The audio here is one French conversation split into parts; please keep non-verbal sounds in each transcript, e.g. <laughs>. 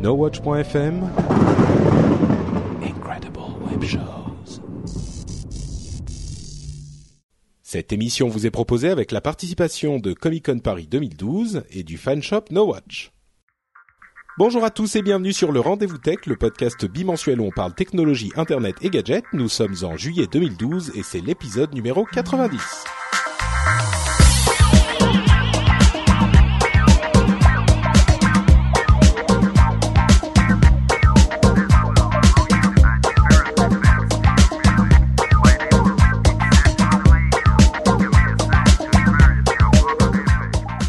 NoWatch.fm Incredible Web Shows Cette émission vous est proposée avec la participation de Comic Con Paris 2012 et du fanshop NoWatch. Bonjour à tous et bienvenue sur le Rendez-vous Tech, le podcast bimensuel où on parle technologie, internet et gadgets. Nous sommes en juillet 2012 et c'est l'épisode numéro 90.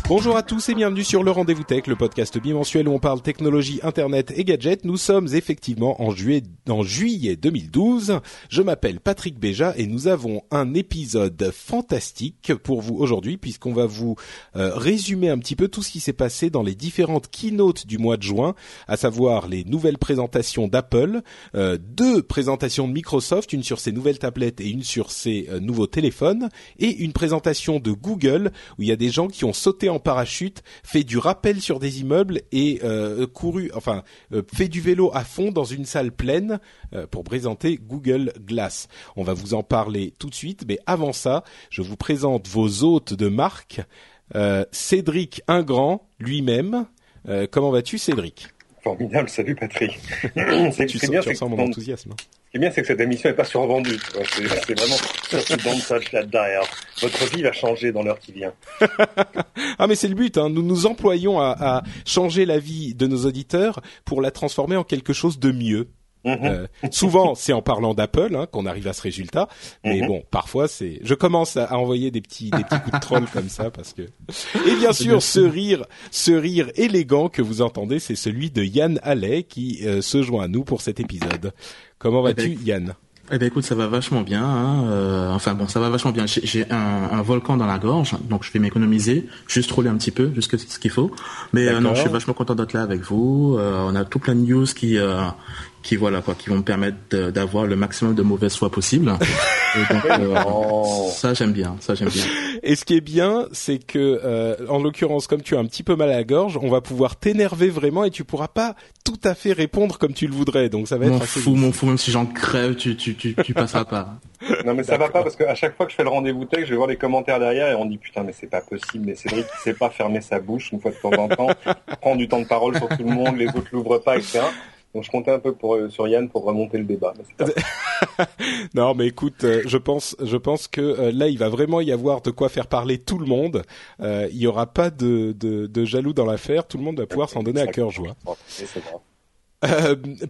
Bonjour à tous et bienvenue sur le Rendez-vous Tech, le podcast bimensuel où on parle technologie, internet et gadgets. Nous sommes effectivement en juillet, en juillet 2012. Je m'appelle Patrick Béja et nous avons un épisode fantastique pour vous aujourd'hui puisqu'on va vous euh, résumer un petit peu tout ce qui s'est passé dans les différentes keynotes du mois de juin, à savoir les nouvelles présentations d'Apple, euh, deux présentations de Microsoft, une sur ses nouvelles tablettes et une sur ses euh, nouveaux téléphones, et une présentation de Google où il y a des gens qui ont sauté en parachute, fait du rappel sur des immeubles et euh, couru, enfin euh, fait du vélo à fond dans une salle pleine euh, pour présenter Google Glass. On va vous en parler tout de suite, mais avant ça, je vous présente vos hôtes de marque. Cédric Ingrand lui-même. comment vas-tu, Cédric? Formidable, salut Patrick. <coughs> c'est tu, bien, tu ressens mon enthousiasme. Hein. Ce qui est bien, c'est que cette émission n'est pas survendue. C'est vraiment surtout là derrière. Votre vie va changer dans l'heure qui vient. <laughs> ah mais c'est le but. Hein. Nous nous employons à, à changer la vie de nos auditeurs pour la transformer en quelque chose de mieux. Mhm. Euh, souvent, c'est en parlant d'Apple hein, qu'on arrive à ce résultat, mais mhm. bon, parfois c'est. Je commence à, envoyer des petits des petits coups de troll comme ça parce que. <laughs> Et bien sûr, ce rire, ce rire élégant que vous entendez, c'est celui de Yann Allais qui euh, se joint à nous pour cet épisode. Comment vas-tu, eh ben, Yann eh ben écoute, ça va vachement bien. Hein. Euh, enfin bon, ça va vachement bien. J'ai un, un, volcan dans la gorge, donc je vais m'économiser, juste rouler un petit peu, jusqu'à ce qu'il faut. Mais non, je suis vachement content d'être là avec vous. on a tout plein de news qui qui voilà quoi, qui vont me permettre d'avoir le maximum de mauvaise foi possible. <laughs> Et donc, euh, oh. ça j'aime bien, ça j'aime bien. Et ce qui est bien, c'est que euh, en l'occurrence, comme tu as un petit peu mal à la gorge, on va pouvoir t'énerver vraiment et tu pourras pas tout à fait répondre comme tu le voudrais. Donc ça va être. Mon fou, mon fou, même si j'en crève, tu tu tu, tu passeras pas. <laughs> Non mais ça va pas parce qu'à chaque fois que je fais le rendez-vous tech, je vais voir les commentaires derrière et on dit putain mais c'est pas possible, mais Cédric il sait pas fermer sa bouche une fois de temps en temps, <laughs> prend du temps de parole sur tout le monde, les autres l'ouvrent pas, etc. Donc je comptais un peu pour, euh, sur Yann pour remonter le débat. <laughs> non, mais écoute, euh, je pense, je pense que euh, là, il va vraiment y avoir de quoi faire parler tout le monde. il y aura pas de, de, de jaloux dans l'affaire. Tout le monde va pouvoir s'en donner à cœur joie.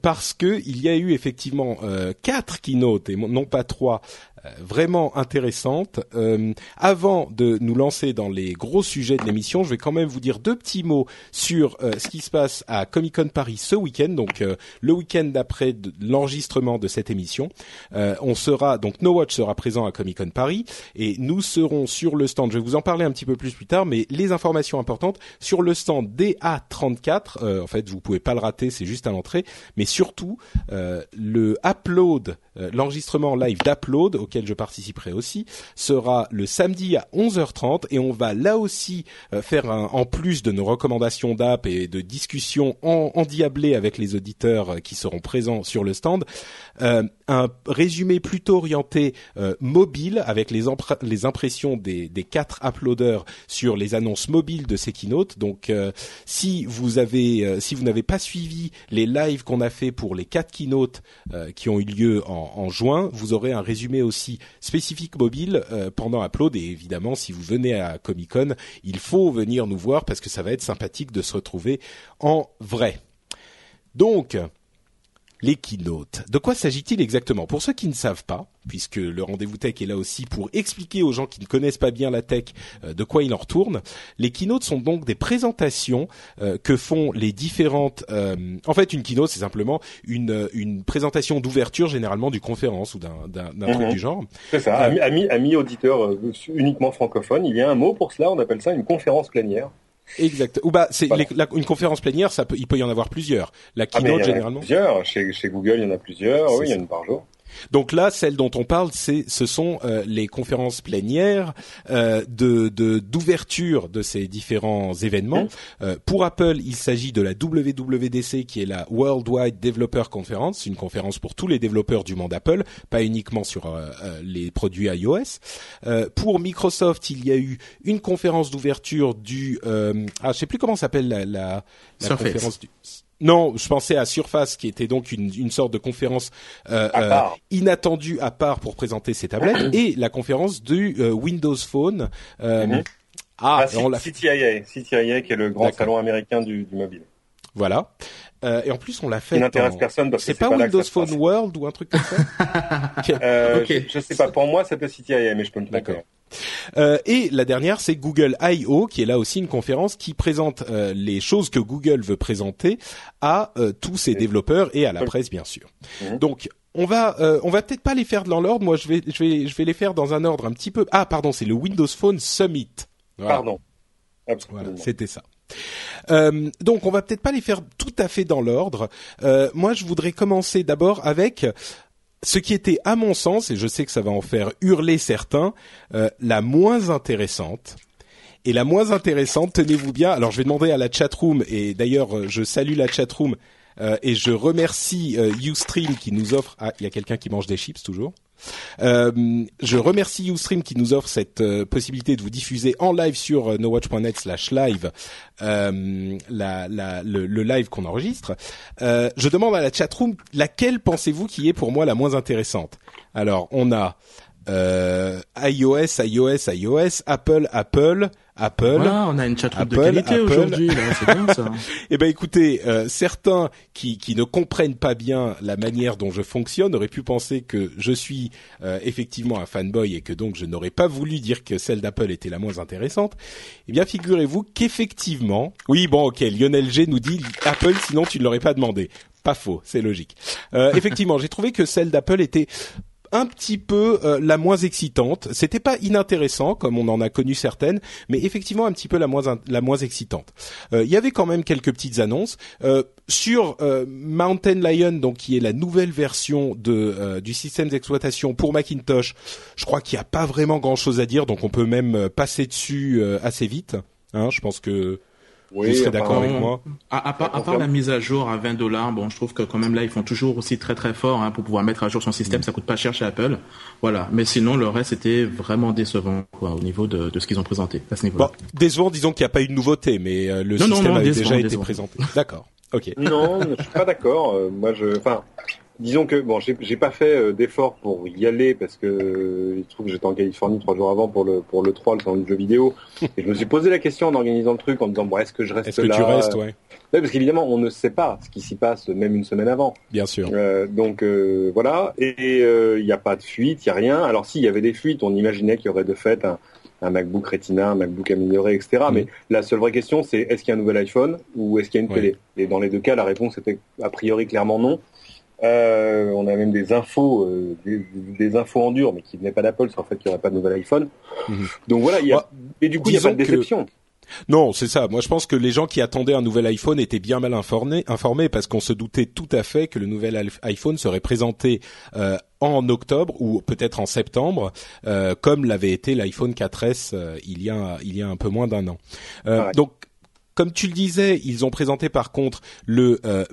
parce que il y a eu effectivement quatre keynotes et non pas trois euh, vraiment intéressante. Euh, avant de nous lancer dans les gros sujets de l'émission, je vais quand même vous dire deux petits mots sur euh, ce qui se passe à Comic Con Paris ce week-end, donc le week-end d'après l'enregistrement de cette émission. on sera donc No Watch sera présent à Comic Con Paris et nous serons sur le stand. Je vais vous en parler un petit peu plus plus tard, mais les informations importantes sur le stand DA34. en fait, vous pouvez pas le rater, c'est juste à l'entrée, mais surtout le upload, l'enregistrement live d'upload auquel je participerai aussi, sera le samedi à 11h30 et on va là aussi euh, faire en plus de nos recommandations d'app et de discussions en, endiablées avec les auditeurs euh, qui seront présents sur le stand, euh, un résumé plutôt orienté mobile avec les, les impressions des, des, quatre uploaders sur les annonces mobiles de ces keynotes. Donc si vous avez, si vous n'avez pas suivi les lives qu'on a fait pour les quatre keynotes qui ont eu lieu en juin, vous aurez un résumé aussi spécifique mobile euh, pendant Upload. Et évidemment, si vous venez à Comic Con, il faut venir nous voir parce que ça va être sympathique de se retrouver en vrai. Donc, les keynotes. De quoi s'agit-il exactement? Pour ceux qui ne savent pas, puisque le rendez-vous tech est là aussi pour expliquer aux gens qui ne connaissent pas bien la tech euh, de quoi il en retourne, les keynotes sont donc des présentations euh, que font les différentes... Euh, en fait, une keynote, c'est simplement une, une présentation d'ouverture généralement du conférence ou d'un truc Mhm. du genre. C'est ça, ami, ami, ami auditeur uniquement francophone, il y a un mot pour cela, on appelle ça une conférence plénière. Exact. Ou bah, c'est Voilà. une conférence plénière, ça peut, il peut y en avoir plusieurs. La Ah, keynote généralement. plusieurs, chez, chez Google il y en a plusieurs, oui, il y en a une par jour. Donc là, celle dont on parle, c'est, ce sont euh, les conférences plénières euh, de d'ouverture de, ces différents événements. Euh, pour Apple, il s'agit de la WWDC, qui est la Worldwide Developer Conference, une conférence pour tous les développeurs du monde Apple, pas uniquement sur euh, euh, les produits iOS. Euh, pour Microsoft, il y a eu une conférence d'ouverture du, euh, ah, je sais plus comment s'appelle la, la, conférence du. Non, je pensais à Surface, qui était donc une, une sorte de conférence euh, euh, inattendue à part pour présenter ses tablettes, <coughs> et la conférence du euh, Windows Phone. Euh, Mhm. Ah, Ah, on l'a CTIA, CTIA qui est le grand salon américain du, du mobile. voilà. Euh, et en plus, on l'a fait. Qui n'intéresse en- personne parce que C'est pas, pas là que Windows ça Phone. World ou un truc comme ça <laughs> Euh, Ok. je, je sais pas, pour moi c'était CTIA, mais je peux me tromper. D'accord. Euh, Et la dernière, c'est Google I.O., qui est là aussi une conférence qui présente euh, les choses que Google veut présenter à euh, tous ses développeurs et à la presse, bien sûr. Mhm. Donc, on va, euh, on va peut-être pas les faire dans l'ordre. Moi, je vais, je vais, je vais les faire dans un ordre un petit peu. Ah, pardon, c'est le Windows Phone Summit. Voilà. Pardon. Absolument. Voilà, c'était ça. Euh, donc, on va peut-être pas les faire tout à fait dans l'ordre. Euh, moi, je voudrais commencer d'abord avec ce qui était, à mon sens, et je sais que ça va en faire hurler certains, euh, la moins intéressante. Et la moins intéressante, tenez-vous bien. Alors, je vais demander à la chatroom, et d'ailleurs, je salue la chatroom euh, et je remercie Ustream qui nous offre. Ah, il y a quelqu'un qui mange des chips toujours. Euh, je remercie Ustream qui nous offre cette euh, possibilité de vous diffuser en live sur euh, nowatch.net/slash live euh, le, le live qu'on enregistre. Je demande à la chatroom laquelle pensez-vous qui est pour moi la moins intéressante? Alors, on a iOS, iOS, iOS, Apple, Apple, Apple. Voilà, on a une chatroom de qualité aujourd'hui, c'est bien ça. <laughs> Eh ben écoutez, euh, certains qui, qui ne comprennent pas bien la manière dont je fonctionne auraient pu penser que je suis euh, effectivement un fanboy et que donc je n'aurais pas voulu dire que celle d'Apple était la moins intéressante. Eh bien figurez-vous qu'effectivement, oui bon ok, Lionel G nous dit Apple sinon tu ne l'aurais pas demandé. Pas faux, c'est logique. Euh, effectivement, j'ai trouvé que celle d'Apple était un petit peu euh, la moins excitante. C'était pas inintéressant comme on en a connu certaines, mais effectivement un petit peu la moins in- la moins excitante. Euh, Il y avait quand même quelques petites annonces Euh, sur euh, Mountain Lion, donc qui est la nouvelle version de euh, du système d'exploitation pour Macintosh. Je crois qu'il n'y a pas vraiment grand chose à dire, donc on peut même passer dessus assez vite. Hein, je pense que Oui, vous serez d'accord avec moi. À, à part, à part la mise à jour à 20 dollars, bon, je trouve que quand même là, ils font toujours aussi très très fort hein, pour pouvoir mettre à jour son Mm. système. Ça coûte pas cher chez Apple, voilà. Mais sinon, le reste était vraiment décevant, quoi, au niveau de, de ce qu'ils ont présenté à ce niveau-là. Bon, décevant, disons qu'il n'y a pas eu de nouveauté, mais euh, le Non, système non, décevant, déjà été présenté. D'accord. Ok. Non, je suis pas d'accord. Euh, moi, je, enfin, disons que bon, j'ai pas fait euh, d'effort pour y aller parce que euh, il se trouve que j'étais en Californie trois jours avant pour le pour le 3, le salon du jeu vidéo, <laughs> et je me suis posé la question en organisant le truc en me disant bon, est-ce que je reste Est-ce que là tu restes, ouais, Ouais, parce qu'évidemment, on ne sait pas ce qui s'y passe même une semaine avant. bien sûr. Euh, donc euh, voilà, et il n'y a pas de fuite, il y a rien. Alors s'il y avait des fuites, on imaginait qu'il y aurait de fait un, un MacBook Retina, un MacBook amélioré, etc. Mhm. Mais la seule vraie question, c'est est-ce qu'il y a un nouvel iPhone ou est-ce qu'il y a une Ouais. télé? Et dans les deux cas, la réponse était a priori clairement non. Euh, on a même des infos, euh, des, des infos en dur, mais qui venaient pas d'Apple sur le fait qu'il n'y aurait pas de nouvel iPhone. Mhm. Donc voilà, il y a, Bah, et du coup, il n'y a pas de que- déception. Non, c'est ça. Moi, je pense que les gens qui attendaient un nouvel iPhone étaient bien mal informés, informés parce qu'on se doutait tout à fait que le nouvel iPhone serait présenté euh, en octobre ou peut-être en septembre, euh, comme l'avait été l'iPhone 4S euh, il y a il y a un peu moins d'un an. Euh, Ouais. Donc, comme tu le disais, ils ont présenté par contre le euh,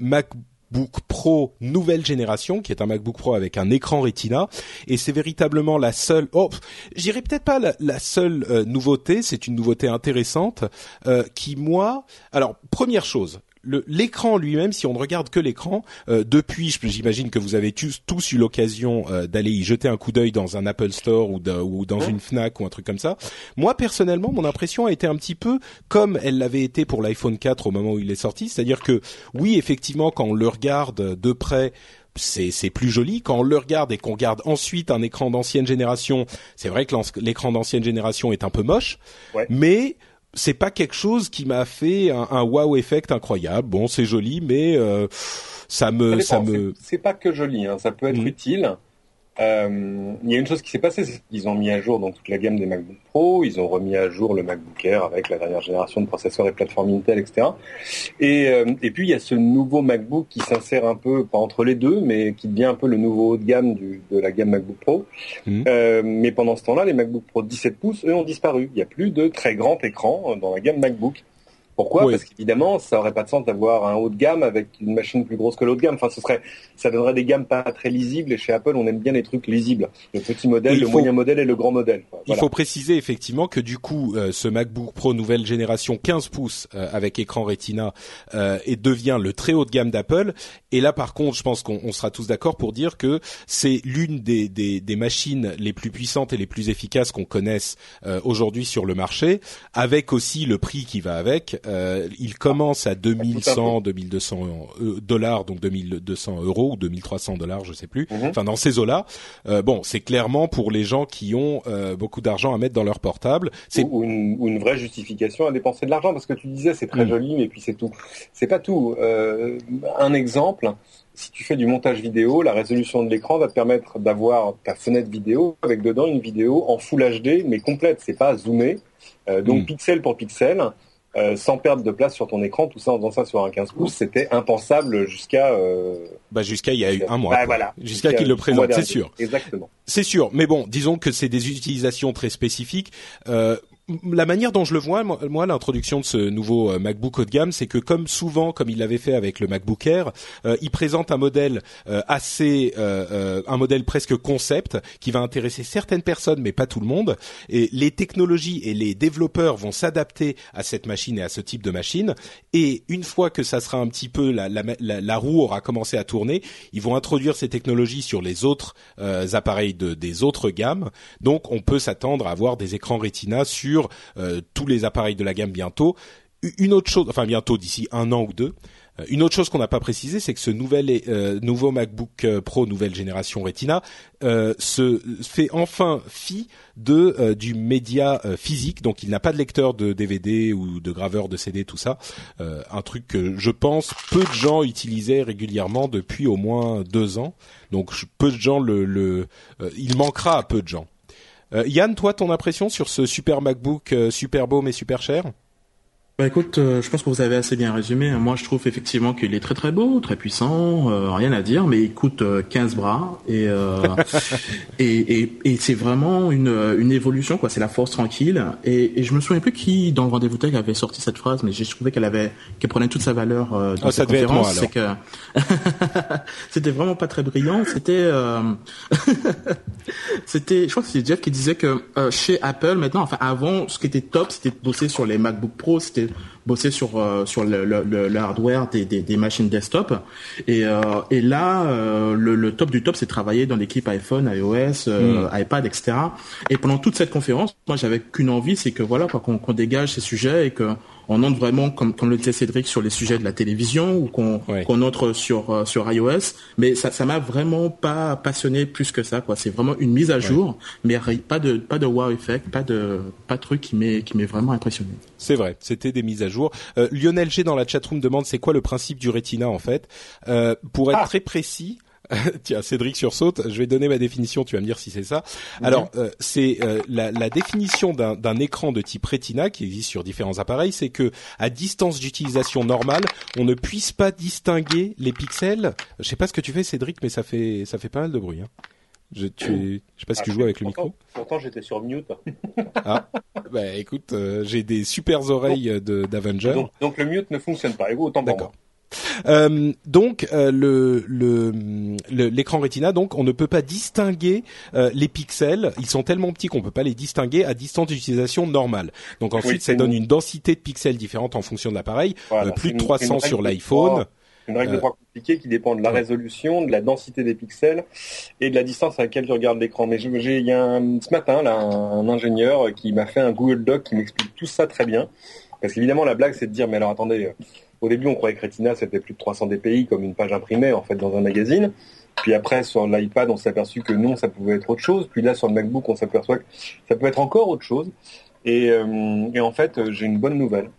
MacBook Pro nouvelle génération, qui est un MacBook Pro avec un écran Retina, et c'est véritablement la seule. Oh, j'irai peut-être pas la, la seule euh, nouveauté. C'est une nouveauté intéressante euh, qui moi. Alors première chose. L'écran lui-même, si on ne regarde que l'écran, euh, depuis, j'imagine que vous avez tous, tous eu l'occasion euh, d'aller y jeter un coup d'œil dans un Apple Store ou, ou dans une Fnac ou un truc comme ça. Moi personnellement, mon impression a été un petit peu comme elle l'avait été pour l'iPhone 4 au moment où il est sorti, c'est-à-dire que oui, effectivement, quand on le regarde de près, c'est plus joli. Quand on le regarde et qu'on regarde ensuite un écran d'ancienne génération, c'est vrai que l'écran d'ancienne génération est un peu moche, mais c'est pas quelque chose qui m'a fait un, wow effect incroyable. Bon, c'est joli, mais euh, ça me, ça, me. C'est pas que joli, hein. ça peut être mm. utile. Euh, il y a une chose qui s'est passée, c'est qu'ils ont mis à jour donc toute la gamme des MacBook Pro, ils ont remis à jour le MacBook Air avec la dernière génération de processeurs et plateformes Intel, etc. Et, euh, et puis il y a ce nouveau MacBook qui s'insère un peu, pas entre les deux, mais qui devient un peu le nouveau haut de gamme du, de la gamme MacBook Pro. Mmh. Euh, mais pendant ce temps-là, les MacBook Pro 17 pouces, eux, ont disparu. Il n'y a plus de très grand écran dans la gamme MacBook. Pourquoi? Parce qu'évidemment, ça aurait pas de sens d'avoir un haut de gamme avec une machine plus grosse que l'haut de gamme. Enfin, ce serait, ça donnerait des gammes pas très lisibles. Et chez Apple, on aime bien les trucs lisibles. Le petit modèle, le moyen modèle et le grand modèle. Il faut préciser effectivement que du coup, euh, ce MacBook Pro nouvelle génération 15 pouces euh, avec écran Retina euh, et devient le très haut de gamme d'Apple. Et là, par contre, je pense qu'on sera tous d'accord pour dire que c'est l'une des, des, des, machines les plus puissantes et les plus efficaces qu'on connaisse aujourd'hui sur le marché, avec aussi le prix qui va avec euh, il commence à 2100, 2200 euh, dollars, donc 2200 euros ou 2300 dollars, je sais plus. Mhm. Enfin, dans ces eaux-là. Euh, bon, c'est clairement pour les gens qui ont beaucoup d'argent à mettre dans leur portable. C'est ou, une, vraie justification à dépenser de l'argent, parce que tu disais c'est très mm. joli, mais puis c'est tout. C'est pas tout. un exemple si tu fais du montage vidéo, la résolution de l'écran va te permettre d'avoir ta fenêtre vidéo avec dedans une vidéo en Full HD mais complète. C'est pas zoomé, donc mm. pixel pour pixel. Euh, sans perdre de place sur ton écran, tout ça en faisant ça sur un 15 pouces, c'était impensable jusqu'à euh... bah jusqu'à il y a eu un mois. Bah, voilà. Jusqu'à qu'il le présente, c'est sûr. Exactement. C'est sûr, mais bon, disons que c'est des utilisations très spécifiques. Euh, la manière dont je le vois, moi, l'introduction de ce nouveau euh, MacBook haut de gamme, c'est que comme souvent, comme il l'avait fait avec le MacBook Air, euh, il présente un modèle euh, assez, un modèle presque concept qui va intéresser certaines personnes, mais pas tout le monde. Et les technologies et les développeurs vont s'adapter à cette machine et à ce type de machine. Et une fois que ça sera un petit peu la, la, la, roue aura commencé à tourner, ils vont introduire ces technologies sur les autres appareils de, des autres gammes. Donc, on peut s'attendre à avoir des écrans Retina sur euh, tous les appareils de la gamme bientôt. Une autre chose, enfin bientôt d'ici un an ou deux. Euh, une autre chose qu'on n'a pas précisé, c'est que ce nouvel euh, nouveau MacBook Pro nouvelle génération Retina se fait enfin fi de du média physique, donc il n'a pas de lecteur de DVD ou de graveur de CD, tout ça. un truc que je pense peu de gens utilisaient régulièrement depuis au moins deux ans. Donc peu de gens le, le il manquera à peu de gens. Euh, Yann, toi, ton impression sur ce super MacBook euh, super beau mais super cher? Bah écoute, euh, je pense que vous avez assez bien résumé. Moi, je trouve effectivement qu'il est très très beau, très puissant, euh, rien à dire, mais il coûte 15 euh, bras et <laughs> et, et, et c'est vraiment une, une évolution quoi. C'est la force tranquille. Et, et, je me souviens plus qui dans le rendez-vous tech avait sorti cette phrase, mais j'ai trouvé qu'elle avait qu'elle prenait toute sa valeur dans oh, cette conférence. C'est que <laughs> c'était vraiment pas très brillant. C'était <laughs> c'était, je crois que c'est Jeff qui disait que chez Apple maintenant, enfin avant, ce qui était top, c'était de bosser sur les MacBook Pro, c'était bosser sur euh, sur le, le, hardware des, des, machines desktop et euh, et là euh, le, top du top c'est travailler dans l'équipe iPhone, iOS, mm. iPad, etc. Et pendant toute cette conférence, moi j'avais qu'une envie, c'est que voilà qu'on dégage ces sujets et que on entre vraiment, comme, comme le disait Cédric, sur les sujets de la télévision ou qu'on qu'on entre sur euh, sur iOS. Mais ça ça m'a vraiment pas passionné plus que ça. quoi. C'est vraiment une mise à jour, mais pas de pas de wow effect, pas de pas de truc qui m'est qui m'est vraiment impressionné. C'est vrai, c'était des mises à jour. Euh, Lionel G dans la chatroom demande c'est quoi le principe du Retina en fait? Euh, pour être ah. très précis, <laughs> Tiens, Cédric sursaute. Je vais donner ma définition. Tu vas me dire si c'est ça. Alors, euh, c'est euh, la, la, définition d'un écran de type Retina qui existe sur différents appareils, c'est que à distance d'utilisation normale, on ne puisse pas distinguer les pixels. Je sais pas ce que tu fais, Cédric, mais ça fait ça fait pas mal de bruit. Hein. Je, tu, je sais pas si tu ah, joues avec le micro. Pourtant, j'étais sur mute. ah, bah écoute, euh, j'ai des super oreilles de d'Avenger. Donc, donc, le mute ne fonctionne pas. Et vous, autant D'accord. Euh, donc euh, le l'écran Retina, donc on ne peut pas distinguer euh, les pixels. Ils sont tellement petits qu'on peut pas les distinguer à distance d'utilisation normale. Donc ensuite, ça donne une densité de pixels différente en fonction de l'appareil. plus de 300 sur l'iPhone. Une règle de trois compliquée qui dépend de la résolution, de la densité des pixels et de la distance à laquelle tu regardes l'écran. Mais j'ai, il y a un, ce matin là un, ingénieur qui m'a fait un Google Doc qui m'explique tout ça très bien. Parce qu'évidemment la blague c'est de dire mais alors attendez, au début, on croyait que Retina, c'était plus de 300 dpi comme une page imprimée, en fait, dans un magazine. Puis après, sur l'iPad, on s'est aperçu que non, ça pouvait être autre chose. Puis là, sur le MacBook, on s'aperçoit que ça peut être encore autre chose. Et, euh, en fait, j'ai une bonne nouvelle.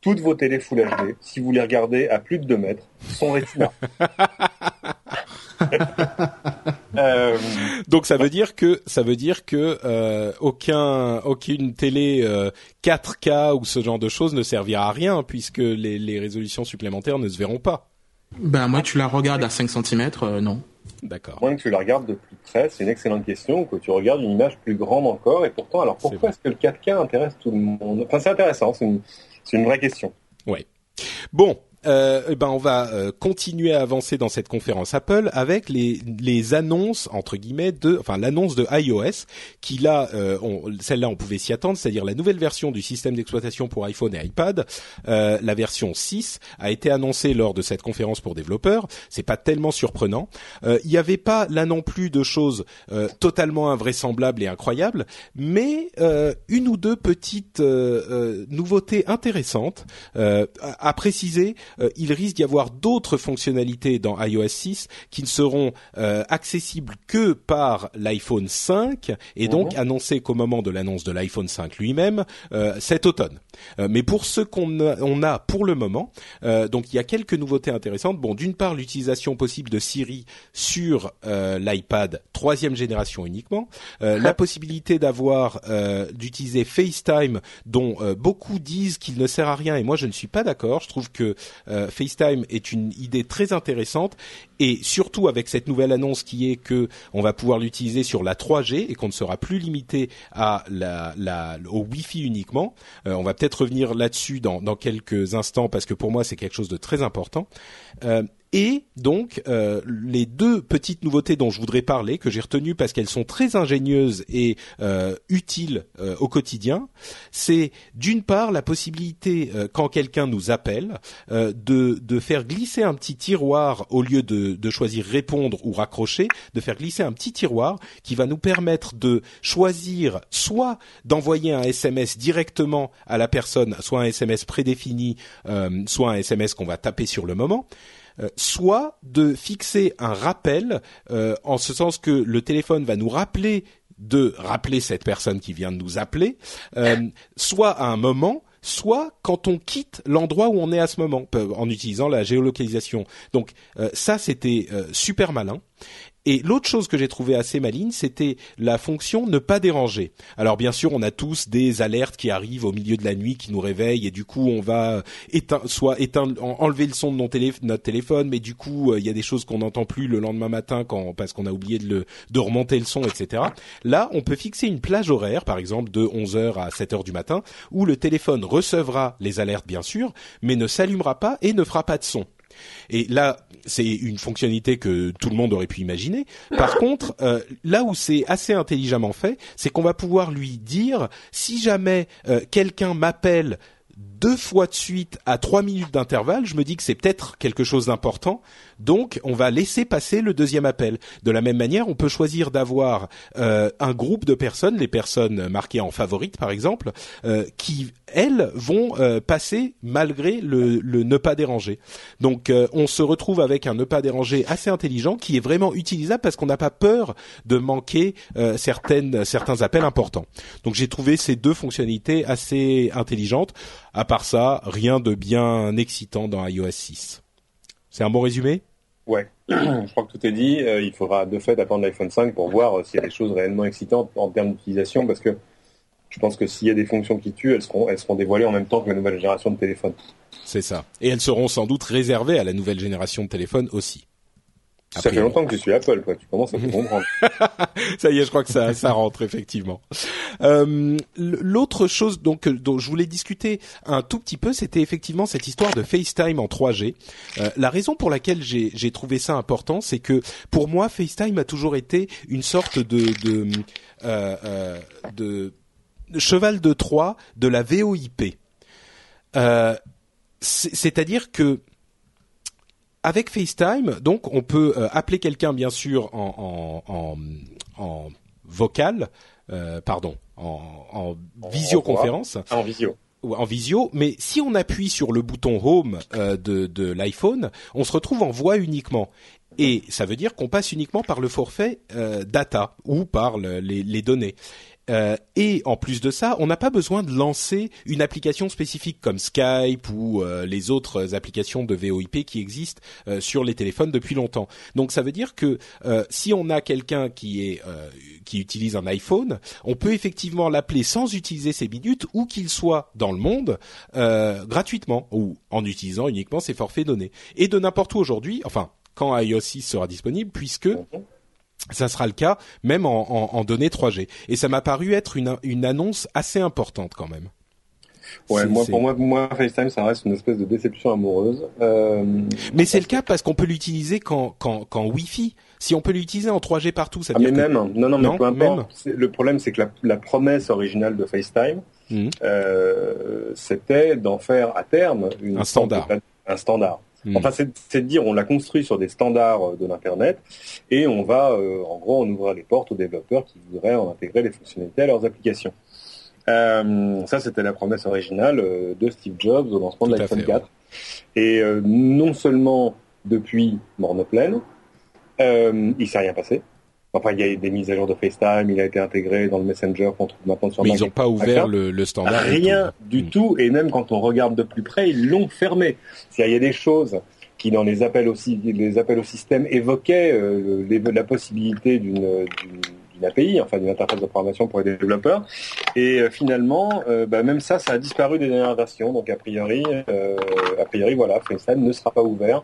Toutes vos télé Full HD, si vous les regardez à plus de 2 mètres, sont Retina. <laughs> Euh, Donc ça veut dire que ça veut dire que euh, aucun aucune télé 4K euh, ou ce genre de choses ne servira à rien puisque les, les résolutions supplémentaires ne se verront pas. Ben moi tu la regardes à 5 cm, non. D'accord. Moins que tu la regardes de plus près, c'est une excellente question, que tu regardes une image plus grande encore, et pourtant, alors pourquoi est-ce que le 4K intéresse tout le monde? Enfin, c'est intéressant, c'est une, une vraie question. Oui. Bon, euh, eh ben on va euh, continuer à avancer dans cette conférence Apple avec les, les annonces entre guillemets de, enfin l'annonce de iOS qui là, euh, celle-là on pouvait s'y attendre, c'est-à-dire la nouvelle version du système d'exploitation pour iPhone et iPad, euh, la version 6 a été annoncée lors de cette conférence pour développeurs. C'est pas tellement surprenant. Il n'y avait pas là non plus de choses totalement invraisemblables et incroyables, mais une ou deux petites nouveautés intéressantes à préciser euh, il risque d'y avoir d'autres fonctionnalités dans iOS 6 qui ne seront euh, accessibles que par l'iPhone 5 et donc mhm. annoncées qu'au moment de l'annonce de l'iPhone 5 lui-même euh, cet automne. Mais pour ce qu'on a, on a pour le moment, donc il y a quelques nouveautés intéressantes. Bon, d'une part l'utilisation possible de Siri sur l'iPad troisième génération uniquement, la <laughs> possibilité d'avoir d'utiliser FaceTime dont beaucoup disent qu'il ne sert à rien et moi je ne suis pas d'accord. Je trouve que euh, FaceTime est une idée très intéressante et surtout avec cette nouvelle annonce qui est que on va pouvoir l'utiliser sur la 3G et qu'on ne sera plus limité à la, la au Wi-Fi uniquement. Euh, on va peut-être revenir là-dessus dans, dans quelques instants parce que pour moi c'est quelque chose de très important. Euh, et donc euh, les deux petites nouveautés dont je voudrais parler, que j'ai retenues parce qu'elles sont très ingénieuses et euh, utiles euh, au quotidien, c'est d'une part la possibilité, quand quelqu'un nous appelle, de, de faire glisser un petit tiroir au lieu de, de choisir répondre ou raccrocher, de faire glisser un petit tiroir qui va nous permettre de choisir soit d'envoyer un SMS directement à la personne, soit un SMS prédéfini, soit un SMS qu'on va taper sur le moment euh, soit de fixer un rappel euh, en ce sens que le téléphone va nous rappeler de rappeler cette personne qui vient de nous appeler, euh, soit à un moment, soit quand on quitte l'endroit où on est à ce moment, en utilisant la géolocalisation. Donc ça, c'était super malin. Et l'autre chose que j'ai trouvé assez maligne, c'était la fonction ne pas déranger. Alors bien sûr, on a tous des alertes qui arrivent au milieu de la nuit, qui nous réveillent, et du coup, on va éteindre, soit éteindre, enlever le son de notre téléphone, mais du coup, euh, il y a des choses qu'on n'entend plus le lendemain matin parce qu'on a oublié de, le, de remonter le son, etc. Là, on peut fixer une plage horaire, par exemple de 11h à 7h du matin, où le téléphone recevra les alertes, bien sûr, mais ne s'allumera pas et ne fera pas de son. Et là, c'est une fonctionnalité que tout le monde aurait pu imaginer. Par <laughs> contre, euh, là où c'est assez intelligemment fait, c'est qu'on va pouvoir lui dire si jamais euh, quelqu'un m'appelle deux fois de suite à trois minutes d'intervalle, je me dis que c'est peut-être quelque chose d'important. Donc, on va laisser passer le deuxième appel. De la même manière, on peut choisir d'avoir euh, un groupe de personnes, les personnes marquées en favorites par exemple, euh, qui elles vont euh, passer malgré le, le, ne pas déranger. Donc, on se retrouve avec un ne pas déranger assez intelligent qui est vraiment utilisable parce qu'on n'a pas peur de manquer certaines certains appels importants. Donc, j'ai trouvé ces deux fonctionnalités assez intelligentes. À part ça, rien de bien excitant dans iOS 6. C'est un bon résumé? Ouais, <clears throat> je crois que tout est dit. Euh, il faudra de fait attendre l'iPhone 5 pour voir euh, s'il y a des choses réellement excitantes en termes d'utilisation, parce que je pense que s'il y a des fonctions qui tuent, elles seront, elles seront dévoilées en même temps que la nouvelle génération de téléphone. C'est ça. Et elles seront sans doute réservées à la nouvelle génération de téléphone aussi. Ça fait longtemps que je suis Apple, quoi. Tu commences à te comprendre. <laughs> ça y est, je crois que ça, ça rentre effectivement. Euh, L'autre chose donc dont je voulais discuter un tout petit peu, c'était effectivement cette histoire de FaceTime en 3G. Euh, la raison pour laquelle j'ai trouvé ça important, c'est que pour moi, FaceTime a toujours été une sorte de de, euh, euh de cheval de Troie de la VoIP. Euh, C'est-à-dire que avec FaceTime, donc on peut euh, appeler quelqu'un bien sûr en, en, en, vocal, euh, pardon, en, visioconférence. En visio en visio, mais si on appuie sur le bouton Home euh, de, de l'iPhone, on se retrouve en voix uniquement. Et ça veut dire qu'on passe uniquement par le forfait data ou par les, les, données. Euh, et en plus de ça, on n'a pas besoin de lancer une application spécifique comme Skype ou euh, les autres applications de VoIP qui existent euh, sur les téléphones depuis longtemps. Donc ça veut dire que si on a quelqu'un qui est qui utilise un iPhone, on peut effectivement l'appeler sans utiliser ses minutes où qu'il soit dans le monde gratuitement ou en utilisant uniquement ses forfaits donnés. Et de n'importe où aujourd'hui, enfin quand iOS 6 sera disponible, puisque ça sera le cas même en, en, données 3G. Et ça m'a paru être une, une annonce assez importante quand même. Ouais, moi, pour moi, moi, FaceTime, ça reste une espèce de déception amoureuse. Euh... Mais c'est le cas parce qu'on peut l'utiliser quand, quand, quand Wi-Fi. Si on peut l'utiliser en 3G partout, ça ah, mais même, non, non, mais peu importe. Le problème, c'est que la, la, promesse originale de FaceTime, mmh. euh, c'était d'en faire à terme une un standard. un standard. Hmm. Enfin, c'est de dire on l'a construit sur des standards euh, de l'internet et on va, euh, en gros, on ouvre les portes aux développeurs qui voudraient en intégrer les fonctionnalités à leurs applications. Euh, ça, c'était la promesse originale de Steve Jobs au lancement de l'iPhone 4. Et non seulement depuis morne pleine, euh, il s'est rien passé. Enfin, il y a des mises à jour de FaceTime, il a été intégré dans le Messenger qu'on trouve maintenant sur Mais ils n'ont pas ouvert le, le, standard. Rien du hmm. tout. Et même quand on regarde de plus près, ils l'ont fermé. Il y a des choses qui, dans les appels, aussi, les appels au système, évoquaient euh, la possibilité d'une API, enfin d'une interface de programmation pour les développeurs. Et euh, finalement, euh, bah, même ça, ça a disparu des dernières versions. Donc a priori, a priori, voilà, FaceTime ne sera pas ouvert.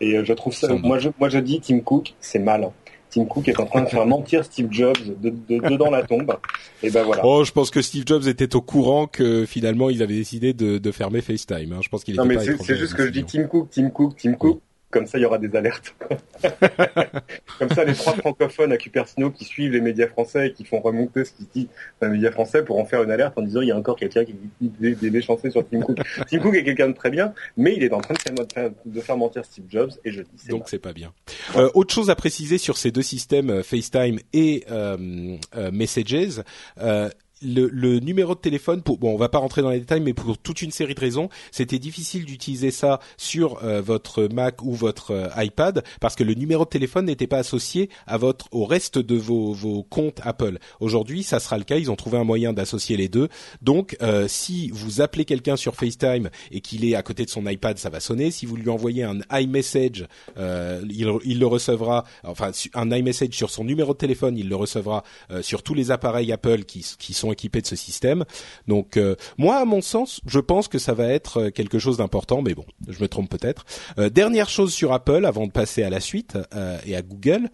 Et je trouve ça, moi je, moi je dis Tim Cook, c'est mal. Tim Cook est en train de faire mentir Steve Jobs de, dedans <laughs> la tombe. Et ben voilà. Oh, je pense que Steve Jobs était au courant que finalement ils avaient décidé de, fermer FaceTime. Hein. Je pense qu'il était Non mais c'est juste que je dis Tim Cook, Tim Cook, Tim Cook. Comme ça, il y aura des alertes. <laughs> Comme ça, les trois francophones à Cupertino qui suivent les médias français et qui font remonter ce qui dit dans les médias français pour en faire une alerte en disant il y a encore quelqu'un qui dit des, méchancetés sur Tim Cook. <laughs> Tim Cook est quelqu'un de très bien, mais il est en train de faire, mentir Steve Jobs et je dis Donc c'est pas bien. Euh, autre chose à préciser sur ces deux systèmes euh, FaceTime et euh, Messages, le, numéro de téléphone, pour, bon, on va pas rentrer dans les détails, mais pour toute une série de raisons, c'était difficile d'utiliser ça sur euh, votre Mac ou votre euh, iPad parce que le numéro de téléphone n'était pas associé à votre, au reste de vos, vos comptes Apple. Aujourd'hui, ça sera le cas. Ils ont trouvé un moyen d'associer les deux. Donc, euh, si vous appelez quelqu'un sur FaceTime et qu'il est à côté de son iPad, ça va sonner. Si vous lui envoyez un iMessage, il, il, le recevra. Enfin, un iMessage sur son numéro de téléphone, il le recevra sur tous les appareils Apple qui, qui sont équipés de ce système. Donc euh, moi, à mon sens, je pense que ça va être euh, quelque chose d'important, mais bon, je me trompe peut-être. Euh, dernière chose sur Apple, avant de passer à la suite et à Google.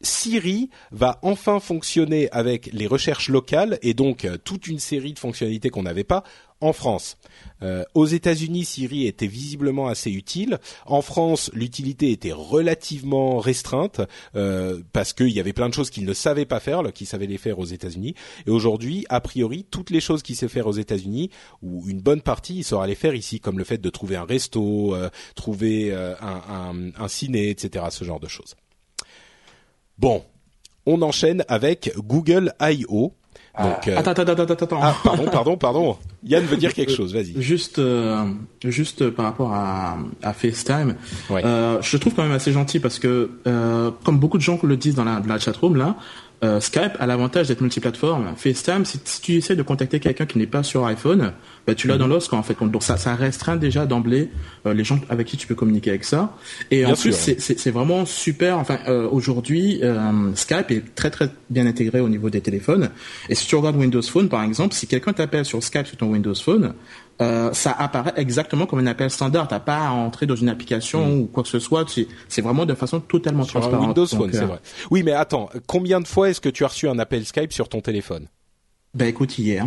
Siri va enfin fonctionner avec les recherches locales et donc toute une série de fonctionnalités qu'on n'avait pas en France. Euh, aux États-Unis, Siri était visiblement assez utile. En France, l'utilité était relativement restreinte euh, parce qu'il y avait plein de choses qu'il ne savait pas faire, qu'il savait les faire aux États-Unis. Et aujourd'hui, a priori, toutes les choses qu'il sait faire aux États-Unis, ou une bonne partie, il saura les faire ici, comme le fait de trouver un resto, euh, trouver un, un, un ciné, etc. Ce genre de choses. Bon, on enchaîne avec Google I.O. Donc, euh... attends, attends, attends, attends. Ah, pardon, pardon, pardon. Yann veut dire quelque chose. Vas-y. Juste, euh, juste par rapport à, à FaceTime, ouais. euh, je trouve quand même assez gentil parce que, euh, comme beaucoup de gens le disent dans la, dans la chatroom là, euh, Skype a l'avantage d'être multiplateforme. FaceTime, si, si, tu essaies de contacter quelqu'un qui n'est pas sur iPhone, bah, tu l'as dans l'os en fait. Donc ça, ça restreint déjà d'emblée euh, les gens avec qui tu peux communiquer avec ça. Et en plus, c'est vraiment super. Enfin, euh, aujourd'hui, Skype est très très bien intégré au niveau des téléphones. Et si tu regardes Windows Phone, par exemple, si quelqu'un t'appelle sur Skype sur ton Windows Phone, euh, ça apparaît exactement comme un appel standard. T'as pas à entrer dans une application mm. ou quoi que ce soit. C'est vraiment de façon totalement sur transparente. Windows Phone, c'est vrai. Oui, mais attends, combien de fois est-ce que tu as reçu un appel Skype sur ton téléphone? Ben écoute, hier.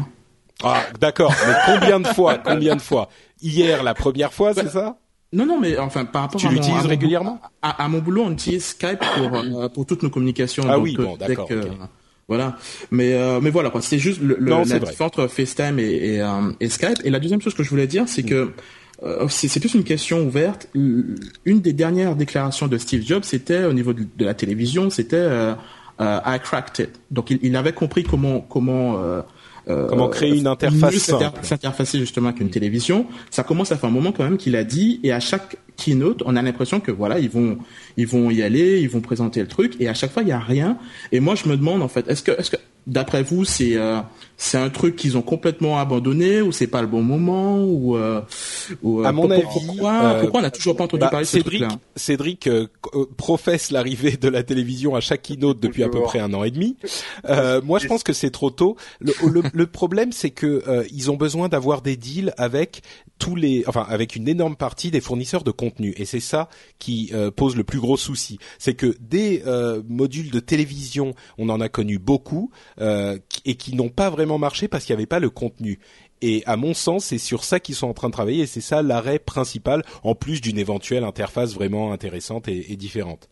Ah, d'accord. Mais combien de fois Combien de fois? Hier, la première fois, c'est ça? Non, non, mais enfin, par rapport tu l'utilises régulièrement? à, mon boulot, on utilise Skype pour euh, pour toutes nos communications. Ah oui, bon, d'accord. Voilà, mais euh, mais voilà quoi. C'est juste le, la différence entre FaceTime et, et, euh, et, Skype. Et la deuxième chose que je voulais dire, c'est que euh, c'est plus une question ouverte. Une des dernières déclarations de Steve Jobs, c'était au niveau de, la télévision, c'était I cracked it. Donc il, il, avait compris comment comment comment créer une interface s'interfacer justement avec une télévision. Ça commence à faire un moment quand même qu'il a dit et à chaque keynote, on a l'impression que voilà, ils vont ils vont y aller, ils vont présenter le truc et à chaque fois il y a rien. Et moi je me demande en fait, est-ce que est-ce que d'après vous c'est euh, c'est un truc qu'ils ont complètement abandonné ou c'est pas le bon moment ou, euh, ou euh, à mon avis pourquoi, pourquoi on n'a toujours pas entendu bah, parler de Cédric, ce Cédric professe l'arrivée de la télévision à chaque keynote depuis à peu près un an et demi. moi je pense que c'est trop tôt. Le, le, le problème c'est que ils ont besoin d'avoir des deals avec tous les, enfin avec une énorme partie des fournisseurs de contenu et c'est ça qui pose le plus gros souci. C'est que des modules de télévision, on en a connu beaucoup euh, et qui n'ont pas vraiment marché parce qu'il n'y avait pas le contenu. Et à mon sens, c'est sur ça qu'ils sont en train de travailler et c'est ça l'arrêt principal, en plus d'une éventuelle interface vraiment intéressante et différente.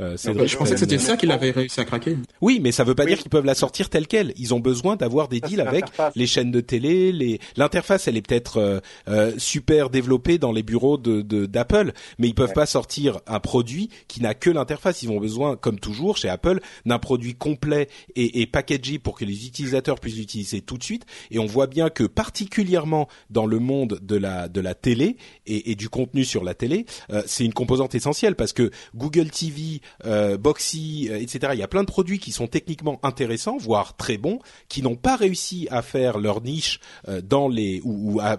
Euh, je pensais que c'était ça qu'il avait réussi à craquer. Oui, mais ça veut pas dire qu'ils peuvent la sortir telle quelle. Ils ont besoin d'avoir des deals avec les chaînes de télé. Les... L'interface, elle est peut-être euh, euh, super développée dans les bureaux de d'Apple, mais ils peuvent pas sortir un produit qui n'a que l'interface. Ils ont besoin, comme toujours chez Apple, d'un produit complet et, et packagé pour que les utilisateurs puissent l'utiliser tout de suite. Et on voit bien que particulièrement dans le monde de la de la télé et, et du contenu sur la télé, euh, c'est une composante essentielle parce que Google TV euh, Boxy, euh, etc. Il y a plein de produits qui sont techniquement intéressants, voire très bons, qui n'ont pas réussi à faire leur niche euh, dans les ou, à,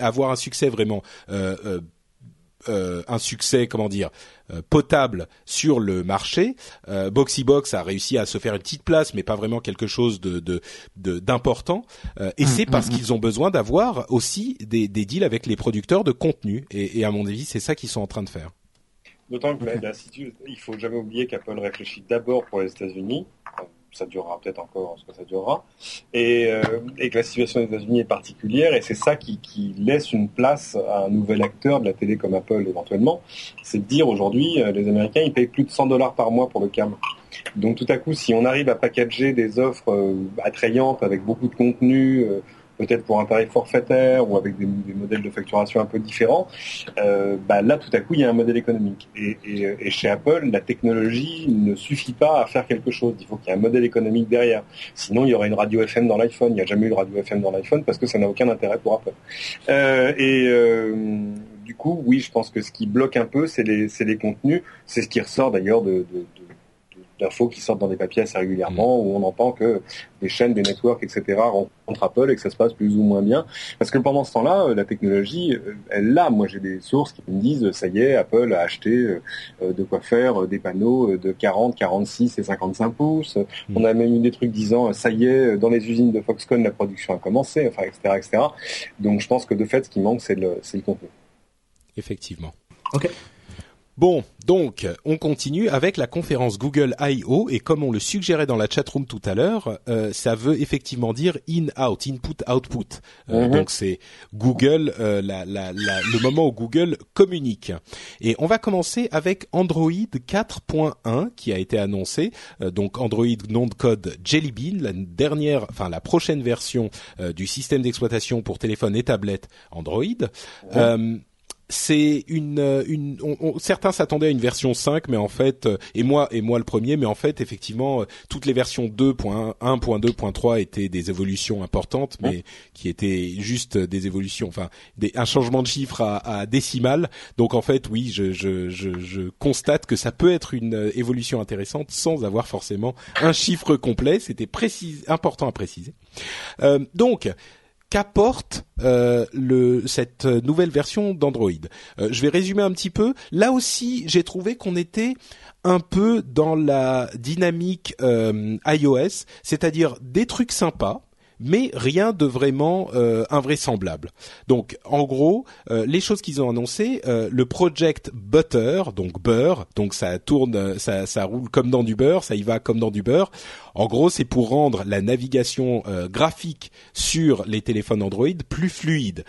avoir un succès vraiment. Un succès, comment dire, potable sur le marché. Euh, Boxy Box a réussi à se faire une petite place, mais pas vraiment quelque chose de d'important. et mmh, c'est parce mmh, mmh. qu'ils ont besoin d'avoir aussi des, des, deals avec les producteurs de contenu. Et, et à mon avis, c'est ça qu'ils sont en train de faire. D'autant que la, il faut jamais oublier qu'Apple réfléchit d'abord pour les États-Unis. Ça durera peut-être encore ce que ça durera. Et, euh, et que la situation des États-Unis est particulière. Et c'est ça qui, qui, laisse une place à un nouvel acteur de la télé comme Apple éventuellement. C'est de dire aujourd'hui, euh, les Américains, ils payent plus de 100 dollars par mois pour le câble. Donc tout à coup, si on arrive à packager des offres euh, attrayantes avec beaucoup de contenu, peut-être pour un tarif forfaitaire ou avec des, modèles de facturation un peu différents, euh, bah là tout à coup il y a un modèle économique. Et, chez Apple, la technologie ne suffit pas à faire quelque chose. Il faut qu'il y ait un modèle économique derrière. Sinon il y aurait une radio FM dans l'iPhone. Il n'y a jamais eu de radio FM dans l'iPhone parce que ça n'a aucun intérêt pour Apple. Euh, et euh, du coup, oui, je pense que ce qui bloque un peu, c'est les, les contenus. C'est ce qui ressort d'ailleurs de d'infos qui sortent dans des papiers assez régulièrement, mm. où on entend que des chaînes, des networks, etc. rencontrent Apple et que ça se passe plus ou moins bien. Parce que pendant ce temps-là, euh, la technologie, euh, elle l'a. Moi, j'ai des sources qui me disent, ça y est, Apple a acheté euh, de quoi faire des panneaux de 40, 46 et 55 pouces. Mm. On a même eu des trucs disant, ça y est, dans les usines de Foxconn, la production a commencé, enfin, etc., etc. Donc, je pense que de fait, ce qui manque, c'est le, le contenu. Effectivement. Ok. Bon, donc on continue avec la conférence Google I.O. et comme on le suggérait dans la chatroom tout à l'heure, euh, ça veut effectivement dire in-out, input-output. Euh, mhm. Donc c'est Google, euh, la, la, le moment où Google communique. Et on va commencer avec Android 4.1 qui a été annoncé. donc Android nom de code Jelly Bean, la dernière, enfin la prochaine version du système d'exploitation pour téléphone et tablette Android c'est une, euh, une certains s'attendaient à une version 5 mais en fait euh, et moi et moi le premier mais en fait effectivement euh, toutes les versions 2.1.2.3 étaient des évolutions importantes mais qui étaient juste des évolutions enfin des, un changement de chiffre à, à décimal. Donc en fait oui je, je, je, je, constate que ça peut être une évolution intéressante sans avoir forcément un chiffre complet. C'était précis important à préciser. Euh, donc qu'apporte euh, cette nouvelle version d'Android. Euh, je vais résumer un petit peu. Là aussi, j'ai trouvé qu'on était un peu dans la dynamique euh, iOS, c'est-à-dire des trucs sympas, mais rien de vraiment invraisemblable. Donc en gros, les choses qu'ils ont annoncées, le project Butter, donc beurre, donc ça tourne, ça, ça roule comme dans du beurre, ça y va comme dans du beurre. En gros, c'est pour rendre la navigation graphique sur les téléphones Android plus fluide.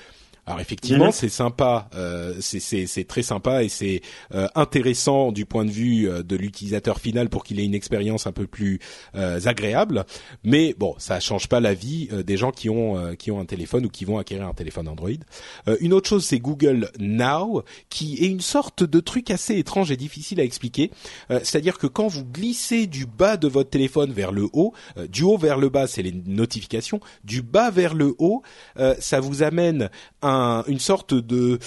Alors effectivement, mhm. c'est sympa, euh, c'est très sympa et c'est euh, intéressant du point de vue euh, de l'utilisateur final pour qu'il ait une expérience un peu plus euh, agréable. Mais bon, ça change pas la vie des gens qui ont qui ont un téléphone ou qui vont acquérir un téléphone Android. une autre chose, c'est Google Now, qui est une sorte de truc assez étrange et difficile à expliquer. C'est-à-dire que quand vous glissez du bas de votre téléphone vers le haut, du haut vers le bas, c'est les notifications, du bas vers le haut, ça vous amène un une sorte de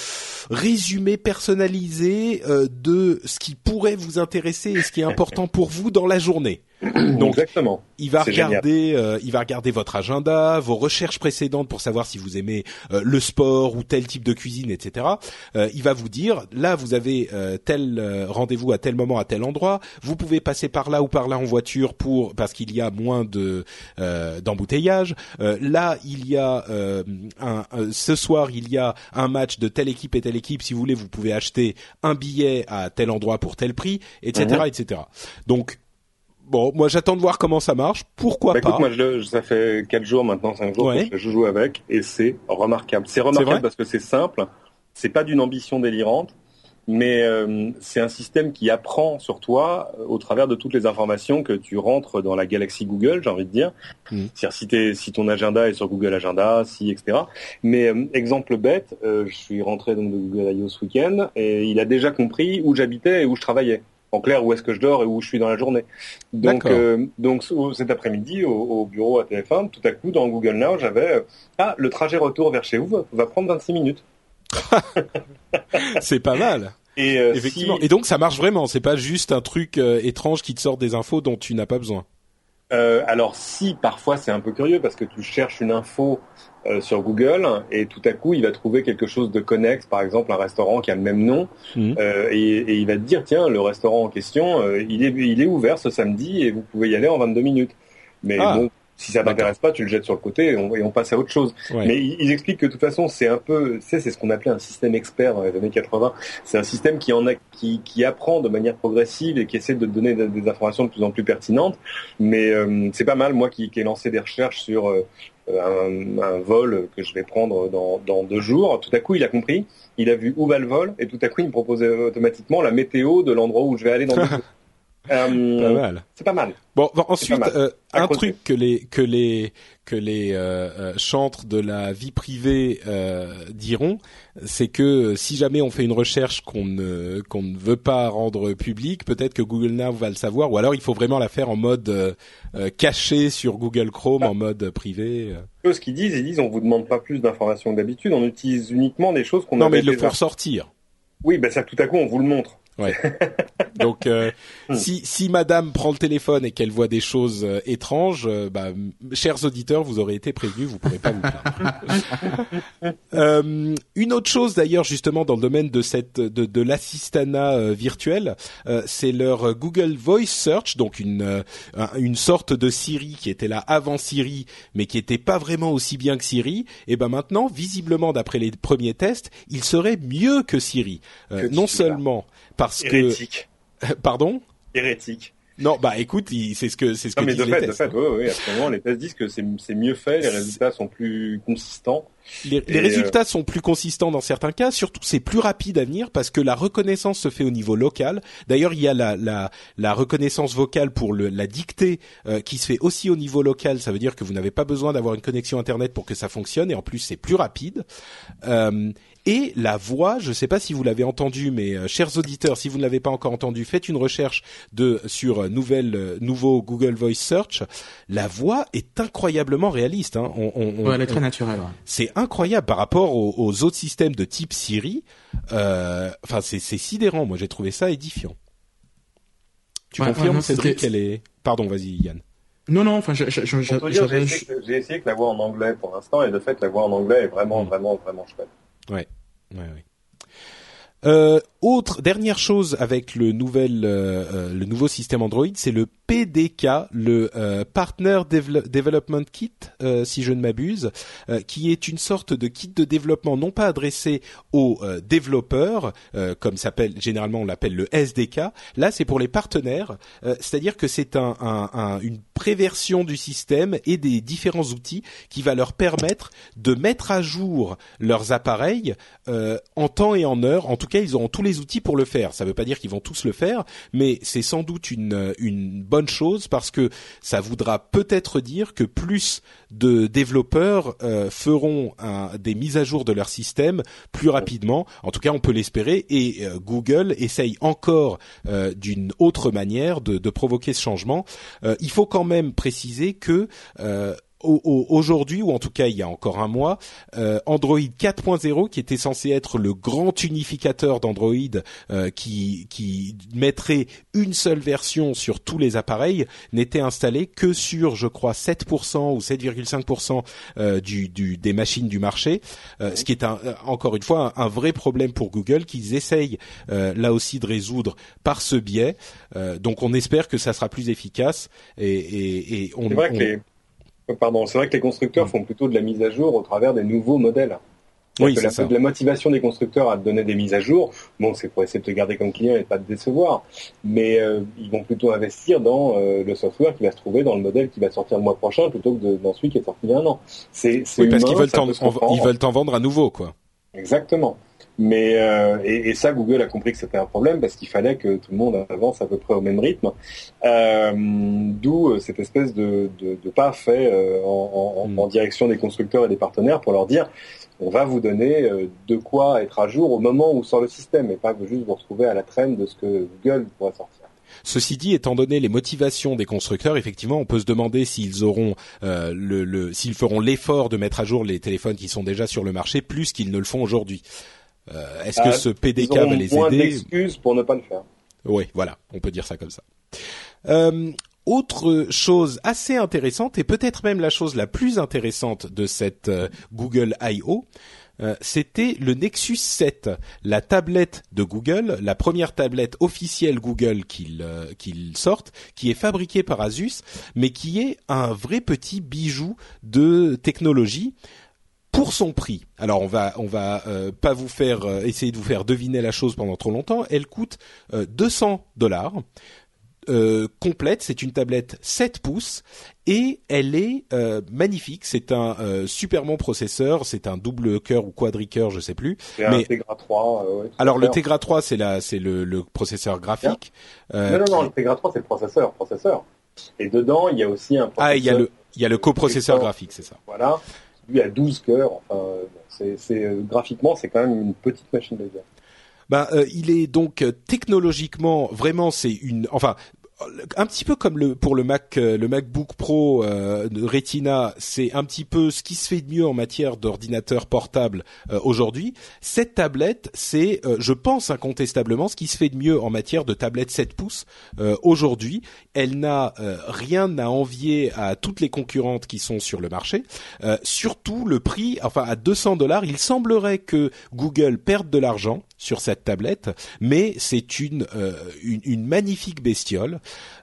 résumé personnalisé euh, de ce qui pourrait vous intéresser et ce qui est important pour vous dans la journée. Donc, Exactement. Il va regarder, euh, il va regarder votre agenda, vos recherches précédentes pour savoir si vous aimez euh, le sport ou tel type de cuisine, etc. Euh, il va vous dire, là, vous avez tel rendez-vous à tel moment à tel endroit. Vous pouvez passer par là ou par là en voiture pour parce qu'il y a moins de d'embouteillage. là, il y a un, ce soir, il y a un match de telle équipe et telle équipe. Si vous voulez, vous pouvez acheter un billet à tel endroit pour tel prix, etc., mhm. etc. Donc bon, moi j'attends de voir comment ça marche. Pourquoi bah, pas écoute, moi je, ça fait quatre jours maintenant, cinq jours que je joue avec et c'est remarquable. C'est remarquable parce que c'est simple, c'est pas d'une ambition délirante, mais euh, c'est un système qui apprend sur toi euh, au travers de toutes les informations que tu rentres dans la galaxie Google, j'ai envie de dire. Mmh. C'est-à-dire si, si ton agenda est sur Google Agenda, si etc. Mais euh, exemple bête, je suis rentré donc de Google I.O. ce week-end et il a déjà compris où j'habitais et où je travaillais en clair où est-ce que je dors et où je suis dans la journée. Donc, euh, donc cet après-midi au, bureau à TF1, tout à coup dans Google Now, j'avais euh, ah le trajet retour vers chez vous va, prendre 26 minutes. <laughs> c'est pas mal. Et euh, effectivement. Et donc ça marche vraiment. C'est pas juste un truc étrange qui te sort des infos dont tu n'as pas besoin. Alors si parfois c'est un peu curieux parce que tu cherches une info euh, sur Google et tout à coup il va trouver quelque chose de connexe, par exemple un restaurant qui a le même nom mhm. euh, et, il va te dire tiens le restaurant en question euh, il est il est ouvert ce samedi et vous pouvez y aller en 22 minutes. Mais ah. bon si ça t'intéresse pas, tu le jettes sur le côté et on, passe à autre chose. Mais ils, expliquent que de toute façon, c'est un peu, c'est ce qu'on appelait un système expert dans les années 80. C'est un système qui en a, qui, qui apprend de manière progressive et qui essaie de donner des, informations de plus en plus pertinentes. Mais c'est pas mal, moi qui, qui ai lancé des recherches sur un, un, vol que je vais prendre dans, dans, deux jours. Tout à coup, il a compris, il a vu où va le vol, et tout à coup, il me proposait automatiquement la météo de l'endroit où je vais aller dans deux jours. <laughs> Euh, c'est pas mal. Bon, ensuite, euh, un truc que les que les que les euh, euh, chantres de la vie privée diront, c'est que si jamais on fait une recherche qu'on ne qu'on ne veut pas rendre publique, peut-être que Google Now va le savoir, ou alors il faut vraiment la faire en mode caché sur Google Chrome, ah. en mode privé. Ce qu'ils disent, ils disent, on vous demande pas plus d'informations que d'habitude, on utilise uniquement des choses qu'on. Non, mais ils le font ressortir. Oui, ben ça, tout à coup, on vous le montre. Ouais. <laughs> Donc euh, <laughs> hmm. si si madame prend le téléphone et qu'elle voit des choses euh, étranges, euh, bah, chers auditeurs, vous aurez été prévenus, vous pourrez pas vous plaindre. <laughs> une autre chose d'ailleurs justement dans le domaine de cette de, de l'assistanat virtuel, c'est leur Google Voice Search, donc une une sorte de Siri qui était là avant Siri, mais qui était pas vraiment aussi bien que Siri. Et ben maintenant, visiblement d'après les premiers tests, il serait mieux que Siri. non seulement parce Hérétique. que <laughs> pardon? Hérétique. Non, bah écoute, c'est ce que c'est ce que mais disent de les fait, De fait, oui, oui, absolument. Les tests disent que c'est mieux fait, les résultats sont plus consistants. Les, les résultats sont plus consistants dans certains cas. Surtout, c'est plus rapide à venir parce que la reconnaissance se fait au niveau local. D'ailleurs, il y a la, la, la reconnaissance vocale pour le, la dictée euh, qui se fait aussi au niveau local. Ça veut dire que vous n'avez pas besoin d'avoir une connexion internet pour que ça fonctionne et en plus c'est plus rapide. Euh, et la voix, je ne sais pas si vous l'avez entendu, mais euh, chers auditeurs, si vous ne l'avez pas encore entendu, faites une recherche de sur euh, nouvelle, euh, nouveau Google Voice Search. La voix est incroyablement réaliste. Hein. On, on, elle est très naturelle. C'est incroyable par rapport aux, autres systèmes de type Siri. Enfin, c'est sidérant. Moi, j'ai trouvé ça édifiant. Tu confirmes, Cédric, qu'elle est. Pardon, vas-y, Yann. Non, non, enfin, j'ai essayé que la voix en anglais pour l'instant, et de fait, la voix en anglais est vraiment, mm. vraiment, vraiment chouette. Ouais, Euh, autre dernière chose avec le nouvel euh, euh, le nouveau système Android, c'est le PDK, le euh, Partner Development Kit, euh, si je ne m'abuse, euh, qui est une sorte de kit de développement non pas adressé aux développeurs, comme s'appelle généralement on l'appelle le SDK. Là, c'est pour les partenaires, c'est-à-dire que c'est un, un, une préversion du système et des différents outils qui va leur permettre de mettre à jour leurs appareils en temps et en heure. En tout cas, ils auront tous les outils pour le faire. Ça ne veut pas dire qu'ils vont tous le faire, mais c'est sans doute une bonne bonne chose parce que ça voudra peut-être dire que plus de développeurs euh, feront des mises à jour de leur système plus rapidement. En tout cas, on peut l'espérer. Et euh, Google essaye encore euh, d'une autre manière de, de, provoquer ce changement. il faut quand même préciser que aujourd'hui, ou en tout cas il y a encore un mois, euh, Android 4.0, qui était censé être le grand unificateur d'Android, euh, qui, qui mettrait une seule version sur tous les appareils, n'était installé que sur, je crois, 7% ou 7,5% euh, du, du, des machines du marché, ce qui est un, encore une fois un, vrai problème pour Google qu'ils essayent là aussi de résoudre par ce biais. donc on espère que ça sera plus efficace et, et, et on. Pardon, c'est vrai que les constructeurs mm. font plutôt de la mise à jour au travers des nouveaux modèles. Oui, c'est ça. La motivation des constructeurs à te donner des mises à jour, bon, c'est pour essayer de te garder comme client et pas te décevoir, mais euh, ils vont plutôt investir dans euh, le software qui va se trouver dans le modèle qui va sortir le mois prochain plutôt que dans celui qui est sorti il y a un an. C'est, oui, parce qu'ils veulent t'en, ils veulent t'en vendre à nouveau, quoi. Exactement. Mais euh, et, et, ça, Google a compris que c'était un problème parce qu'il fallait que tout le monde avance à peu près au même rythme. Euh, D'où euh, cette espèce de, de, de pas fait euh, en, en, mm. en, direction des constructeurs et des partenaires pour leur dire on va vous donner euh, de quoi être à jour au moment où sort le système et pas juste vous retrouver à la traîne de ce que Google pourrait sortir. Ceci dit, étant donné les motivations des constructeurs, effectivement, on peut se demander s'ils auront euh, le, le s'ils feront l'effort de mettre à jour les téléphones qui sont déjà sur le marché plus qu'ils ne le font aujourd'hui. Euh, est-ce que ah, ce PDK va les moins aider d'excuses pour ne pas le faire. Oui, voilà, on peut dire ça comme ça. Euh, autre chose assez intéressante et peut-être même la chose la plus intéressante de cette euh, Google I.O., euh, c'était le Nexus 7, la tablette de Google, la première tablette officielle Google qu'ils euh, sortent, qui est fabriquée par Asus, mais qui est un vrai petit bijou de technologie pour son prix. Alors on va on va euh, pas vous faire euh, essayer de vous faire deviner la chose pendant trop longtemps. Elle coûte 200 euh, dollars. complète, c'est une tablette 7 pouces et elle est magnifique. C'est un super bon processeur, c'est un double cœur ou quadricœur, je sais plus. C'est un Tegra 3. alors le Tegra 3, c'est la c'est le, le, processeur graphique. non non non, le Tegra 3 c'est le processeur, processeur. Et dedans, il y a aussi un processeur. Ah, il y a le il y a le coprocesseur graphique, c'est ça. Voilà lui a 12 cœurs. Enfin, c'est, euh, graphiquement, c'est quand même une petite machine de guerre. Ben, euh, il est donc euh, technologiquement vraiment c'est une enfin un petit peu comme le pour le Mac euh, le MacBook Pro euh, Retina, c'est un petit peu ce qui se fait de mieux en matière d'ordinateur portable euh, aujourd'hui. Cette tablette, c'est je pense incontestablement ce qui se fait de mieux en matière de tablette 7 pouces aujourd'hui. Elle n'a rien à envier à toutes les concurrentes qui sont sur le marché. surtout le prix, enfin à 200 dollars, il semblerait que Google perde de l'argent sur cette tablette, mais c'est une, une, une magnifique bestiole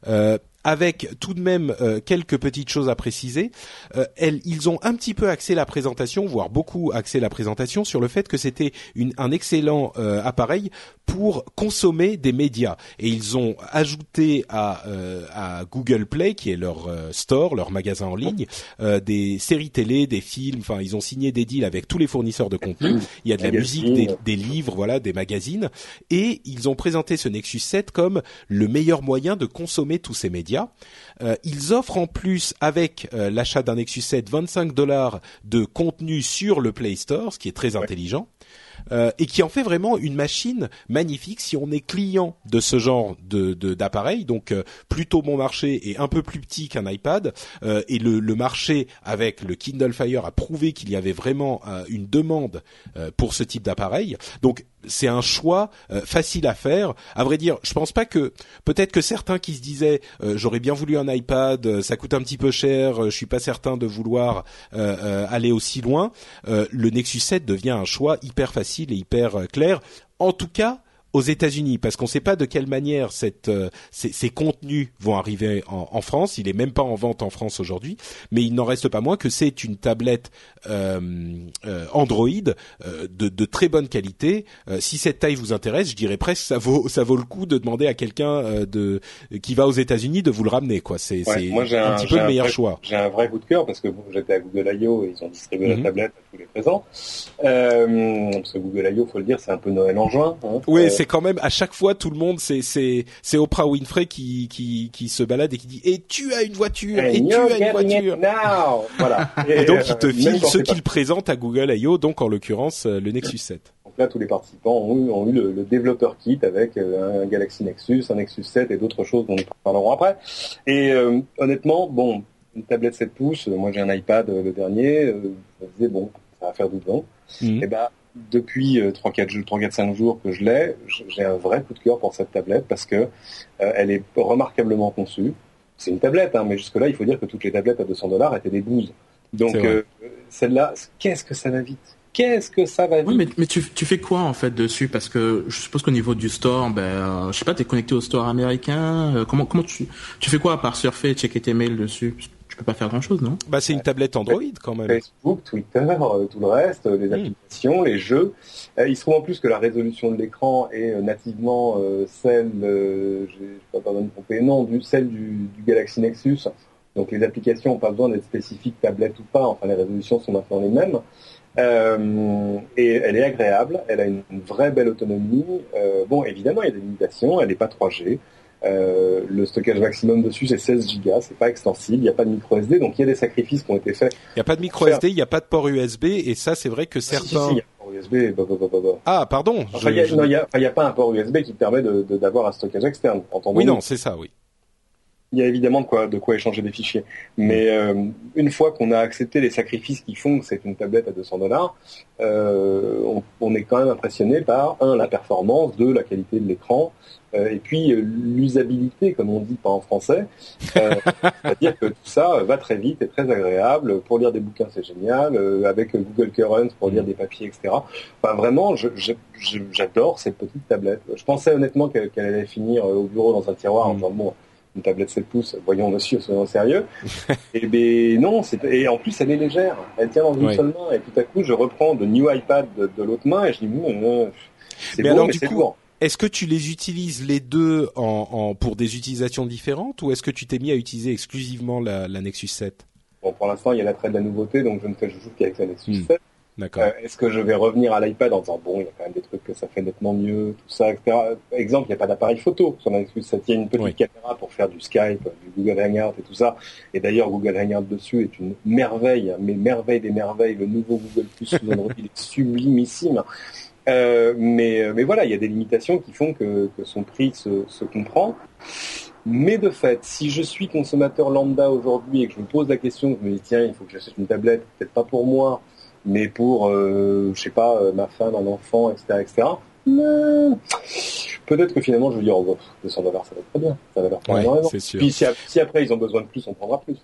euh, avec tout de même euh, quelques petites choses à préciser. Euh, elles, ils ont un petit peu axé la présentation, voire beaucoup axé la présentation sur le fait que c'était un excellent euh, appareil pour consommer des médias. Et ils ont ajouté à, à Google Play, qui est leur store, leur magasin en ligne, des séries télé, des films. Enfin, ils ont signé des deals avec tous les fournisseurs de contenu. Il y a de la musique, des, des livres, voilà, des magazines. Et ils ont présenté ce Nexus 7 comme le meilleur moyen de consommer tous ces médias euh, ils offrent en plus avec euh, l'achat d'un Nexus 7 25 dollars de contenu sur le Play Store, ce qui est très intelligent. Euh, et qui en fait vraiment une machine magnifique si on est client de ce genre de d'appareil, donc plutôt bon marché et un peu plus petit qu'un iPad. et le, le, marché avec le Kindle Fire a prouvé qu'il y avait vraiment une demande pour ce type d'appareil. Donc c'est un choix euh, facile à faire. À vrai dire, je pense pas que peut-être que certains qui se disaient euh, j'aurais bien voulu un iPad, euh, ça coûte un petit peu cher, je suis pas certain de vouloir aller aussi loin. le Nexus 7 devient un choix hyper facile et hyper clair. En tout cas, aux États-Unis parce qu'on ne sait pas de quelle manière cette, euh, ces, ces, contenus vont arriver en, en, France. Il est même pas en vente en France aujourd'hui, mais il n'en reste pas moins que c'est une tablette euh, euh Android euh, de, de, très bonne qualité. si cette taille vous intéresse, je dirais presque ça vaut ça vaut le coup de demander à quelqu'un de qui va aux États-Unis de vous le ramener quoi. C'est ouais, un, un, petit peu le meilleur vrai, choix. J'ai un vrai coup de cœur parce que j'étais à Google I.O. et ils ont distribué mm -hmm. la mhm. tablette à tous les présents. parce que Google I.O. faut le dire, c'est un peu Noël en juin. Hein. Oui, c'est quand même à chaque fois tout le monde, c'est c'est c'est Oprah Winfrey qui qui qui se balade et qui dit et tu as une voiture et, et tu as une voiture. Now. Voilà. Et, <laughs> et donc il te file ce qu'il présente à Google I.O. Donc en l'occurrence le Nexus 7. Donc là tous les participants ont eu, ont eu le, le développeur kit avec un Galaxy Nexus, un Nexus 7 et d'autres choses dont nous parlerons après. Et euh, honnêtement, bon, une tablette 7 pouces, moi j'ai un iPad le dernier, euh, je me disais bon, ça va faire du vent. Mmh. Et ben depuis 3-4 jours, 3-4-5 jours que je l'ai, j'ai un vrai coup de cœur pour cette tablette parce que euh, elle est remarquablement conçue. C'est une tablette, hein, mais jusque-là, il faut dire que toutes les tablettes à 200 dollars étaient des bouses. Donc euh, celle-là, qu'est-ce que ça va vite? Qu'est-ce que ça va vite Oui, mais, mais tu, tu, fais quoi en fait dessus? Parce que je suppose qu'au niveau du store, ben, euh, je sais pas, t'es connecté au store américain. Euh, comment, comment tu, tu fais quoi à part surfer et checker tes mails dessus? Tu peux pas faire grand chose, non? Bah c'est une tablette Android quand même. Facebook, Twitter, euh, tout le reste, les mmh. applications, les jeux. Euh, il se trouve en plus que la résolution de l'écran est euh, nativement euh, celle, euh, je pas me tromper, non, du, celle du, du, Galaxy Nexus. Donc les applications n'ont pas besoin d'être spécifiques tablette ou pas. Enfin les résolutions sont maintenant les mêmes. Euh, et elle est agréable, elle a une, une vraie belle autonomie. Euh, bon, évidemment, il y a des limitations, elle n'est pas 3G. Euh, le stockage maximum dessus c'est 16 Go, c'est pas extensible, il n'y a pas de micro SD, donc il y a des sacrifices qui ont été faits. Il n'y a pas de micro SD, il n'y a pas de port USB, et ça c'est vrai que certains. Si, si, y a un port USB. Bah, bah, bah, bah. Ah pardon. Enfin, il je... n'y a, a, pas un port USB qui permet d'avoir de, de, un stockage externe. Oui non, c'est ça, oui. Il y a évidemment de quoi, de quoi échanger des fichiers. Mais euh, une fois qu'on a accepté les sacrifices qui font que c'est une tablette à 200 dollars, euh, on, on, est quand même impressionné par un la performance, deux la qualité de l'écran, euh, et puis euh, l'usabilité, comme on dit pas en français. Euh, <laughs> C'est-à-dire que tout ça va très vite et très agréable. Pour lire des bouquins, c'est génial. avec Google Current pour lire des papiers, etc. Enfin, vraiment, j'adore cette petite tablette. Je pensais honnêtement qu'elle qu allait finir au bureau dans un tiroir en disant bon une tablette 7 pouces, voyons monsieur, soyons sérieux. <laughs> et ben non, et en plus elle est légère, elle tient dans une oui. seule main, et tout à coup je reprends de New iPad de, de l'autre main et je dis, euh, c'est bon, mais c'est lourd. Est-ce que tu les utilises les deux en, en, pour des utilisations différentes ou est-ce que tu t'es mis à utiliser exclusivement la, la Nexus 7 Bon, pour l'instant, il y a l'attrait de la nouveauté, donc je ne fais juste qu'avec la Nexus mmh. 7. D'accord. Euh, est-ce que je vais revenir à l'iPad en disant bon, il y a quand même des trucs que ça fait nettement mieux, tout ça, etc. Exemple, il n'y a pas d'appareil photo sur la Nexus 7. Il y a une petite oui. caméra pour faire du Skype, du Google Hangout et tout ça. Et d'ailleurs, Google Hangout dessus est une merveille, mais merveille des merveilles. Le nouveau Google Plus Android est sublimissime. Euh, mais, mais voilà, il y a des limitations qui font que, que son prix se, se, comprend. Mais de fait, si je suis consommateur lambda aujourd'hui et que je me pose la question, je me dis tiens, il faut que j'achète une tablette, peut-être pas pour moi, mais pour, euh, je sais pas, euh, ma femme, un enfant, etc., etc. Peut-être que finalement je vais dire, oh, 200 dollars, ça va être très bien, ça va leur prendre ouais, énormément. Sûr. Puis si, si après ils ont besoin de plus, on prendra plus.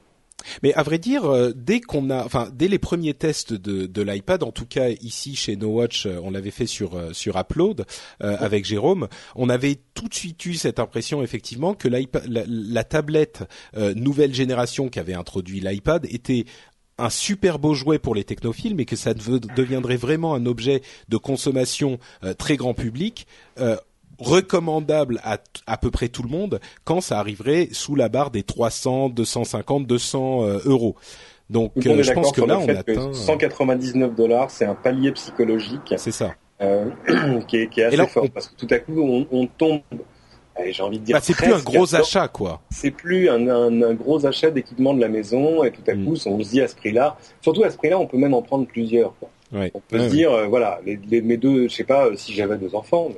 Mais à vrai dire, euh, dès qu'on a, enfin, dès les premiers tests de, de l'iPad, en tout cas ici chez No Watch, on l'avait fait sur sur Upload euh, ouais. avec Jérôme, on avait tout de suite eu cette impression effectivement que l'iPad, la, la, tablette euh, nouvelle génération qui avait introduit l'iPad était un super beau jouet pour les technophiles, mais que ça deviendrait vraiment un objet de consommation euh, très grand public. Euh, recommandable à à peu près tout le monde quand ça arriverait sous la barre des 300, 250, 200 euh, euros. Donc euh, je pense que là on atteint 199 dollars, c'est un palier psychologique. C'est ça. Euh, <clears throat> qui, est, qui est assez là, fort on... parce que tout à coup on, on tombe j'ai envie de dire. Bah, c'est plus un gros achat, quoi. C'est plus un, un, un, gros achat d'équipement de la maison, et tout à coup, mm. on se dit à ce prix-là. Surtout à ce prix-là, on peut même en prendre plusieurs. Quoi. Ouais. On peut ouais, se dire, euh, voilà, les, les, mes deux, je sais pas, si j'avais deux enfants,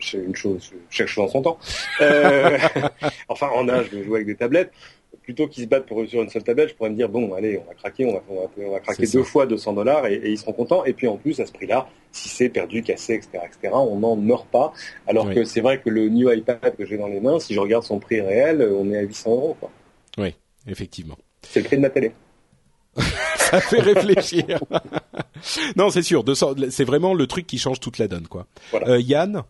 c'est une chose, chaque chose en son temps. Euh, <laughs> enfin, en âge de jouer avec des tablettes plutôt qu'ils se battent pour sur une seule tablette, je pourrais me dire bon, allez, on va craquer, on va, on va, on va craquer deux ça. fois 200 dollars et, et, ils seront contents. Et puis en plus, à ce prix-là, si c'est perdu, cassé, etc., etc., on n'en meurt pas. Alors oui. que c'est vrai que le New iPad que j'ai dans les mains, si je regarde son prix réel, on est à 800 euros. Quoi. Oui, effectivement. C'est le prix de ma télé. <laughs> ça fait réfléchir. <laughs> non, c'est sûr. C'est vraiment le truc qui change toute la donne, quoi. Voilà. Euh, Yann?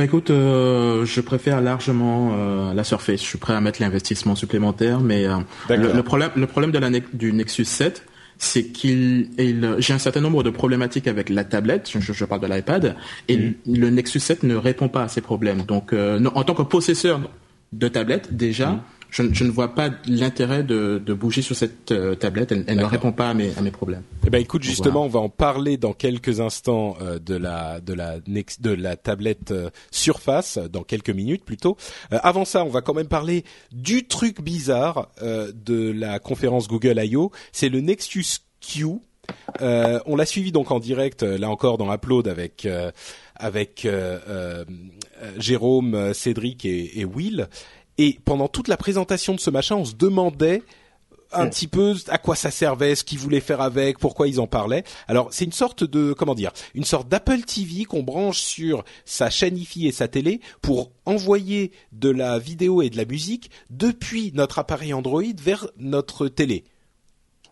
Bah écoute, je préfère largement la Surface. Je suis prêt à mettre l'investissement supplémentaire, mais le, problème, le problème de la du Nexus 7, c'est qu'il j'ai un certain nombre de problématiques avec la tablette, je, parle de l'iPad, et mm. le Nexus 7 ne répond pas à ces problèmes. Donc, en tant que possesseur de tablette, déjà, mm je, ne vois pas l'intérêt de, bouger sur cette euh, tablette. Elle, ne répond pas à mes, à mes problèmes. Eh ben, écoute, justement, on va en parler dans quelques instants euh, de la de la de la tablette euh, Surface dans quelques minutes plutôt. avant ça, on va quand même parler du truc bizarre de la conférence Google I.O. C'est le Nexus Q. on l'a suivi donc en direct, là encore dans Upload avec avec Jérôme, Cédric et, et Will. Et pendant toute la présentation de ce machin, on se demandait un petit peu à quoi ça servait, ce qu'ils voulaient faire avec, pourquoi ils en parlaient. Alors c'est une sorte de comment dire, une sorte d'Apple TV qu'on branche sur sa chaîne IFI et sa télé pour envoyer de la vidéo et de la musique depuis notre appareil Android vers notre télé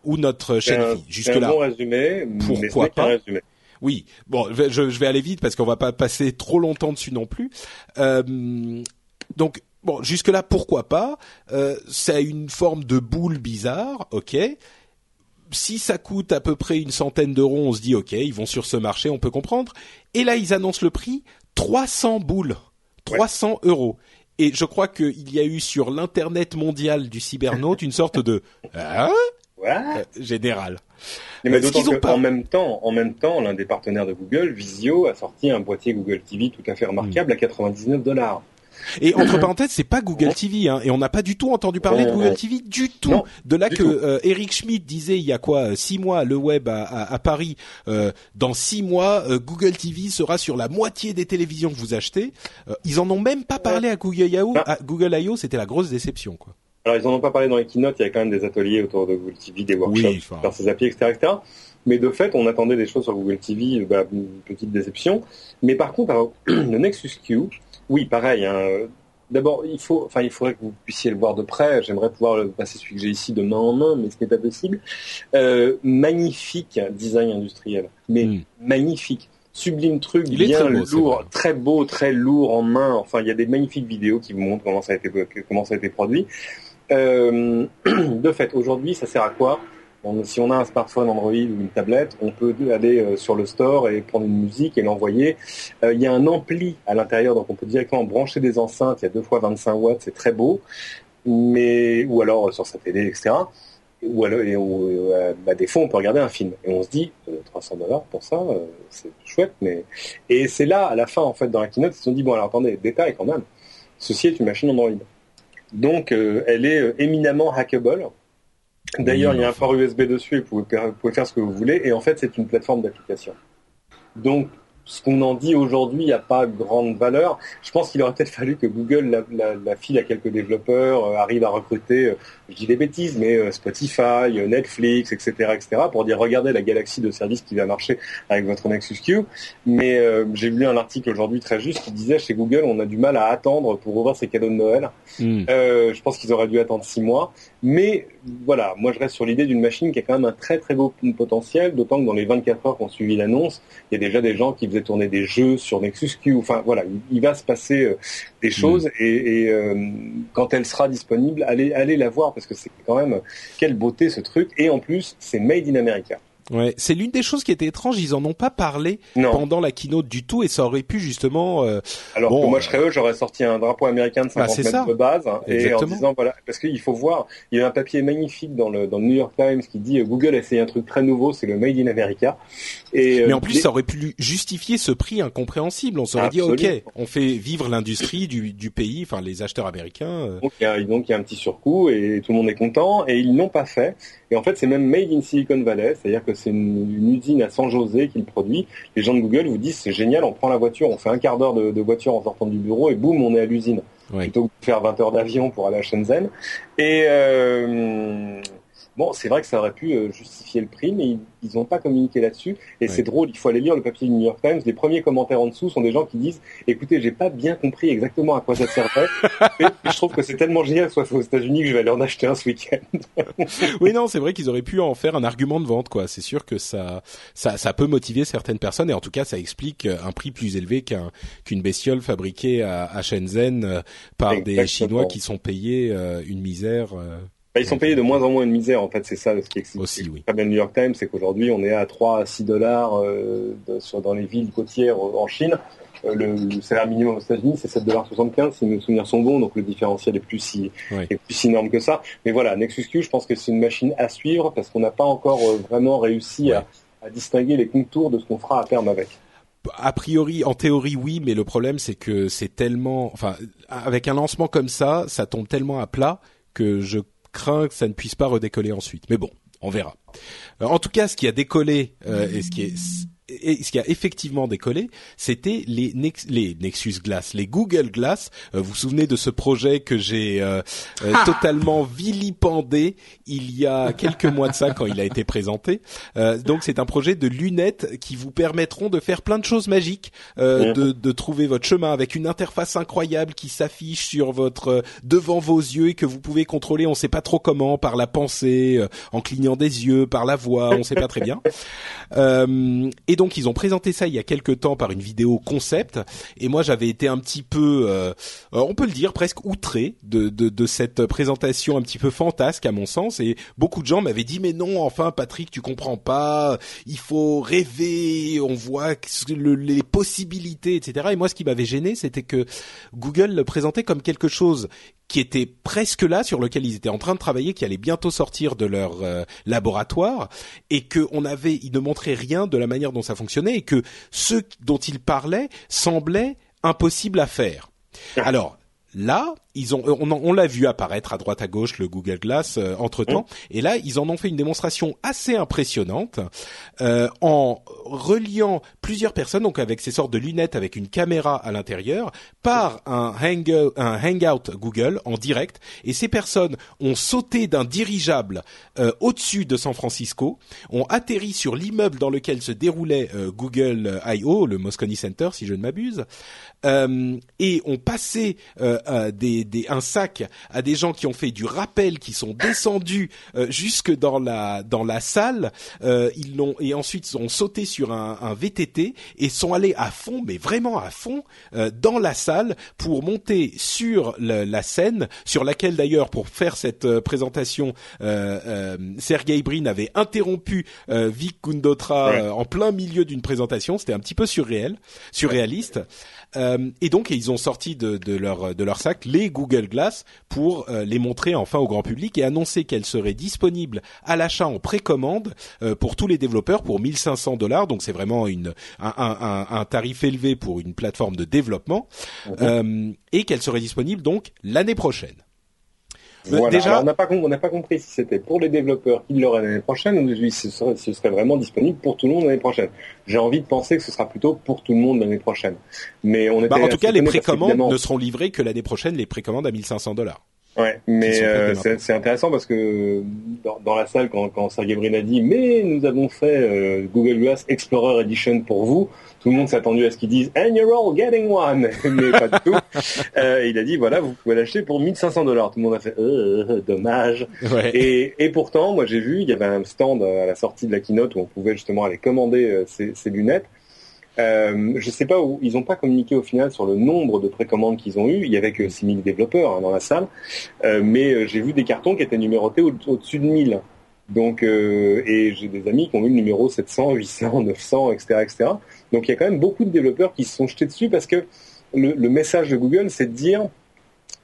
ou notre chaîne IFI. Jusque là. Un bon résumé. Pourquoi pas résumé. Oui, bon, je, vais aller vite parce qu'on va pas passer trop longtemps dessus non plus. Euh, donc Bon, jusque-là, pourquoi pas? Euh, Ça une forme de boule bizarre, ok. Si ça coûte à peu près une centaine d'euros, on se dit ok, ils vont sur ce marché, on peut comprendre. Et là, ils annoncent le prix 300 boules, 300 euros. Et je crois qu'il y a eu sur l'internet mondial du cybernaute une sorte de hein? Euh, général. Mais euh, d'autant qu'en même temps, en même temps, l'un des partenaires de Google, Visio, a sorti un boîtier Google TV tout à fait remarquable à 99 dollars. Et entre parenthèses, c'est pas Google TV, hein, et on n'a pas du tout entendu parler de Google TV du tout. de là que euh, Eric Schmidt disait il y a quoi six mois, le web à, à, Paris, euh, dans six mois, euh, Google TV sera sur la moitié des télévisions que vous achetez. ils en ont même pas parlé à Google I.O. À Google I.O. C'était la grosse déception, quoi. Alors ils en ont pas parlé dans les keynotes. Il y a quand même des ateliers autour de Google TV, des workshops, faire ses applis, etc., etc. Mais de fait, on attendait des choses sur Google TV, bah, une petite déception. Mais par contre, <clears throat> le Nexus Q, oui, pareil. Hein, D'abord, il faut, enfin, il faudrait que vous puissiez le voir de près. J'aimerais pouvoir le passer celui que j'ai ici de main en main, mais ce n'est pas possible. Euh, magnifique design industriel, mais hmm. magnifique, sublime truc, il bien lourd, très beau, très lourd en main. Enfin, il y a des magnifiques vidéos qui vous montrent comment ça a été, comment ça a été produit. Euh, <clears throat> de fait, aujourd'hui, ça sert à quoi? Si on a un smartphone Android ou une tablette, on peut aller euh, sur le store et prendre une musique et l'envoyer. Euh, il y a un ampli à l'intérieur, donc on peut directement brancher des enceintes. Il y a deux fois 25 watts, c'est très beau. Mais ou alors euh, sur sa télé, etc. Ou alors, et, des fois, on peut regarder un film et on se dit 300 dollars pour ça, c'est chouette. Mais et c'est là, à la fin, en fait, dans la keynote, ils se sont dit bon, alors attendez, détail quand même. Ceci est une machine Android. Donc, elle est éminemment hackable. D'ailleurs, il y a un port USB dessus et vous pouvez, faire ce que vous voulez. Et en fait, c'est une plateforme d'application. Donc, ce qu'on en dit aujourd'hui, il n'y a pas grande valeur. Je pense qu'il aurait peut-être fallu que Google la, la, file à quelques développeurs, euh, arrive à recruter, euh, je dis des bêtises, mais euh, Spotify, Netflix, etc., etc., pour dire regardez la galaxie de services qui va marcher avec votre Nexus Q. Mais j'ai lu un article aujourd'hui très juste qui disait chez Google, on a du mal à attendre pour ouvrir ses cadeaux de Noël. Hmm. je pense qu'ils auraient dû attendre six mois. Mais voilà, moi je reste sur l'idée d'une machine qui a quand même un très très beau potentiel, d'autant que dans les 24 heures qu'on suivi l'annonce, il y a déjà des gens qui faisaient tourner des jeux sur Nexus Q. Enfin voilà, il, va se passer euh, des choses mm. et, euh, quand elle sera disponible, allez, allez la voir parce que c'est quand même quelle beauté ce truc. Et en plus, c'est made in America. Ouais, c'est l'une des choses qui était étrange. Ils en ont pas parlé pendant la keynote du tout, et ça aurait pu justement. Euh, Alors que moi, je serais eux, j'aurais sorti un drapeau américain de 50 bah, mètres de base, hein, et en disant voilà, parce qu'il faut voir, il y a un papier magnifique dans le dans le New York Times qui dit euh, Google a essayé un truc très nouveau, c'est le Made in America. Et, euh, Mais en plus, ça aurait pu justifier ce prix incompréhensible. On s'aurait dit ok, on fait vivre l'industrie du, du pays, enfin les acheteurs américains. Donc il y a donc il y a un petit surcoût et tout le monde est content, et ils n'ont pas fait. Et en fait, c'est même made in Silicon Valley, c'est-à-dire que c'est une, usine à San José qui le produit. Les gens de Google vous disent c'est génial, on prend la voiture, on fait un quart d'heure de, voiture en sortant du bureau et boum, on est à l'usine. Plutôt que de faire 20 heures d'avion pour aller à Shenzhen. Et euh, Bon, c'est vrai que ça aurait pu euh, justifier le prix, mais ils n'ont pas communiqué là-dessus. Et c'est drôle, il faut aller lire le papier du New York Times. Les premiers commentaires en dessous sont des gens qui disent "Écoutez, j'ai pas bien compris exactement à quoi ça servait. <laughs> et je trouve que c'est tellement génial que ce soit aux États-Unis que je vais aller en acheter un ce week-end." <laughs> oui, non, c'est vrai qu'ils auraient pu en faire un argument de vente, quoi. C'est sûr que ça, ça, ça peut motiver certaines personnes, et en tout cas, ça explique un prix plus élevé qu'un qu'une bestiole fabriquée à, à Shenzhen euh, par des Chinois qui sont payés euh, une misère. Ils sont payés de moins en moins une misère, en fait, c'est ça ce qui explique Aussi, oui. le New York Times, c'est qu'aujourd'hui on est à 3 à 6 dollars euh, dans les villes côtières en Chine. Euh, le, salaire minimum aux États-Unis, c'est 7,75 si mes souvenirs sont bons, donc le différentiel est plus si, est plus si énorme que ça. Mais voilà, Nexus Q, je pense que c'est une machine à suivre parce qu'on n'a pas encore euh, vraiment réussi à, à distinguer les contours de ce qu'on fera à terme avec a priori, en théorie, oui, mais le problème, c'est que c'est tellement, enfin, avec un lancement comme ça, ça tombe tellement à plat que je crains que ça ne puisse pas redécoller ensuite. Mais bon, on verra. Euh, en tout cas, ce qui a décollé euh, et ce qui est et ce qui a effectivement décollé, c'était les, les Nexus Glass, les Google Glass. Euh, vous vous souvenez de ce projet que j'ai euh, euh, ah. totalement vilipendé il y a quelques mois de ça quand il a été présenté. donc c'est un projet de lunettes qui vous permettront de faire plein de choses magiques, de, de, trouver votre chemin avec une interface incroyable qui s'affiche sur votre devant vos yeux et que vous pouvez contrôler. On ne sait pas trop comment, par la pensée, en clignant des yeux, par la voix, on ne sait pas très bien. <laughs> et donc ils ont présenté ça il y a quelques temps par une vidéo concept. Et moi j'avais été un petit peu, euh, euh, on peut le dire presque outré de, cette présentation un petit peu fantasque à mon sens. Et beaucoup de gens m'avaient dit mais non enfin Patrick tu comprends pas, il faut rêver, on voit les possibilités etc. Et moi ce qui m'avait gêné c'était que Google le présentait comme quelque chose qui était presque là, sur lequel ils étaient en train de travailler, qui allait bientôt sortir de leur euh, laboratoire, et que on avait, ils ne montraient rien de la manière dont ça fonctionnait, et que ce dont ils parlaient semblait impossible à faire. Alors là, ils ont, on, l'a vu apparaître à droite à gauche le Google Glass euh, entre temps, mmh. et là ils en ont fait une démonstration assez impressionnante euh, en reliant plusieurs personnes, donc avec ces sortes de lunettes avec une caméra à l'intérieur, par un, un hangout Google en direct, et ces personnes ont sauté d'un dirigeable euh, au-dessus de San Francisco, ont atterri sur l'immeuble dans lequel se déroulait Google I.O., le Moscone Center si je ne m'abuse, et ont passé des un sac à des gens qui ont fait du rappel, qui sont descendus euh, jusque dans la dans la salle. Euh, ils l'ont et ensuite ont sauté sur un, un, VTT et sont allés à fond, mais vraiment à fond, euh, dans la salle pour monter sur la scène, sur laquelle d'ailleurs pour faire cette présentation, Sergey Brin avait interrompu Vic Kundotra en plein milieu d'une présentation. C'était un petit peu surréel, surréaliste. Euh, et donc ils ont sorti de, de, leur de leur sac les Google Glass pour euh, les montrer enfin au grand public et annoncer qu'elles seraient disponibles à l'achat en précommande euh, pour tous les développeurs pour 1500 dollars. Donc c'est vraiment une un, un, un, tarif élevé pour une plateforme de développement mhm. et qu'elles seraient disponibles donc l'année prochaine. Déjà, on n'a pas, compris si c'était pour les développeurs qui l'auraient l'année prochaine ou si ce serait, ce serait vraiment disponible pour tout le monde l'année prochaine. J'ai envie de penser que ce sera plutôt pour tout le monde l'année prochaine. Mais on bah, en tout cas, les précommandes ne seront livrées que l'année prochaine, les précommandes à 1500 dollars. Ouais, mais euh, c'est intéressant parce que dans, dans la salle, quand, quand Sergey Brin a dit « Mais nous avons fait euh, Google Glass Explorer Edition pour vous », tout le monde s'est attendu à ce qu'ils disent And you're all getting one, <laughs> mais pas du tout. <laughs> Euh, il a dit voilà, vous pouvez l'acheter pour 1500 dollars. Tout le monde a fait euh, dommage. Et, et, pourtant, moi j'ai vu, il y avait un stand à la sortie de la keynote où on pouvait justement aller commander euh, ces, ces lunettes. Euh, je sais pas où ils n'ont pas communiqué au final sur le nombre de précommandes qu'ils ont eu. Il y avait que 6000 développeurs hein, dans la salle, euh, mais euh, j'ai vu des cartons qui étaient numérotés au-dessus de 1000. Donc, euh, et j'ai des amis qui ont eu le numéro 700, 800, 900, etc., etc. Donc, il y a quand même beaucoup de développeurs qui se sont jetés dessus parce que le, message de Google, c'est de dire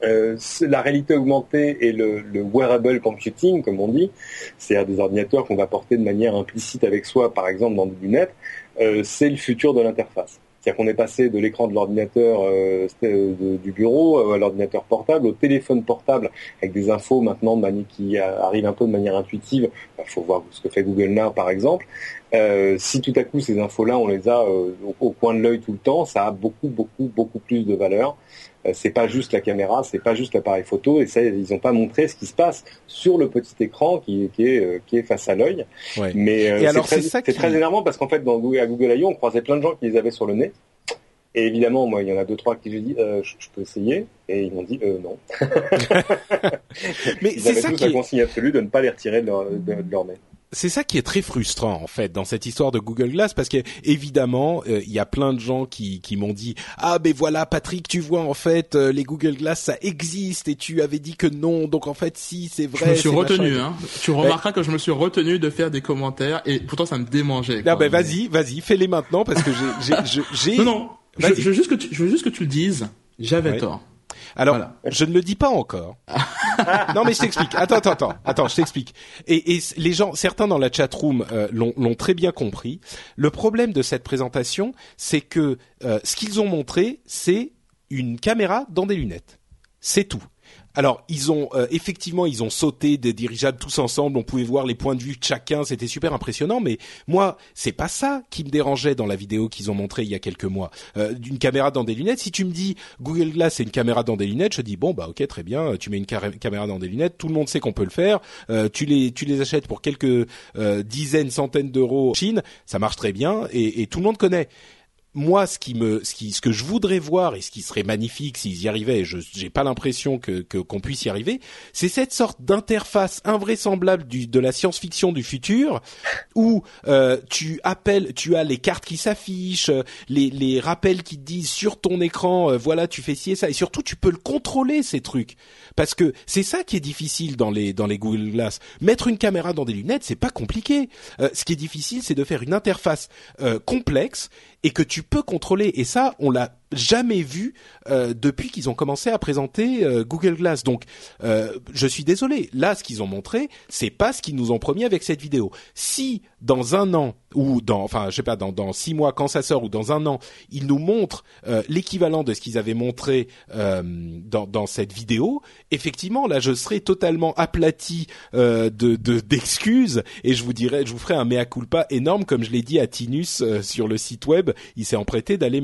euh, la réalité augmentée et le, le, wearable computing, comme on dit, c'est-à-dire des ordinateurs qu'on va porter de manière implicite avec soi, par exemple dans des lunettes, euh, c'est le futur de l'interface. C'est-à-dire qu'on est passé de l'écran de l'ordinateur euh, du bureau euh, à l'ordinateur portable, au téléphone portable, avec des infos maintenant qui arrivent un peu de manière intuitive. Il faut voir ce que fait Google Now, par exemple. Euh, si tout à coup ces infos-là, on les a euh, au, coin de l'œil tout le temps, ça a beaucoup, beaucoup, beaucoup plus de valeur. Euh, c'est pas juste la caméra, c'est pas juste l'appareil photo, et ça, ils n'ont pas montré ce qui se passe sur le petit écran qui, qui est qui est face à l'œil. Mais c'est très, très énervant parce qu'en fait, dans Google, à Google I.O., on croisait plein de gens qui les avaient sur le nez. Et évidemment, moi, il y en a deux, trois qui j'ai dit, euh, je, peux essayer. Et ils m'ont dit, euh, non. <laughs> <laughs> Mais c'est ça qui la consigne absolue de ne pas les retirer de leur, de, leur nez c'est ça qui est très frustrant en fait dans cette histoire de Google Glass parce que évidemment euh, il y a plein de gens qui, qui m'ont dit ah ben voilà Patrick tu vois en fait euh, les Google Glass ça existe et tu avais dit que non donc en fait si c'est vrai. Je me suis retenu hein. Tu remarqueras que je me suis retenu de faire des commentaires et pourtant ça me démangeait. Ah ben vas-y vas-y fais-les maintenant parce que j'ai j'ai non non je, veux juste que tu, je veux juste que tu le dises. J'avais tort. Alors, je ne le dis pas encore. <laughs> non, mais je t'explique. Attends, attends, attends, attends, je t'explique. Et, et, les gens, certains dans la chat room euh, l'ont très bien compris. Le problème de cette présentation, c'est que euh, ce qu'ils ont montré, c'est une caméra dans des lunettes. C'est tout. Alors, ils ont euh, effectivement, ils ont sauté des dirigeables tous ensemble. On pouvait voir les points de vue de chacun. C'était super impressionnant. Mais moi, c'est pas ça qui me dérangeait dans la vidéo qu'ils ont montré il y a quelques mois. Euh, d'une caméra dans des lunettes. Si tu me dis Google Glass c'est une caméra dans des lunettes, je dis bon bah ok très bien. Tu mets une caméra dans des lunettes. Tout le monde sait qu'on peut le faire. Euh, tu les tu les achètes pour quelques dizaines, centaines d'euros en Chine. Ça marche très bien et tout le monde connaît moi, ce qui me, ce qui, ce que je voudrais voir et ce qui serait magnifique s'ils y arrivaient, et je j'ai pas l'impression que qu'on puisse y arriver, c'est cette sorte d'interface invraisemblable du, de la science-fiction du futur où euh, tu appelles, tu as les cartes qui s'affichent, les, les rappels qui te disent sur ton écran, euh, voilà, tu fais ci et ça, et surtout tu peux le contrôler ces trucs, parce que c'est ça qui est difficile dans les dans les Google Glass. Mettre une caméra dans des lunettes, c'est pas compliqué. Euh, ce qui est difficile, c'est de faire une interface complexe et que tu peux contrôler. Et ça, on l'a jamais vu euh, depuis qu'ils ont commencé à présenter euh, Google Glass. Donc, euh, je suis désolé. Là, ce qu'ils ont montré, c'est pas ce qu'ils nous ont promis avec cette vidéo. Si dans un an ou dans, enfin, je sais pas, dans, dans six mois quand ça sort ou dans un an, ils nous montrent l'équivalent de ce qu'ils avaient montré dans, dans cette vidéo, effectivement, là, je serais totalement aplati de d'excuses et je vous dirais, je vous ferai un mea culpa énorme, comme je l'ai dit à Tinus sur le site web. Il s'est emprêté d'aller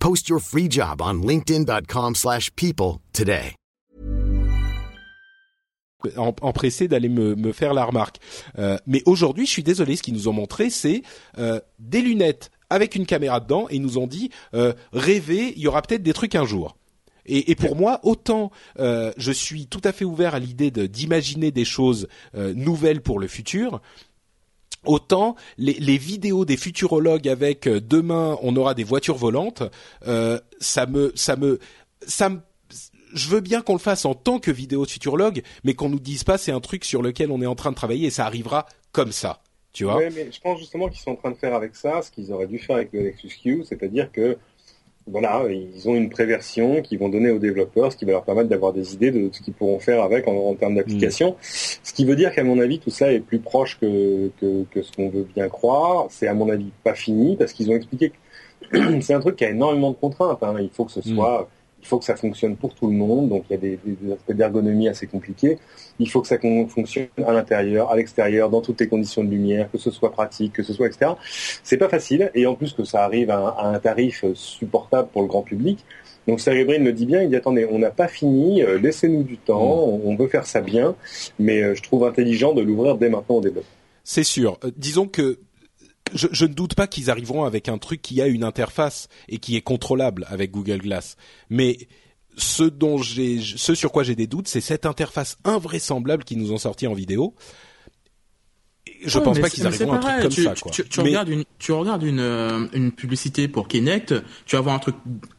Post your free job on linkedin.com/people today. empressé d'aller me, faire la remarque. Euh, mais aujourd'hui, je suis désolé, ce qu'ils nous ont montré, c'est euh, des lunettes avec une caméra dedans et ils nous ont dit euh, rêvez, il y aura peut-être des trucs un jour. Et, pour moi, autant euh, je suis tout à fait ouvert à l'idée d'imaginer des choses nouvelles pour le futur, autant les, vidéos des futurologues avec euh, demain on aura des voitures volantes, euh, ça me ça me ça me je veux bien qu'on le fasse en tant que vidéo de futurologue, mais qu'on nous dise pas c'est un truc sur lequel on est en train de travailler et ça arrivera comme ça. Tu vois? Ouais, mais je pense justement qu'ils sont en train de faire avec ça ce qu'ils auraient dû faire avec le Lexus Q, c'est-à-dire que voilà, ils ont une préversion qui vont donner aux développeurs, ce qui va leur permettre d'avoir des idées de ce qu'ils pourront faire avec en, termes d'application. Mm. Ce qui veut dire qu'à mon avis, tout ça est plus proche que, que, que ce qu'on veut bien croire. C'est à mon avis pas fini parce qu'ils ont expliqué que <clears throat> c'est un truc qui a énormément de contraintes. Hein. Il faut que ce mm. soit il faut que ça fonctionne pour tout le monde, donc il y a des, aspects d'ergonomie assez compliqués. Il faut que ça fonctionne à l'intérieur, à l'extérieur, dans toutes les conditions de lumière, que ce soit pratique, que ce soit etc. C'est pas facile, et en plus que ça arrive à, un tarif supportable pour le grand public. Donc Sergey Brin le dit bien, il dit attendez, on n'a pas fini, euh, laissez-nous du temps, mm. on, veut faire ça bien, mais euh, je trouve intelligent de l'ouvrir dès maintenant au débat. C'est sûr. Euh, disons que je, ne doute pas qu'ils arriveront avec un truc qui a une interface et qui est contrôlable avec Google Glass. Mais ce dont ce sur quoi j'ai des doutes, c'est cette interface invraisemblable qu'ils nous ont sorti en vidéo je pense pas qu'ils arriveront à un truc comme tu, ça. Quoi. Tu, tu regardes une, tu regardes une, euh, une publicité pour Kinect, tu vas voir un truc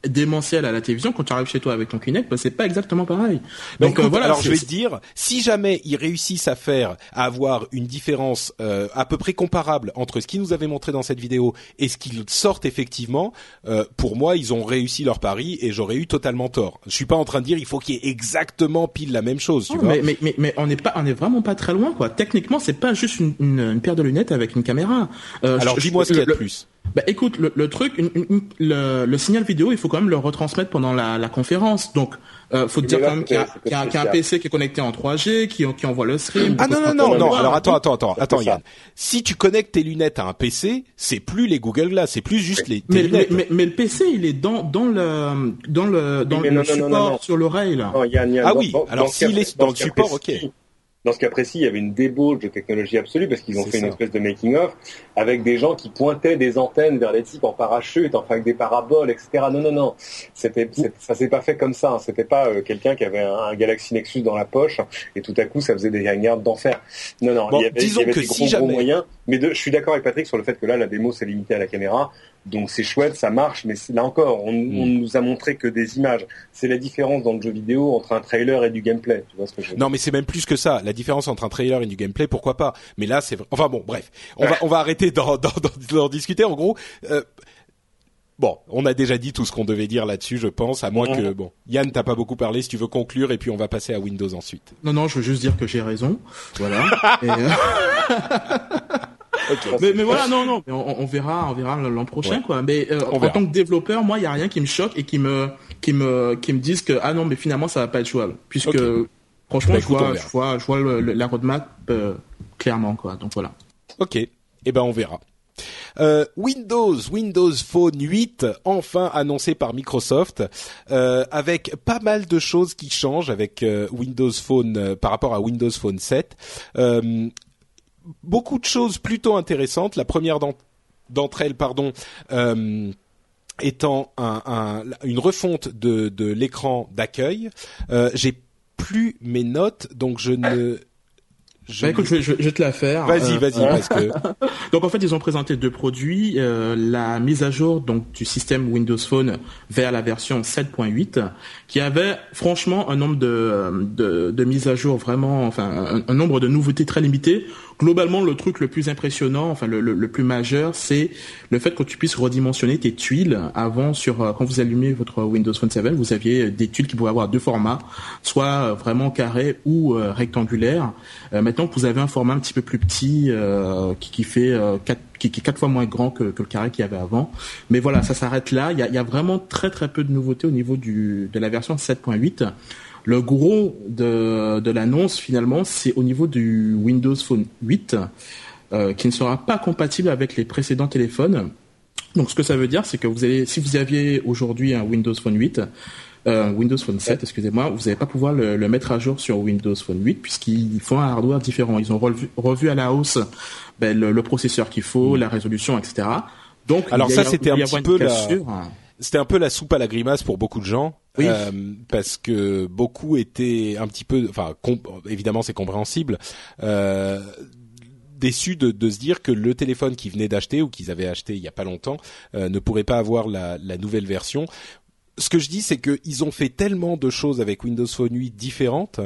démentiel à la télévision. Quand tu arrives chez toi avec ton Kinect, bah, c'est pas exactement pareil. Donc euh, voilà. Alors je vais te dire, si jamais ils réussissent à faire, à avoir une différence euh, à peu près comparable entre ce qu'ils nous avaient montré dans cette vidéo et ce qu'ils sortent effectivement, euh, pour moi, ils ont réussi leur pari et j'aurais eu totalement tort. Je suis pas en train de dire il faut qu'il y ait exactement pile la même chose. Tu non, vois mais, mais, mais, mais on n'est pas, on est vraiment pas très loin quoi. Techniquement, c'est pas juste une, une, une, paire de lunettes avec une caméra. Euh, Alors dis-moi ce qu'il y a de plus. Bah écoute, le, le truc, une, une, le, le, signal vidéo, il faut quand même le retransmettre pendant la, la conférence. Donc, euh, faut te dire quand même qu'il y a, qu y a, qu y a un PC qui est connecté en 3G, qui, qui envoie le stream. Ah non non non non. Alors attends attends attends attends Yann. Si tu connectes tes lunettes à un PC, c'est plus les Google Glass, c'est plus juste les. Mais, lunettes. mais, mais, le PC, il est dans dans le dans le dans mais le non, support non, non, non. sur l'oreille là. Non, Yann, Yann, Ah dans- oui. dans- Alors s'il est dans le support, ok. Dans ce cas précis, il y avait une débauche de technologie absolue parce qu'ils ont fait une espèce de making-of avec des gens qui pointaient des antennes vers les types en parachute, enfin avec des paraboles, etc. Non, non, non. C'était, ça s'est pas fait comme ça. hein. C'était pas euh, quelqu'un qui avait un, un Galaxy Nexus dans la poche et tout à coup ça faisait des gardes d'enfer. Non, non. Bon, il y avait, disons il y avait que des gros, si gros jamais- moyens. Mais de, je suis d'accord avec Patrick sur le fait que là, la démo s'est limitée à la caméra. Donc c'est chouette, ça marche, mais c'est- là encore, on, Mm. on nous a montré que des images. C'est la différence dans le jeu vidéo entre un trailer et du gameplay. Tu vois ce que je veux dire Non, mais c'est même plus que ça. La différence entre un trailer et du gameplay, pourquoi pas? Mais là, c'est vra- enfin bon, bref, on va <laughs> on va arrêter d'en d'en- d'en- d'en discuter. En gros, euh, bon, on a déjà dit tout ce qu'on devait dire là-dessus, je pense. À moins que bon, Yann, t'as pas beaucoup parlé. Si tu veux conclure, et puis on va passer à Windows ensuite. Non non, je veux juste dire que j'ai raison. Voilà. <laughs> Et, euh, <laughs> mais, mais voilà, non, non, on, on verra, on verra l'an prochain, Ouais. quoi. Mais euh, en verra. tant que développeur, moi, il y a rien qui me choque et qui me, qui me, qui me disent que ah non, mais finalement, ça va pas être jouable, puisque Ok. franchement, Bah, je écoute, vois, je vois, je vois le- le- la roadmap euh, clairement, quoi. Donc voilà. Ok, eh ben on verra. Euh, Windows, Windows Phone 8, enfin annoncé par Microsoft, euh, avec pas mal de choses qui changent avec euh, Windows Phone euh, par rapport à Windows Phone 7. Euh, beaucoup de choses plutôt intéressantes. La première d'en- d'entre elles, pardon. euh, étant un, un- une refonte de, de l'écran d'accueil, euh, j'ai plus mes notes, donc je ne. je Bah, écoute, je vais, je vais- je vais te la faire. Vas-y, Euh, vas-y, parce que <laughs> Donc en fait, ils ont présenté deux produits, euh, la mise à jour donc du système Windows Phone vers la version 7.8, qui avait franchement un nombre de, de, de mises à jour vraiment, enfin un, un nombre de nouveautés très limité. Globalement, le truc le plus impressionnant, enfin le, plus majeur, c'est le fait que tu puisses redimensionner tes tuiles. Avant, sur euh, quand vous allumez votre Windows Phone 7, vous aviez des tuiles qui pouvaient avoir deux formats, soit euh, vraiment carré ou euh, rectangulaire. Euh, maintenant que vous avez un format un petit peu plus petit, euh, qui, qui fait euh, quatre, fois moins grand que, le carré qu'il y avait avant. Mais voilà, ça s'arrête là. Il y a, vraiment très très peu de nouveautés au niveau de la version 7.8. Le gros de, de l'annonce finalement, c'est au niveau du Windows Phone 8, euh, qui ne sera pas compatible avec les précédents téléphones. Donc ce que ça veut dire, c'est que vous allez, si vous aviez aujourd'hui un Windows Phone 8, euh, Windows Phone 7, excusez-moi, vous n'allez pas pouvoir le, le mettre à jour sur Windows Phone 8 puisqu'ils font un hardware différent. Ils ont revu, revu à la hausse ben, le, le processeur qu'il faut, la résolution, etc. Donc. Alors ça, c'était un petit peu la- c'était un peu la soupe à la grimace pour beaucoup de gens, Oui. euh, parce que beaucoup étaient un petit peu, enfin, évidemment c'est compréhensible, euh, déçus de, de se dire que le téléphone qu'ils venaient d'acheter ou qu'ils avaient acheté il y a pas longtemps euh, ne pourrait pas avoir la, la nouvelle version. Ce que je dis, c'est qu'ils ont fait tellement de choses avec Windows Phone 8 différentes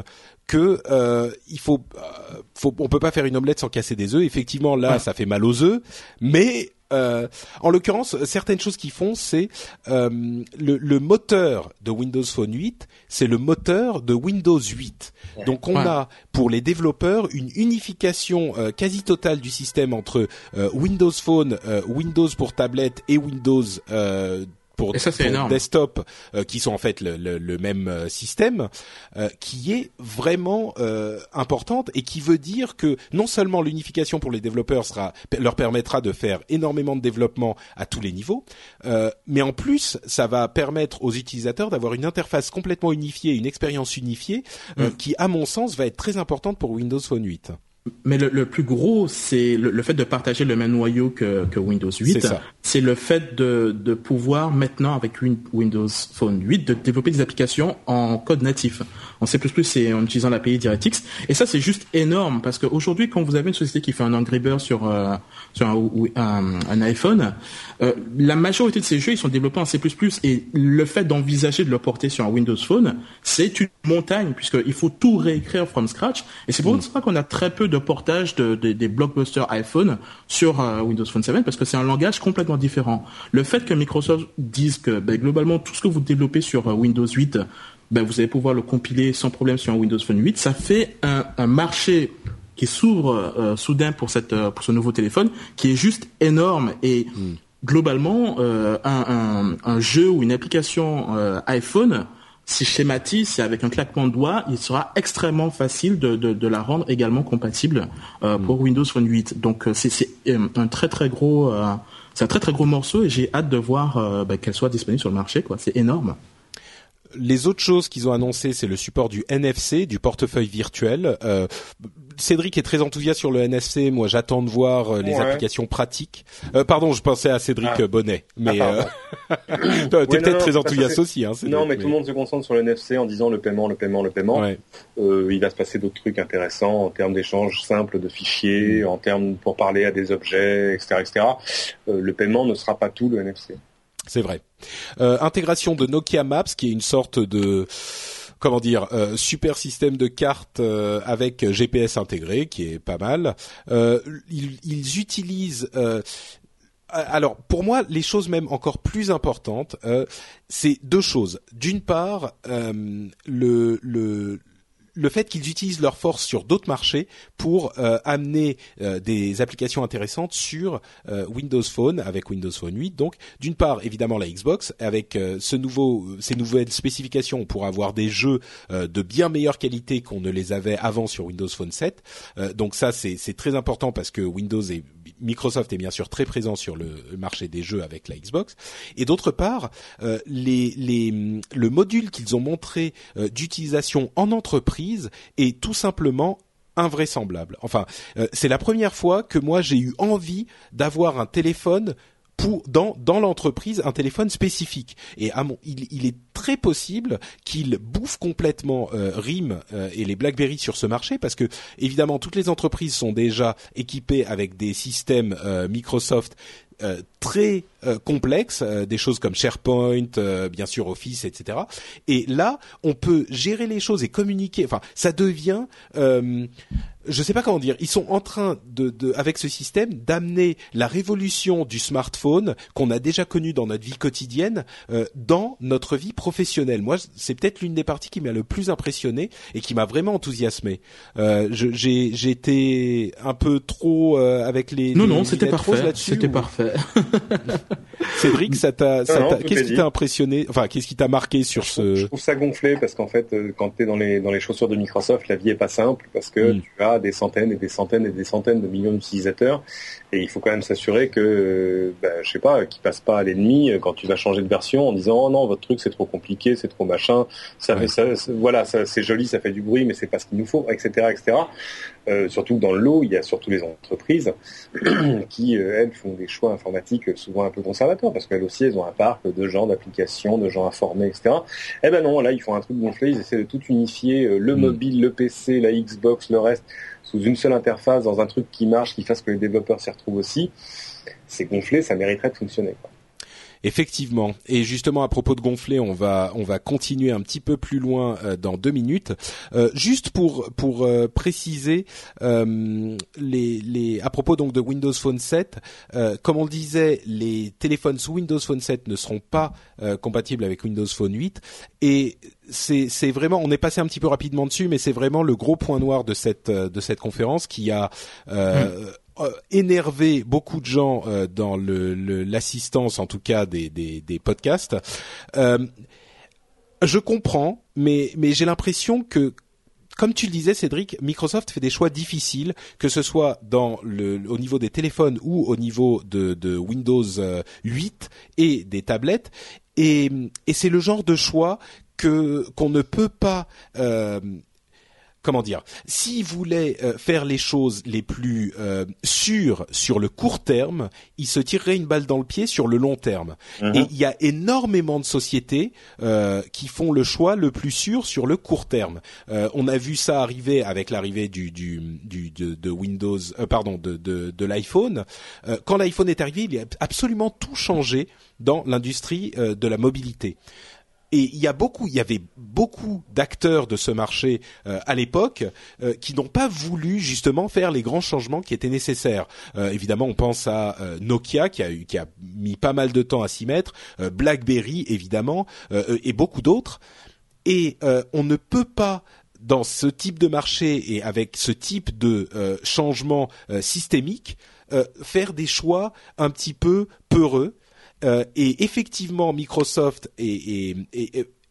que euh, il faut, euh, faut, on peut pas faire une omelette sans casser des œufs. Effectivement, là, Ouais. ça fait mal aux œufs, mais euh, en l'occurrence, certaines choses qu'ils font, c'est euh, le, le moteur de Windows Phone 8, c'est le moteur de Windows 8. Donc on Ouais. a pour les développeurs une unification euh, quasi totale du système entre euh, Windows Phone, euh, Windows pour tablette et Windows euh, pour, ça, pour desktop, euh, qui sont en fait le, le- le même euh, système, euh, qui est vraiment euh, importante et qui veut dire que non seulement l'unification pour les développeurs sera leur permettra de faire énormément de développement à tous les niveaux, euh, mais en plus ça va permettre aux utilisateurs d'avoir une interface complètement unifiée, une expérience unifiée, euh, Mm. qui à mon sens va être très importante pour Windows Phone 8. Mais le, le, plus gros, c'est le, le, fait de partager le même noyau que, que Windows 8. C'est le fait de, de pouvoir maintenant, avec Windows Phone 8, de développer des applications en code natif, en C++ et en utilisant l'API DirectX. Et ça, c'est juste énorme parce qu'aujourd'hui, quand vous avez une société qui fait un Angry Bird sur, euh, sur un, un, un iPhone, euh, la majorité de ces jeux, ils sont développés en C++. Et le fait d'envisager de le porter sur un Windows Phone, c'est une montagne puisqu'il faut tout réécrire from scratch. Et c'est pour mm. ça qu'on a très peu de portage de, des blockbusters iPhone sur euh, Windows Phone 7 parce que c'est un langage complètement différent. Le fait que Microsoft dise que ben, globalement tout ce que vous développez sur euh, Windows 8, ben, vous allez pouvoir le compiler sans problème sur un Windows Phone 8, ça fait un, un marché qui s'ouvre euh, soudain pour cette pour ce nouveau téléphone qui est juste énorme et mm. globalement un, un, un, jeu ou une application iPhone si schématise, c'est avec un claquement de doigts, il sera extrêmement facile de, de, de la rendre également compatible euh, pour. Windows Phone 8. Donc euh, c'est euh, un très très gros, euh, c'est un très très gros morceau et j'ai hâte de voir bah, qu'elle soit disponible sur le marché. Quoi, c'est énorme les autres choses qu'ils ont annoncé, c'est le support du NFC, du portefeuille virtuel. Euh, Cédric est très enthousiaste sur le NFC. Moi, j'attends de voir euh, les applications pratiques. Euh, pardon, je pensais à Cédric ah. Bonnet, mais ah, <laughs> t'es peut-être très enthousiaste aussi. Hein, non, mais, tout le monde se concentre sur le NFC en disant le paiement, le paiement, le paiement. Ouais. il va se passer d'autres trucs intéressants en termes d'échanges simples de fichiers, mm. en termes pour parler à des objets, etc., etc. le paiement ne sera pas tout le NFC. C'est vrai. Euh, intégration de Nokia Maps, qui est une sorte de comment dire euh, super système de cartes euh, avec GPS intégré, qui est pas mal. Euh, ils, ils, utilisent alors pour moi, les choses même encore plus importantes, c'est deux choses. D'une part, le, le le fait qu'ils utilisent leur force sur d'autres marchés pour euh, amener euh, des applications intéressantes sur euh, Windows Phone avec Windows Phone 8. Donc, d'une part, évidemment la Xbox avec ce nouveau, ces nouvelles spécifications, on pourra avoir des jeux de bien meilleure qualité qu'on ne les avait avant sur Windows Phone 7. donc ça, c'est très important parce que Windows est Microsoft est bien sûr très présent sur le marché des jeux avec la Xbox. Et d'autre part, les, le module qu'ils ont montré d'utilisation en entreprise est tout simplement invraisemblable. Enfin, euh, c'est la première fois que moi j'ai eu envie d'avoir un téléphone pour dans dans l'entreprise un téléphone spécifique et à mon, il, il est très possible qu'il bouffe complètement euh, RIM euh, et les BlackBerry sur ce marché parce que évidemment toutes les entreprises sont déjà équipées avec des systèmes Microsoft très euh, complexes, euh, des choses comme SharePoint, euh, bien sûr Office, etc. Et là, on peut gérer les choses et communiquer. Enfin, ça devient je sais pas comment dire, ils sont en train de, de avec ce système d'amener la révolution du smartphone qu'on a déjà connu dans notre vie quotidienne dans notre vie professionnelle. Moi, c'est peut-être l'une des parties qui m'a le plus impressionné et qui m'a vraiment enthousiasmé. j'ai été un peu trop avec les non non c'était parfait c'était parfait <laughs> Cédric, ça t'a, qu'est-ce qui t'a impressionné Enfin, qu'est-ce qui t'a marqué sur ce Je trouve ça gonflé parce qu'en fait, euh, quand tu es dans les dans les chaussures de Microsoft, la vie est pas simple parce que mm. tu as des centaines et des centaines et des centaines de millions d'utilisateurs et il faut quand même s'assurer que, ben, je sais pas, qu'ils passent pas à l'ennemi euh, quand tu vas changer de version en disant oh non votre truc c'est trop compliqué, c'est trop machin, ça, ça voilà, ça, c'est joli, ça fait du bruit, mais c'est pas ce qu'il nous faut, etc., etc. Euh, surtout dans le lot, il y a surtout les entreprises <clears throat> qui, euh, elles, font des choix informatiques souvent un peu conservateurs, parce qu'elles aussi, elles ont un parc de gens d'applications, de gens informés, etc. Eh ben non, là, ils font un truc gonflé, ils essaient de tout unifier, euh, le mm. mobile, le PC, la Xbox, le reste, sous une seule interface, dans un truc qui marche, qui fasse que les développeurs s'y retrouvent aussi. C'est gonflé, ça mériterait de fonctionner. Quoi. Effectivement. Et justement à propos de gonfler, on va on va continuer un petit peu plus loin euh, dans deux minutes. Euh, juste pour pour euh, préciser les les à propos donc de Windows Phone 7, comme on le disait, les téléphones sous Windows Phone 7 ne seront pas compatibles avec Windows Phone 8 et c'est c'est vraiment on est passé un petit peu rapidement dessus mais c'est vraiment le gros point noir de cette de cette conférence qui a euh, euh, énervé beaucoup de gens euh, dans l'assistance, en tout cas des, des, podcasts. Euh, je comprends, mais, mais j'ai l'impression que comme tu le disais, Cédric, Microsoft fait des choix difficiles, que ce soit dans le, au niveau des téléphones ou au niveau de, de Windows 8 et des tablettes. Et, et c'est le genre de choix que qu'on ne peut pas comment dire S'ils voulaient euh, faire les choses les plus euh, sûres sur le court terme, ils se tireraient une balle dans le pied sur le long terme. Mhm. Et il y a énormément de sociétés euh, qui font le choix le plus sûr sur le court terme. Euh, on a vu ça arriver avec l'arrivée du, du, du de, de Windows, euh, pardon, de, de, de l'iPhone. Euh, quand l'iPhone est arrivé, il a absolument tout changé dans l'industrie euh, de la mobilité. Et il y a beaucoup, il y avait beaucoup d'acteurs de ce marché euh, à l'époque euh, qui n'ont pas voulu justement faire les grands changements qui étaient nécessaires. Euh, évidemment, on pense à Nokia qui a qui a mis pas mal de temps à s'y mettre, BlackBerry évidemment, et beaucoup d'autres. Et on ne peut pas dans ce type de marché et avec ce type de changement systémique faire des choix un petit peu peureux euh, et effectivement, Microsoft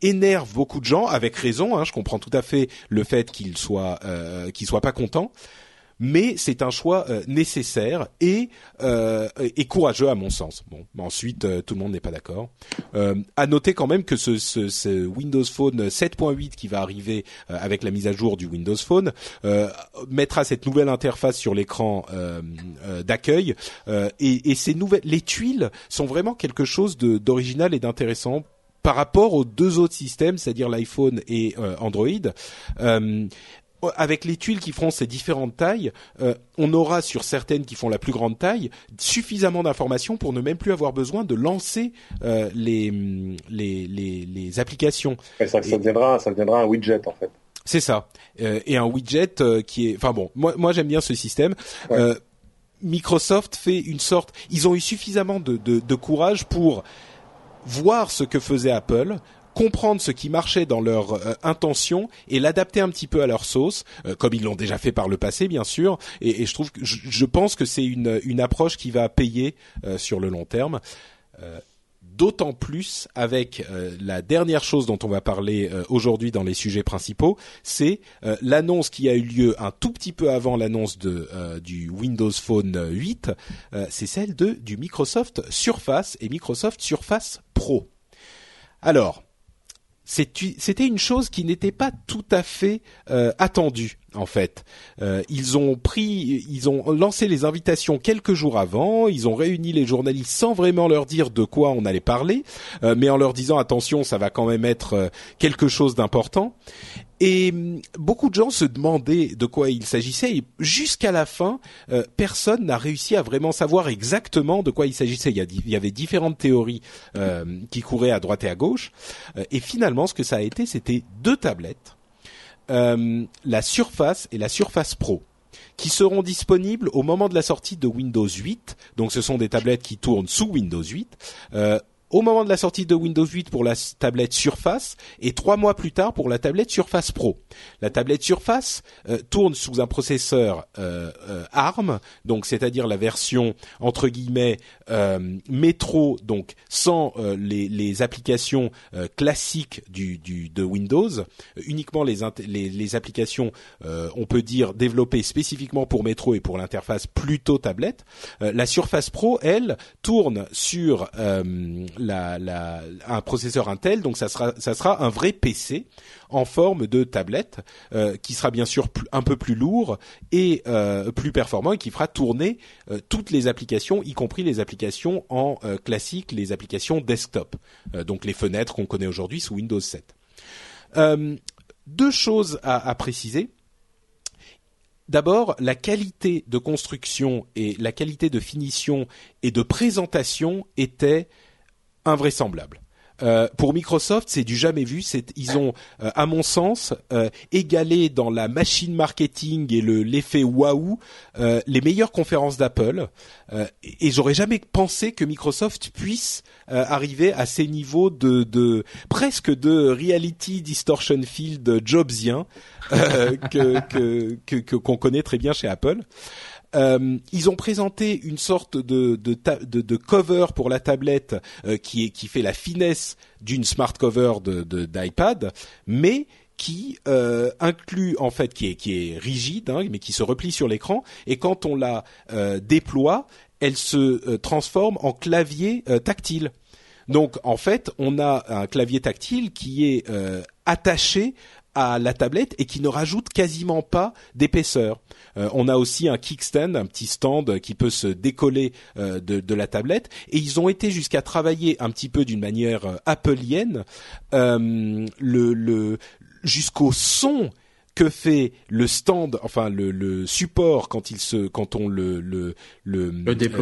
énerve beaucoup de gens avec raison. Hein, je comprends tout à fait le fait qu'ils soient euh, qu'ils soient pas contents, mais c'est un choix euh, nécessaire et euh, et courageux à mon sens. Bon, ensuite euh, tout le monde n'est pas d'accord. Euh, à noter quand même que ce, ce, ce Windows Phone 7.8 qui va arriver euh, avec la mise à jour du Windows Phone euh, mettra cette nouvelle interface sur l'écran d'accueil et, et ces nouvelles les tuiles sont vraiment quelque chose d'original et d'intéressant par rapport aux deux autres systèmes, c'est-à-dire l'iPhone et euh, Android. Euh, avec les tuiles qui feront ces différentes tailles, euh, on aura sur certaines qui font la plus grande taille suffisamment d'informations pour ne même plus avoir besoin de lancer euh, les, les, les, les applications. Et ça, ça deviendra, ça deviendra un widget en fait. C'est ça. Euh, et un widget euh, qui est, enfin bon, moi, moi j'aime bien ce système. Ouais. Euh, Microsoft fait une sorte, ils ont eu suffisamment de, de, de courage pour voir ce que faisait Apple, comprendre ce qui marchait dans leur euh, intention et l'adapter un petit peu à leur sauce, euh, comme ils l'ont déjà fait par le passé, bien sûr. Et, et je trouve, que, je, je pense que c'est une, une approche qui va payer euh, sur le long terme. Euh, D'autant plus avec euh, la dernière chose dont on va parler euh, aujourd'hui dans les sujets principaux, c'est l'annonce qui a eu lieu un tout petit peu avant l'annonce de du Windows Phone 8. euh, c'est celle de du Microsoft Surface et Microsoft Surface Pro. Alors, c'était une chose qui n'était pas tout à fait euh, attendue en fait. Euh, ils ont pris, ils ont lancé les invitations quelques jours avant. Ils ont réuni les journalistes sans vraiment leur dire de quoi on allait parler, euh, mais en leur disant attention, ça va quand même être quelque chose d'important. Et hum, beaucoup de gens se demandaient de quoi il s'agissait. Et jusqu'à la fin, euh, personne n'a réussi à vraiment savoir exactement de quoi il s'agissait. Il y, avait différentes théories euh, qui couraient à droite et à gauche. Euh, et finalement, ce que ça a été, c'était deux tablettes, euh, la Surface et la Surface Pro qui seront disponibles au moment de la sortie de Windows 8. Donc ce sont des tablettes qui tournent sous Windows 8. Euh, au moment de la sortie de Windows 8 pour la tablette Surface et trois mois plus tard pour la tablette Surface Pro. La tablette Surface euh, tourne sous un processeur euh, euh, ARM, donc c'est-à-dire la version entre guillemets euh, métro, donc sans euh, les, les applications euh, classiques du, du, de Windows, uniquement les, les, les applications, on peut dire développées spécifiquement pour métro et pour l'interface plutôt tablette. La Surface Pro, elle, tourne sur un processeur Intel, donc ça sera, un vrai PC en forme de tablette, euh, qui sera bien sûr un peu plus lourd et euh, plus performant et qui fera tourner euh, toutes les applications, y compris les applications en classique, les applications desktop, donc les fenêtres qu'on connaît aujourd'hui sous Windows 7. Euh, deux choses à, à préciser. D'abord, la qualité de construction et la qualité de finition et de présentation étaient invraisemblables. Euh, pour Microsoft, c'est du jamais vu. Ils ont, euh, à mon sens, euh, égalé dans la machine marketing et le l'effet waouh euh, les meilleures conférences d'Apple. Euh, et j'aurais jamais pensé que Microsoft puisse euh, arriver à ces niveaux de, de presque de reality distortion field jobsien que que que- qu'on connaît très bien chez Apple. Euh, ils ont présenté une sorte de, de, de, de cover pour la tablette euh, qui, est, qui fait la finesse d'une smart cover de- d'iPad, mais qui euh, inclut en fait qui est qui est rigide hein, mais qui se replie sur l'écran. Et quand on la euh, déploie elle se euh, transforme en clavier euh, tactile. Donc en fait on a un clavier tactile qui est euh, attaché à la tablette et qui ne rajoute quasiment pas d'épaisseur. Euh, on a aussi un kickstand, un petit stand qui peut se décoller euh, de, la tablette. Et ils ont été jusqu'à travailler un petit peu d'une manière euh, appelienne le jusqu'au son que fait le stand, enfin le, le support quand il se, quand on le le, le,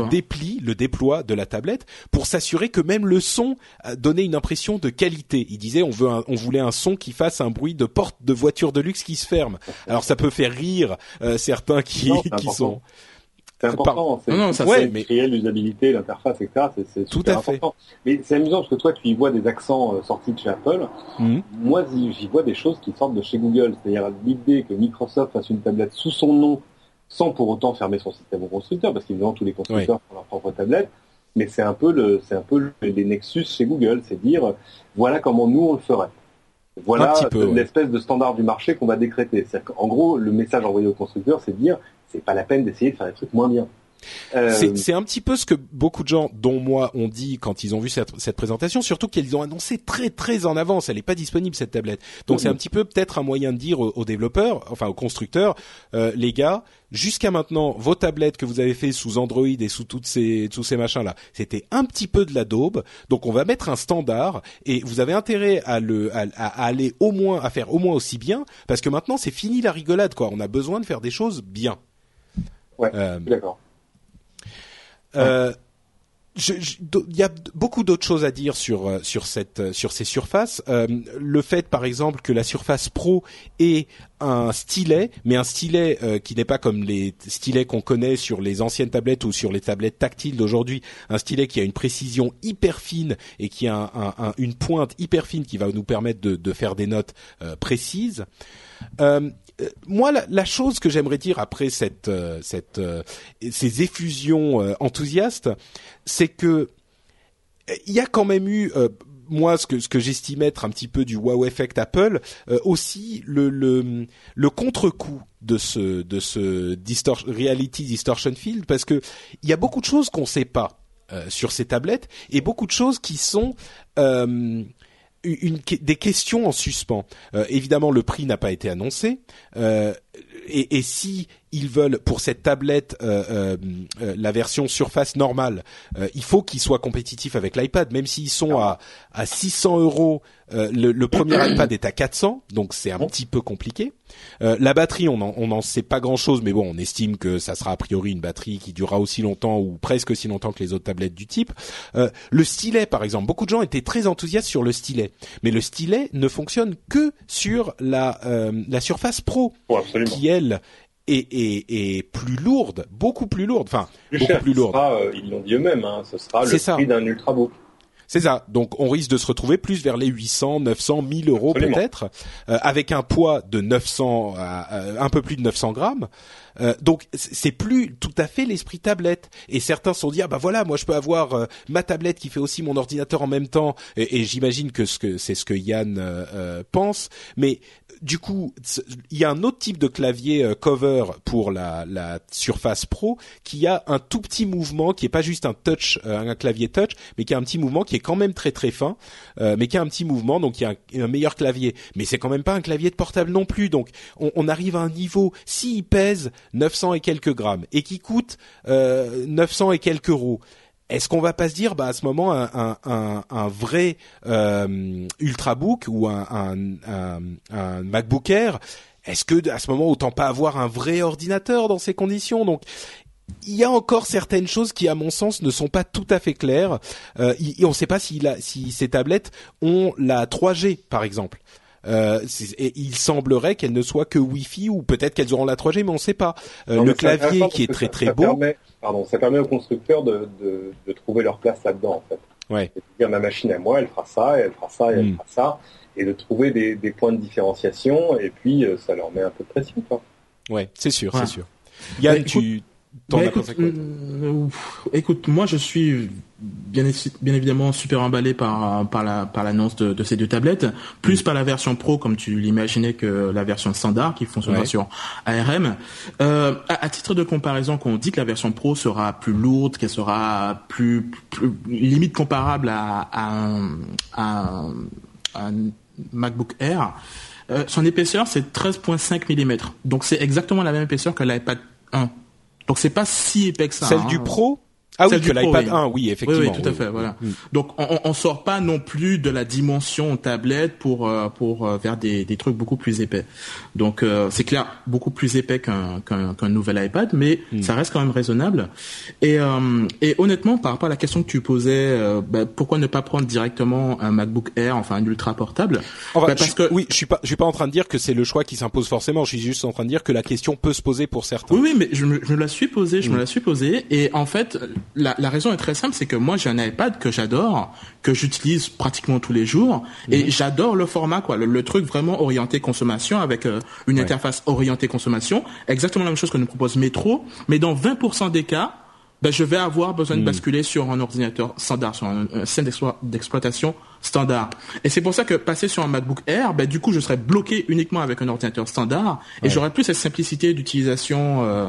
déplie, le déploie de la tablette, pour s'assurer que même le son donnait une impression de qualité. Il disait on veut, on voulait un son qui fasse un bruit de porte de voiture de luxe qui se ferme. Alors ça peut faire rire euh, certains qui qui sont c'est important. C'est, non, ça, ouais, mais... l'usabilité, l'interface, etc. C'est, Tout à important. Fait. Mais c'est amusant parce que toi, tu y vois des accents euh, sortis de chez Apple. Mhm. Moi, j'y vois des choses qui sortent de chez Google. C'est-à-dire l'idée que Microsoft fasse une tablette sous son nom sans pour autant fermer son système au constructeur, parce qu'évidemment, tous les constructeurs font leur propre tablette. Mais c'est un peu le, c'est un peu les nexus chez Google. C'est dire, voilà comment nous on le ferait. Voilà l'espèce de standard du marché qu'on va décréter. En gros, le message envoyé au constructeur, c'est de dire c'est pas la peine d'essayer de faire des trucs moins bien. Euh, c'est un petit peu ce que beaucoup de gens, dont moi, ont dit quand ils ont vu cette, cette présentation, surtout qu'ils ont annoncé très très en avance. Elle n'est pas disponible cette tablette, donc c'est un petit peu peut-être un moyen de dire aux, développeurs, enfin aux constructeurs, euh, les gars, jusqu'à maintenant, vos tablettes que vous avez fait sous Android et sous toutes ces tous ces machins là, c'était un petit peu de la daube. Donc on va mettre un standard et vous avez intérêt à le à, à aller au moins à faire au moins aussi bien parce que maintenant c'est fini la rigolade quoi. On a besoin de faire des choses bien. Ouais, euh, d'accord. Euh, il y a beaucoup d'autres choses à dire sur euh, sur cette euh, sur ces surfaces. Euh, le fait, par exemple, que la Surface Pro ait un stylet, mais un stylet qui n'est pas comme les stylets qu'on connaît sur les anciennes tablettes ou sur les tablettes tactiles d'aujourd'hui, un stylet qui a une précision hyper fine et qui a un, une pointe hyper fine qui va nous permettre de, de faire des notes précises. Euh, euh, moi, la, chose que j'aimerais dire après euh, cette, ces effusions enthousiastes, c'est que il y a quand même eu moi ce que j'estime être un petit peu du wow effect Apple aussi le contre-coup de ce de ce reality distortion field parce que il y a beaucoup de choses qu'on sait pas sur ces tablettes et beaucoup de choses qui sont une, des questions en suspens. Euh, évidemment, le prix n'a pas été annoncé. Euh, et, et, si ils veulent pour cette tablette euh, la version Surface normale, il faut qu'ils soient compétitifs avec l'iPad, même s'ils sont à, à 600 euros. Le, premier <coughs> iPad est à 400, donc c'est un petit peu compliqué. la batterie, on n'en sait pas grand-chose, mais bon, on estime que ça sera a priori une batterie qui durera aussi longtemps ou presque aussi longtemps que les autres tablettes du type. le stylet, par exemple, beaucoup de gens étaient très enthousiastes sur le stylet, mais le stylet ne fonctionne que sur la, la Surface Pro, qui elle est, plus lourde, beaucoup plus lourde, enfin <laughs> beaucoup plus lourde. Euh, ils l'ont dit eux-mêmes, hein, ce sera le prix d'un ultrabook. C'est ça. Donc on risque de se retrouver plus vers les 800, 900, 1000 euros peut-être, euh, avec un poids de 900, euh, un peu plus de 900 grammes. Euh, donc c'est plus tout à fait l'esprit tablette. Et certains se sont dit ah bah voilà moi je peux avoir ma tablette qui fait aussi mon ordinateur en même temps. Et, j'imagine que c'est ce que Yann pense. Mais du coup, il y a un autre type de clavier euh, cover pour la, Surface Pro qui a un tout petit mouvement qui est pas juste un touch, euh, un clavier touch, mais qui a un petit mouvement qui est quand même très très fin, euh, mais qui a un petit mouvement, donc il y a un, meilleur clavier. Mais c'est quand même pas un clavier de portable non plus. Donc on, on arrive à un niveau s'il pèse 900 et quelques grammes et qui coûte 900 et quelques euros est-ce qu'on va pas se dire, bah à ce moment, un, un, vrai euh, ultrabook ou un, un, MacBook Air, est-ce que à ce moment autant pas avoir un vrai ordinateur dans ces conditions? Donc il y a encore certaines choses qui, à mon sens, ne sont pas tout à fait claires. Euh, on ne sait pas si, si ces tablettes ont la 3G, par exemple. Euh, il semblerait qu'elles ne soient que Wi-Fi ou peut-être qu'elles auront la 3G, mais on ne sait pas. Euh, le clavier qui est très très beau. pardon, ça permet aux constructeurs de, de, de trouver leur place là-dedans en fait. Ouais. De dire ma machine à moi, elle fera ça, et elle fera ça, et elle hmm. fera ça, et de trouver des, des, points de différenciation, et puis euh, ça leur met un peu de pression, quoi. Ouais, c'est sûr, c'est sûr. Yann, bah, tu, bah, écoute, euh, écoute, moi je suis bien, bien évidemment super emballé par par la par l'annonce de, de, ces deux tablettes, plus par la version pro comme tu l'imaginais que la version standard qui fonctionnera sur ARM. Euh, à, titre de comparaison, quand on dit que la version pro sera plus lourde, qu'elle sera plus, plus, limite comparable à, à, un, à un MacBook Air. Euh, son épaisseur, c'est 13.5 mm. Donc c'est exactement la même épaisseur que l'iPad 1. Donc c'est pas si épais que ça. Celle hein. du Pro ah oui, que l'iPad 1, oui, effectivement. Oui, oui tout à fait, voilà. Donc on, on sort pas non plus de la dimension tablette pour euh, pour euh, vers des, des trucs beaucoup plus épais. Donc euh, c'est clair, beaucoup plus épais qu'un qu'un nouvel iPad, mais mm. ça reste quand même raisonnable. Et et honnêtement, par rapport à la question que tu posais, bah, pourquoi ne pas prendre directement un MacBook Air, enfin un ultra portable? Bah, Parce que oui, je suis pas je suis pas en train de dire que c'est le choix qui s'impose forcément. Je suis juste en train de dire que la question peut se poser pour certains. Oui, oui, mais je me, je me la suis posée, je me mm. la suis posée, et en fait la, la, raison est très simple, c'est que moi j'ai un iPad que j'adore, que j'utilise pratiquement tous les jours, et mhm. j'adore le format, quoi, le, truc vraiment orienté consommation avec euh, une interface orientée consommation, exactement la même chose que nous propose Metro, mais dans 20% des cas, ben, je vais avoir besoin de mhm. basculer sur un ordinateur standard, sur un, système d'exploitation standard. Et c'est pour ça que passer sur un MacBook Air, ben, du coup, je serais bloqué uniquement avec un ordinateur standard et j'aurais plus cette simplicité d'utilisation euh,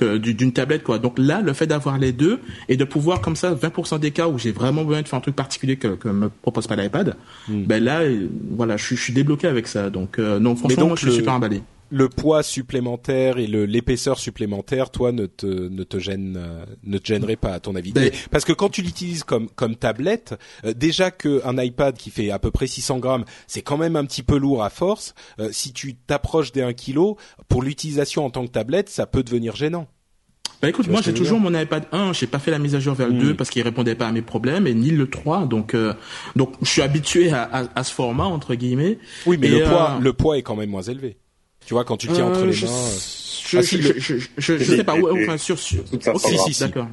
d'une tablette quoi. Donc là, le fait d'avoir les deux et de pouvoir comme ça 20% des cas où j'ai vraiment besoin de faire un truc particulier que, que me propose pas l'iPad, hmm. ben là, euh, voilà, je, suis débloqué avec ça. Donc euh, non, franchement, moi, je suis super emballé le poids supplémentaire et l'épaisseur supplémentaire, toi, ne te ne te gêne euh, ne te gênerait pas à ton avis ben, Parce que quand tu l'utilises comme comme tablette, euh, déjà que un iPad qui fait à peu près 600 grammes, c'est quand même un petit peu lourd à force. Euh, si tu t'approches des 1 kg, pour l'utilisation en tant que tablette, ça peut devenir gênant. Bah écoute, moi j'ai toujours mon iPad 1, j'ai pas fait la mise à jour vers le 2 hmm. parce qu'il répondait pas à mes problèmes et ni le 3 donc donc je suis habitué à, à, ce format entre guillemets. Oui, mais le poids le poids est quand même moins élevé. Tu vois, quand tu le tiens entre les mains. Je, ah, je, je, je, je, sais pas où, enfin, sur, sur, si, si, si. D'accord.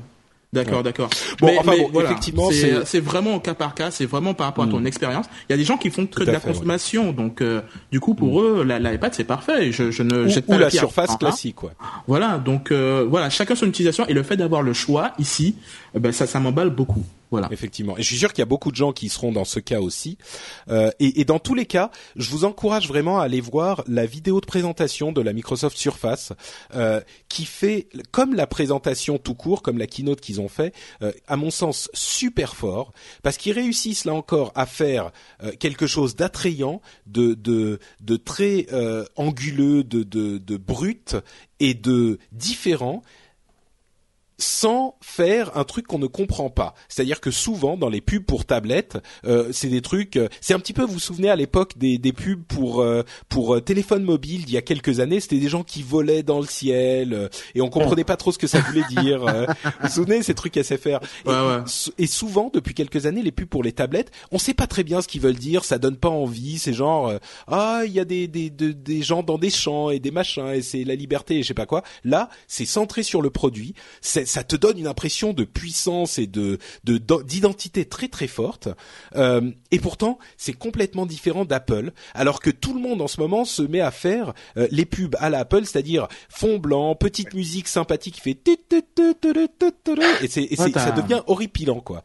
D'accord, d'accord. Bon, mais, enfin, bon, voilà, effectivement, c'est vraiment au cas par cas, c'est vraiment par rapport à ton hmm. expérience. Il y a des gens qui font que de la consommation, donc euh, du coup pour hmm. eux, l'iPad c'est parfait. Je, je ne ou, jette pas ou la, surface classique, quoi. Voilà, donc euh, voilà, chacun son utilisation et le fait d'avoir le choix ici, eh ben ça, ça m'emballe beaucoup. Voilà. Effectivement. Et je suis sûr qu'il y a beaucoup de gens qui seront dans ce cas aussi. Euh, et, et, dans tous les cas, je vous encourage vraiment à aller voir la vidéo de présentation de la Microsoft Surface, euh, qui fait comme la présentation tout court, comme la keynote qu'ils ont fait, euh, à mon sens super fort, parce qu'ils réussissent là encore à faire euh, quelque chose d'attrayant, de, de, de très euh, anguleux, de, de, de brut et de différent sans faire un truc qu'on ne comprend pas. C'est-à-dire que souvent dans les pubs pour tablettes, euh, c'est des trucs. Euh, c'est un petit peu, vous vous souvenez à l'époque des, des pubs pour euh, pour téléphone mobile il y a quelques années, c'était des gens qui volaient dans le ciel et on comprenait pas trop ce que ça voulait dire. vous vous souvenez ces trucs SFR et, ouais, et, souvent depuis quelques années les pubs pour les tablettes, on sait pas très bien ce qu'ils veulent dire, ça donne pas envie. C'est genre ah il y a des des, des des gens dans des champs et des machins et c'est la liberté et je sais pas quoi. Là c'est centré sur le produit. C'est ça te donne une impression de puissance et de d'identité très très forte. Euh, et pourtant, c'est complètement différent d'Apple, alors que tout le monde en ce moment se met à faire euh, les pubs à l'Apple, c'est-à-dire fond blanc, petite musique sympathique qui fait et c'est ça devient horripilant quoi.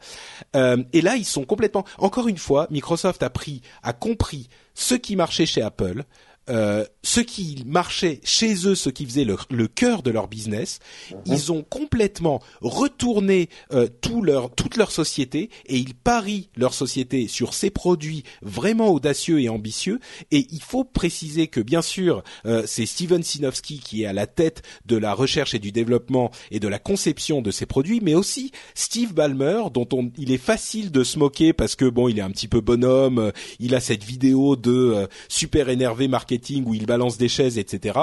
Euh, et là, ils sont complètement. Encore une fois, Microsoft a pris, a compris ce qui marchait chez Apple, euh, ce qui marchait chez eux, ce qui faisait le, le cœur de leur business, mhm. ils ont complètement retourné euh, tout leur, toute leur société et ils parient leur société sur ces produits vraiment audacieux et ambitieux. Et il faut préciser que bien sûr, euh, c'est Steven Sinofsky qui est à la tête de la recherche et du développement et de la conception de ces produits, mais aussi Steve Ballmer, dont on, il est facile de se moquer parce que bon, il est un petit peu bonhomme, il a cette vidéo de super énervé marketing où il balance des chaises, etc.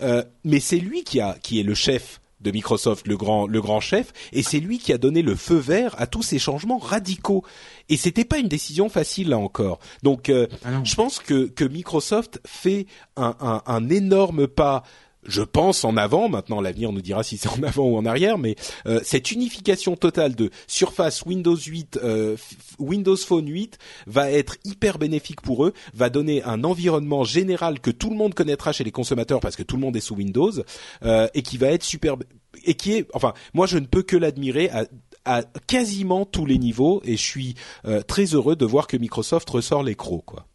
Euh, mais c'est lui qui a qui est le chef de Microsoft, le grand le grand chef, et c'est lui qui a donné le feu vert à tous ces changements radicaux. Et c'était pas une décision facile là encore. Donc, euh, ah je pense que que Microsoft fait un, un, un énorme pas je pense en avant. Maintenant, l'avenir nous dira si c'est en avant ou en arrière, mais euh, cette unification totale de Surface Windows 8, euh, Windows Phone 8 va être hyper bénéfique pour eux, va donner un environnement général que tout le monde connaîtra chez les consommateurs parce que tout le monde est sous Windows euh, et qui va être super et qui est, enfin, moi je ne peux que l'admirer à, à quasiment tous les niveaux et je suis très heureux de voir que Microsoft ressort les crocs, quoi.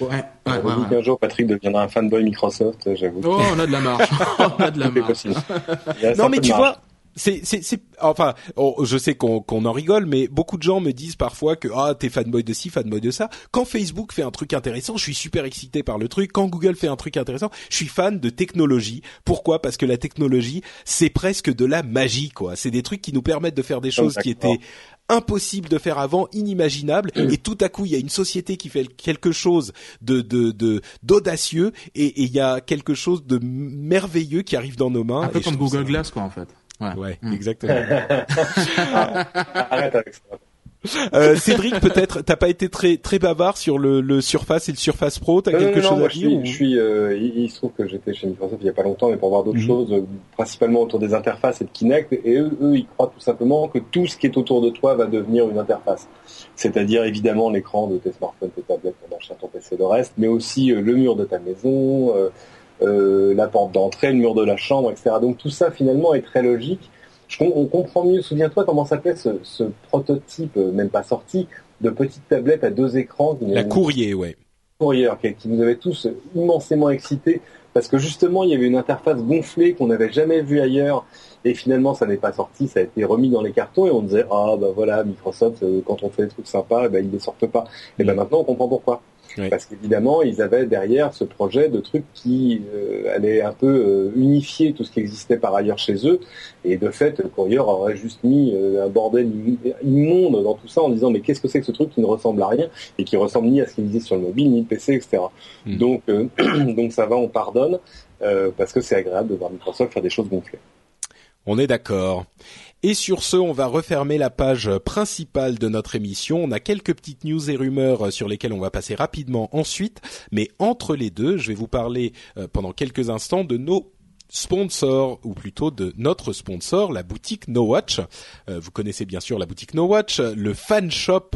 Ouais, ouais, ouais, qu'un jour Patrick deviendra un fanboy Microsoft, j'avoue. Oh, on a de la marge. <laughs> <laughs> on a de la marge. <laughs> non, mais tu vois, c'est, c'est, c'est, enfin, oh, je sais qu'on, qu'on en rigole, mais beaucoup de gens me disent parfois que ah t'es fanboy de ci, fanboy de ça. Quand Facebook fait un truc intéressant, je suis super excité par le truc. Quand Google fait un truc intéressant, je suis fan de technologie. Pourquoi? Parce que la technologie, c'est presque de la magie, quoi. C'est des trucs qui nous permettent de faire des choses qui étaient impossible de faire avant, inimaginable, mm. et tout à coup il y a une société qui fait quelque chose de de d'audacieux et il y a quelque chose de merveilleux qui arrive dans nos mains. Un peu comme Google Glass quoi en fait. Ouais, ouais mm. exactement. <laughs> <laughs> Arrête avec ça. Euh, Cédric, peut-être, t'as pas été très très bavard sur le, le Surface et le Surface Pro. T'as quelque chose à dire Je suis, euh, il, se trouve que j'étais chez Microsoft il y a pas longtemps, mais pour voir d'autres mhm. choses, euh, principalement autour des interfaces et de Kinect. Et eux, eux, ils croient tout simplement que tout ce qui est autour de toi va devenir une interface. C'est-à-dire évidemment l'écran de tes smartphones, tes tablettes, ton machin, ton PC, le reste, mais aussi le mur de ta maison, la porte d'entrée, le mur de la chambre, etc. Donc tout ça finalement est très logique on comprend mieux. Souviens-toi comment s'appelait ce, ce prototype, euh, même pas sorti, de petite tablette à deux écrans. La courrier, ouais. Courrier, qui, qui, nous avait tous immensément excités parce que justement il y avait une interface gonflée qu'on n'avait jamais vue ailleurs et finalement ça n'est pas sorti, ça a été remis dans les cartons et on disait ah bah voilà Microsoft euh, quand on fait des trucs sympas, eh ben, ils ne sortent pas. Et ben mm. maintenant on comprend pourquoi. Parce qu'évidemment, ils avaient derrière ce projet de truc qui euh, allait un peu euh, unifier tout ce qui existait par ailleurs chez eux. Et de fait, Courier aurait juste mis euh, un bordel immonde dans tout ça en disant mais qu'est-ce que c'est que ce truc qui ne ressemble à rien et qui ressemble ni à ce qu'il disait sur le mobile, ni le PC, etc. Hmm. Donc, <clears throat> donc ça va, on pardonne parce que c'est agréable de voir Microsoft faire des choses gonflées. On est d'accord. Et sur ce, on va refermer la page principale de notre émission. On a quelques petites news et rumeurs sur lesquelles on va passer rapidement ensuite. Mais entre les deux, je vais vous parler euh, pendant quelques instants de nos sponsor ou plutôt de notre sponsor, la boutique No Watch. Euh, vous connaissez bien sûr la boutique No Watch, le fan shop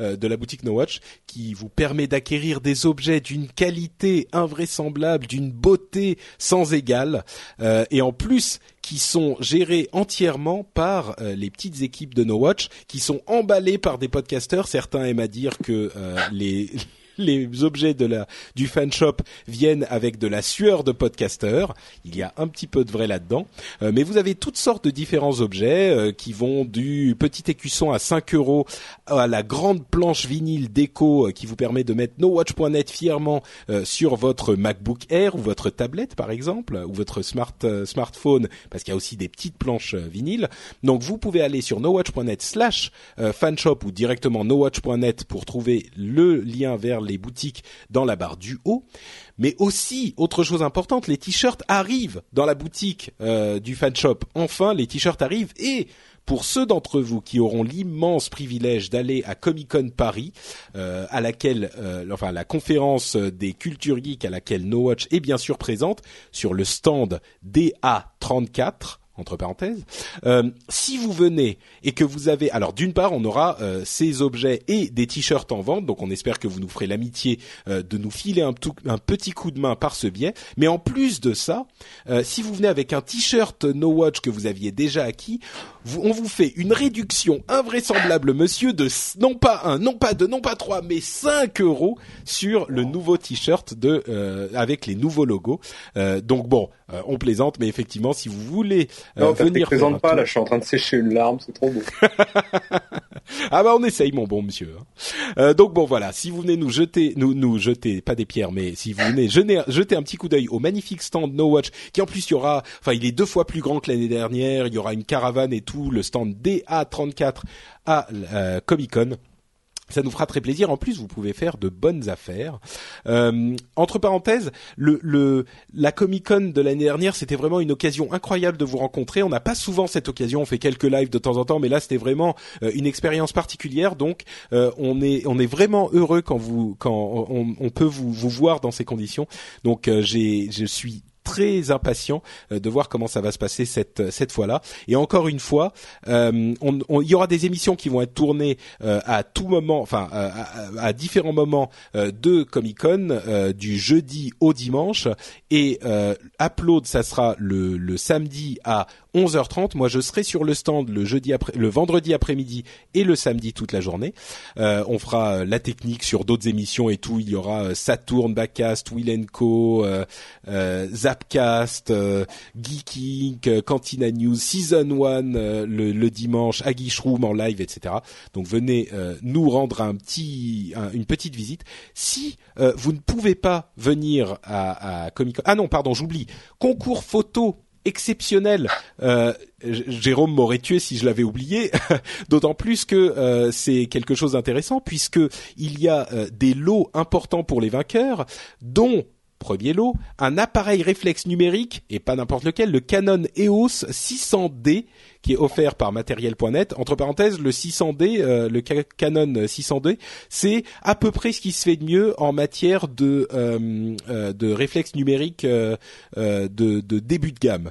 euh, de la boutique No Watch qui vous permet d'acquérir des objets d'une qualité invraisemblable, d'une beauté sans égale euh, et en plus qui sont gérés entièrement par les petites équipes de No Watch, qui sont emballés par des podcasteurs. Certains aiment à dire que les les objets de la du fan shop viennent avec de la sueur de podcaster. Il y a un petit peu de vrai là-dedans, euh, mais vous avez toutes sortes de différents objets euh, qui vont du petit écusson à 5 euros à la grande planche vinyle déco euh, qui vous permet de mettre nowatch.net fièrement sur votre MacBook Air ou votre tablette par exemple ou votre smart smartphone parce qu'il y a aussi des petites planches vinyle. Donc vous pouvez aller sur nowatch.net slash fanshop ou directement nowatch.net pour trouver le lien vers les boutiques dans la barre du haut. Mais aussi, autre chose importante, les t-shirts arrivent dans la boutique euh, du fan shop. Enfin, les t-shirts arrivent et pour ceux d'entre vous qui auront l'immense privilège d'aller à Comic Con Paris, euh, à laquelle, euh, enfin la conférence des cultures geeks à laquelle No Watch est bien sûr présente, sur le stand DA34, entre parenthèses. Euh, si vous venez et que vous avez, alors d'une part, on aura euh, ces objets et des t-shirts en vente, donc on espère que vous nous ferez l'amitié euh, de nous filer un, un, petit coup de main par ce biais. Mais en plus de ça, si vous venez avec un t-shirt No Watch que vous aviez déjà acquis, on vous fait une réduction invraisemblable, monsieur, de non pas un, non pas deux, non pas trois, mais 5 euros sur le nouveau t-shirt de avec les nouveaux logos. donc bon, on plaisante, mais effectivement, si vous voulez euh, non, venir. présente pas, là, je suis en train de sécher une larme, c'est trop beau. <laughs> ah bah on essaye, mon bon monsieur. Hein. Euh, donc bon voilà, si vous venez nous jeter, nous nous jeter pas des pierres, mais si vous venez jeter, jeter un petit coup d'œil au magnifique stand No Watch, qui en plus il y aura, enfin il est deux fois plus grand que l'année dernière, il y aura une caravane et tout, le stand DA34 à euh, Comic Con. Ça nous fera très plaisir. En plus, vous pouvez faire de bonnes affaires. Euh, entre parenthèses, la Comic Con de l'année dernière, c'était vraiment une occasion incroyable de vous rencontrer. On n'a pas souvent cette occasion. On fait quelques lives de temps en temps, mais là, c'était vraiment euh, une expérience particulière. Donc, on est vraiment heureux quand on, peut vous voir dans ces conditions. Donc, je suis très impatient euh, de voir comment ça va se passer cette cette fois-là. Et encore une fois, euh, il y aura des émissions qui vont être tournées euh, à tout moment, enfin à, différents moments de Comic Con, du jeudi au dimanche. Et Upload, ça sera le, le samedi à 11h30. Moi, je serai sur le stand le jeudi après, le vendredi après-midi et le samedi toute la journée. Euh, on fera euh, la technique sur d'autres émissions et tout. Il y aura euh, Saturn, Backcast, Will Co, euh, Zapcast, Geeking, Cantina News, Season 1 le, le, dimanche, à Room en live, etc. Donc venez nous rendre un petit, une petite visite. Si vous ne pouvez pas venir à, à Comic Con, ah non, pardon, j'oublie, concours photo exceptionnel. Euh, Jérôme m'aurait tué si je l'avais oublié. <laughs> D'autant plus que euh, c'est quelque chose d'intéressant puisque il y a euh, des lots importants pour les vainqueurs, dont Premier lot, un appareil réflexe numérique, et pas n'importe lequel, le Canon EOS 600D, qui est offert par matériel.net. Entre parenthèses, le 600D, euh, le Canon 600D, c'est à peu près ce qui se fait de mieux en matière de euh, euh, de réflexe numérique de, de, début de gamme.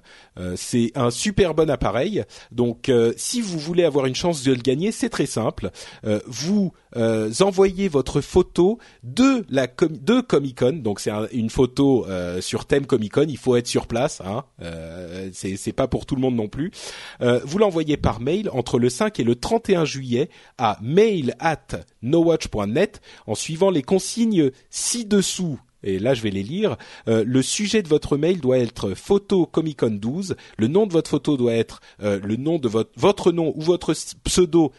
c'est un super bon appareil. Donc, si vous voulez avoir une chance de le gagner, c'est très simple. vous envoyez votre photo de la de Comic Con. Donc, c'est une photo sur thème Comic Con. Il faut être sur place. Hein. c'est pas pour tout le monde non plus vous l'envoyez par mail entre le 5 et le 31 juillet à mail at nowatch.net en suivant les consignes ci-dessous et là je vais les lire. Euh, le sujet de votre mail doit être photo Comic Con 12. Le nom de votre photo doit être euh, le nom de votre votre nom ou votre pseudo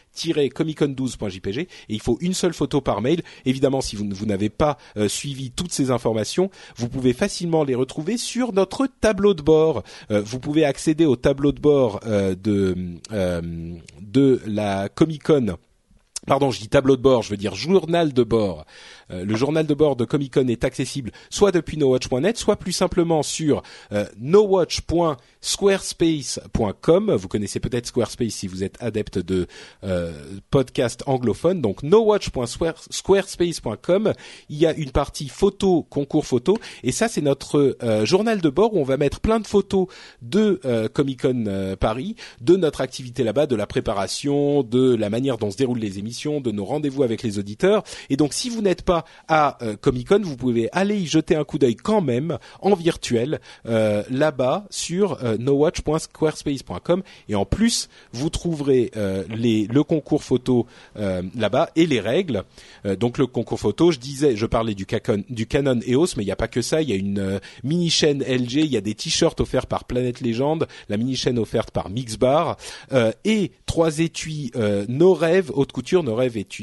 comicon 12.jpg et il faut une seule photo par mail. Évidemment, si vous, vous n'avez pas euh, suivi toutes ces informations, vous pouvez facilement les retrouver sur notre tableau de bord. vous pouvez accéder au tableau de bord de de la Comic Con pardon, je dis tableau de bord, je veux dire journal de bord le journal de bord de Comic Con est accessible soit depuis nowatch.net, soit plus simplement sur euh, nowatch.squarespace.com. Vous connaissez peut-être Squarespace si vous êtes adepte de euh, podcast anglophone. Donc nowatch.squarespace.com. Il y a une partie photo, concours photo, et ça c'est notre euh, journal de bord où on va mettre plein de photos de Comic Con Paris, de notre activité là-bas, de la préparation, de la manière dont se déroulent les émissions, de nos rendez-vous avec les auditeurs. Et donc si vous n'êtes pas à euh, Comic Con, vous pouvez aller y jeter un coup d'œil quand même en virtuel euh, là-bas sur euh, nowatch.squarespace.com et en plus vous trouverez les le concours photo là-bas et les règles. donc le concours photo, je disais, je parlais du Canon, du Canon EOS, mais il n'y a pas que ça. Il y a une mini chaîne LG, il y a des t-shirts offerts par Planète Légende, la mini chaîne offerte par Mixbar et trois étuis No haute couture. No Rêve est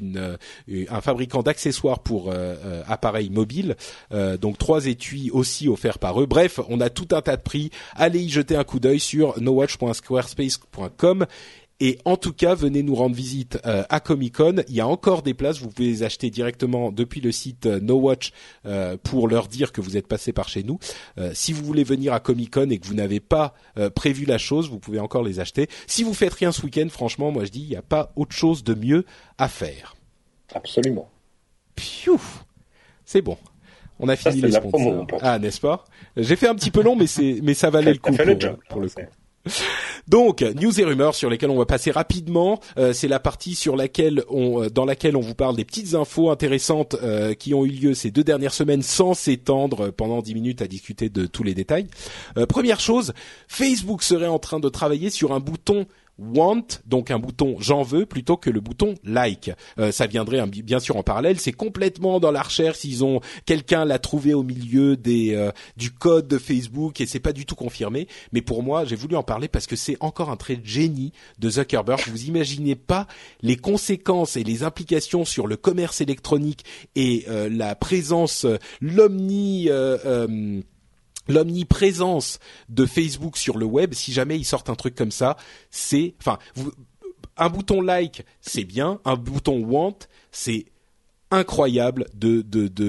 un fabricant d'accessoires pour euh, euh, appareils mobiles. Euh, donc trois étuis aussi offerts par eux. Bref, on a tout un tas de prix. Allez y jeter un coup d'œil sur nowatch.squarespace.com. Et en tout cas, venez nous rendre visite à Comic Con. Il y a encore des places. Vous pouvez les acheter directement depuis le site NoWatch pour leur dire que vous êtes passé par chez nous. si vous voulez venir à Comic Con et que vous n'avez pas prévu la chose, vous pouvez encore les acheter. Si vous faites rien ce week-end, franchement, moi je dis, il n'y a pas autre chose de mieux à faire. Absolument. Piouf C'est bon. On a fini les sponsors. ah, n'est-ce pas? J'ai fait un petit peu long, mais c'est mais ça valait le coup pour, le coup. Donc, news et rumeurs sur lesquelles on va passer rapidement. Euh, c'est la partie sur laquelle on, euh, dans laquelle on vous parle des petites infos intéressantes euh, qui ont eu lieu ces deux dernières semaines, sans s'étendre pendant dix minutes à discuter de tous les détails. première chose, Facebook serait en train de travailler sur un bouton want, donc un bouton j'en veux plutôt que le bouton like. Euh, ça viendrait bien sûr en parallèle. C'est complètement dans la recherche. Ils ont quelqu'un l'a trouvé au milieu des euh, du code de Facebook et c'est pas du tout confirmé. Mais pour moi, j'ai voulu en parler parce que c'est encore un trait de génie de Zuckerberg. Vous imaginez pas les conséquences et les implications sur le commerce électronique et euh, la présence, l'omni l'omniprésence de Facebook sur le web, si jamais ils sortent un truc comme ça, c'est, enfin, un bouton like, c'est bien, un bouton want, c'est incroyable de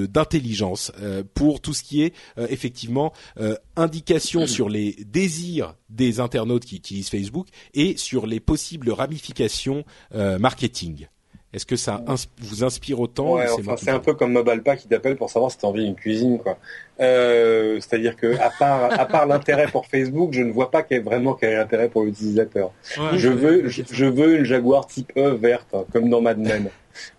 d'intelligence euh, pour tout ce qui est euh, effectivement euh, indication <clears throat> sur les désirs des internautes qui utilisent Facebook et sur les possibles ramifications marketing. Est-ce que ça vous inspire autant ouais, C'est un peu comme Mobalpa qui t'appelle pour savoir si tu as envie d'une cuisine. quoi. Euh, C'est-à-dire que à part, à part l'intérêt pour Facebook, je ne vois pas quel, vraiment quel est l'intérêt pour l'utilisateur. je, veux, je, veux une Jaguar type E verte, comme dans Mad Men.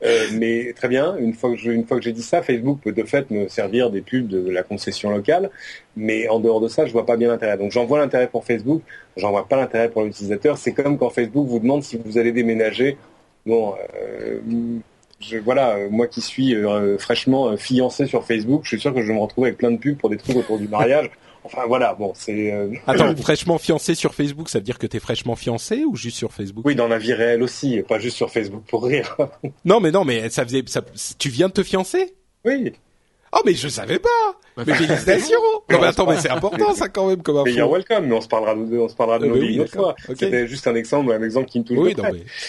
Euh, mais très bien, une fois que une fois que j'ai dit ça, Facebook peut de fait me servir des pubs de la concession locale, mais en dehors de ça, je vois pas bien l'intérêt. Donc j'en vois l'intérêt pour Facebook, j'en vois pas l'intérêt pour l'utilisateur. C'est comme quand Facebook vous demande si vous allez déménager bon, euh, je, voilà, moi qui suis euh, fraîchement fiancé sur Facebook, je suis sûr que je vais me retrouver avec plein de pubs pour des trucs autour du mariage. <laughs> Enfin voilà, bon, c'est. Euh... Attends, <laughs> fraîchement fiancé sur Facebook, ça veut dire que t'es fraîchement fiancé ou juste sur Facebook? Oui, dans la vie réelle aussi, pas juste sur Facebook pour rire. <laughs> non, mais non, mais ça faisait, ça... tu viens de te fiancer? Oui. Oh mais je savais pas. Mais félicitations. non mais attends, mais c'est important ça quand même comme info. Mais welcome, mais on se parlera de, on se parlera de euh, nos vies une autre fois. C'était juste un exemple, un exemple qui me touche. Oui, non,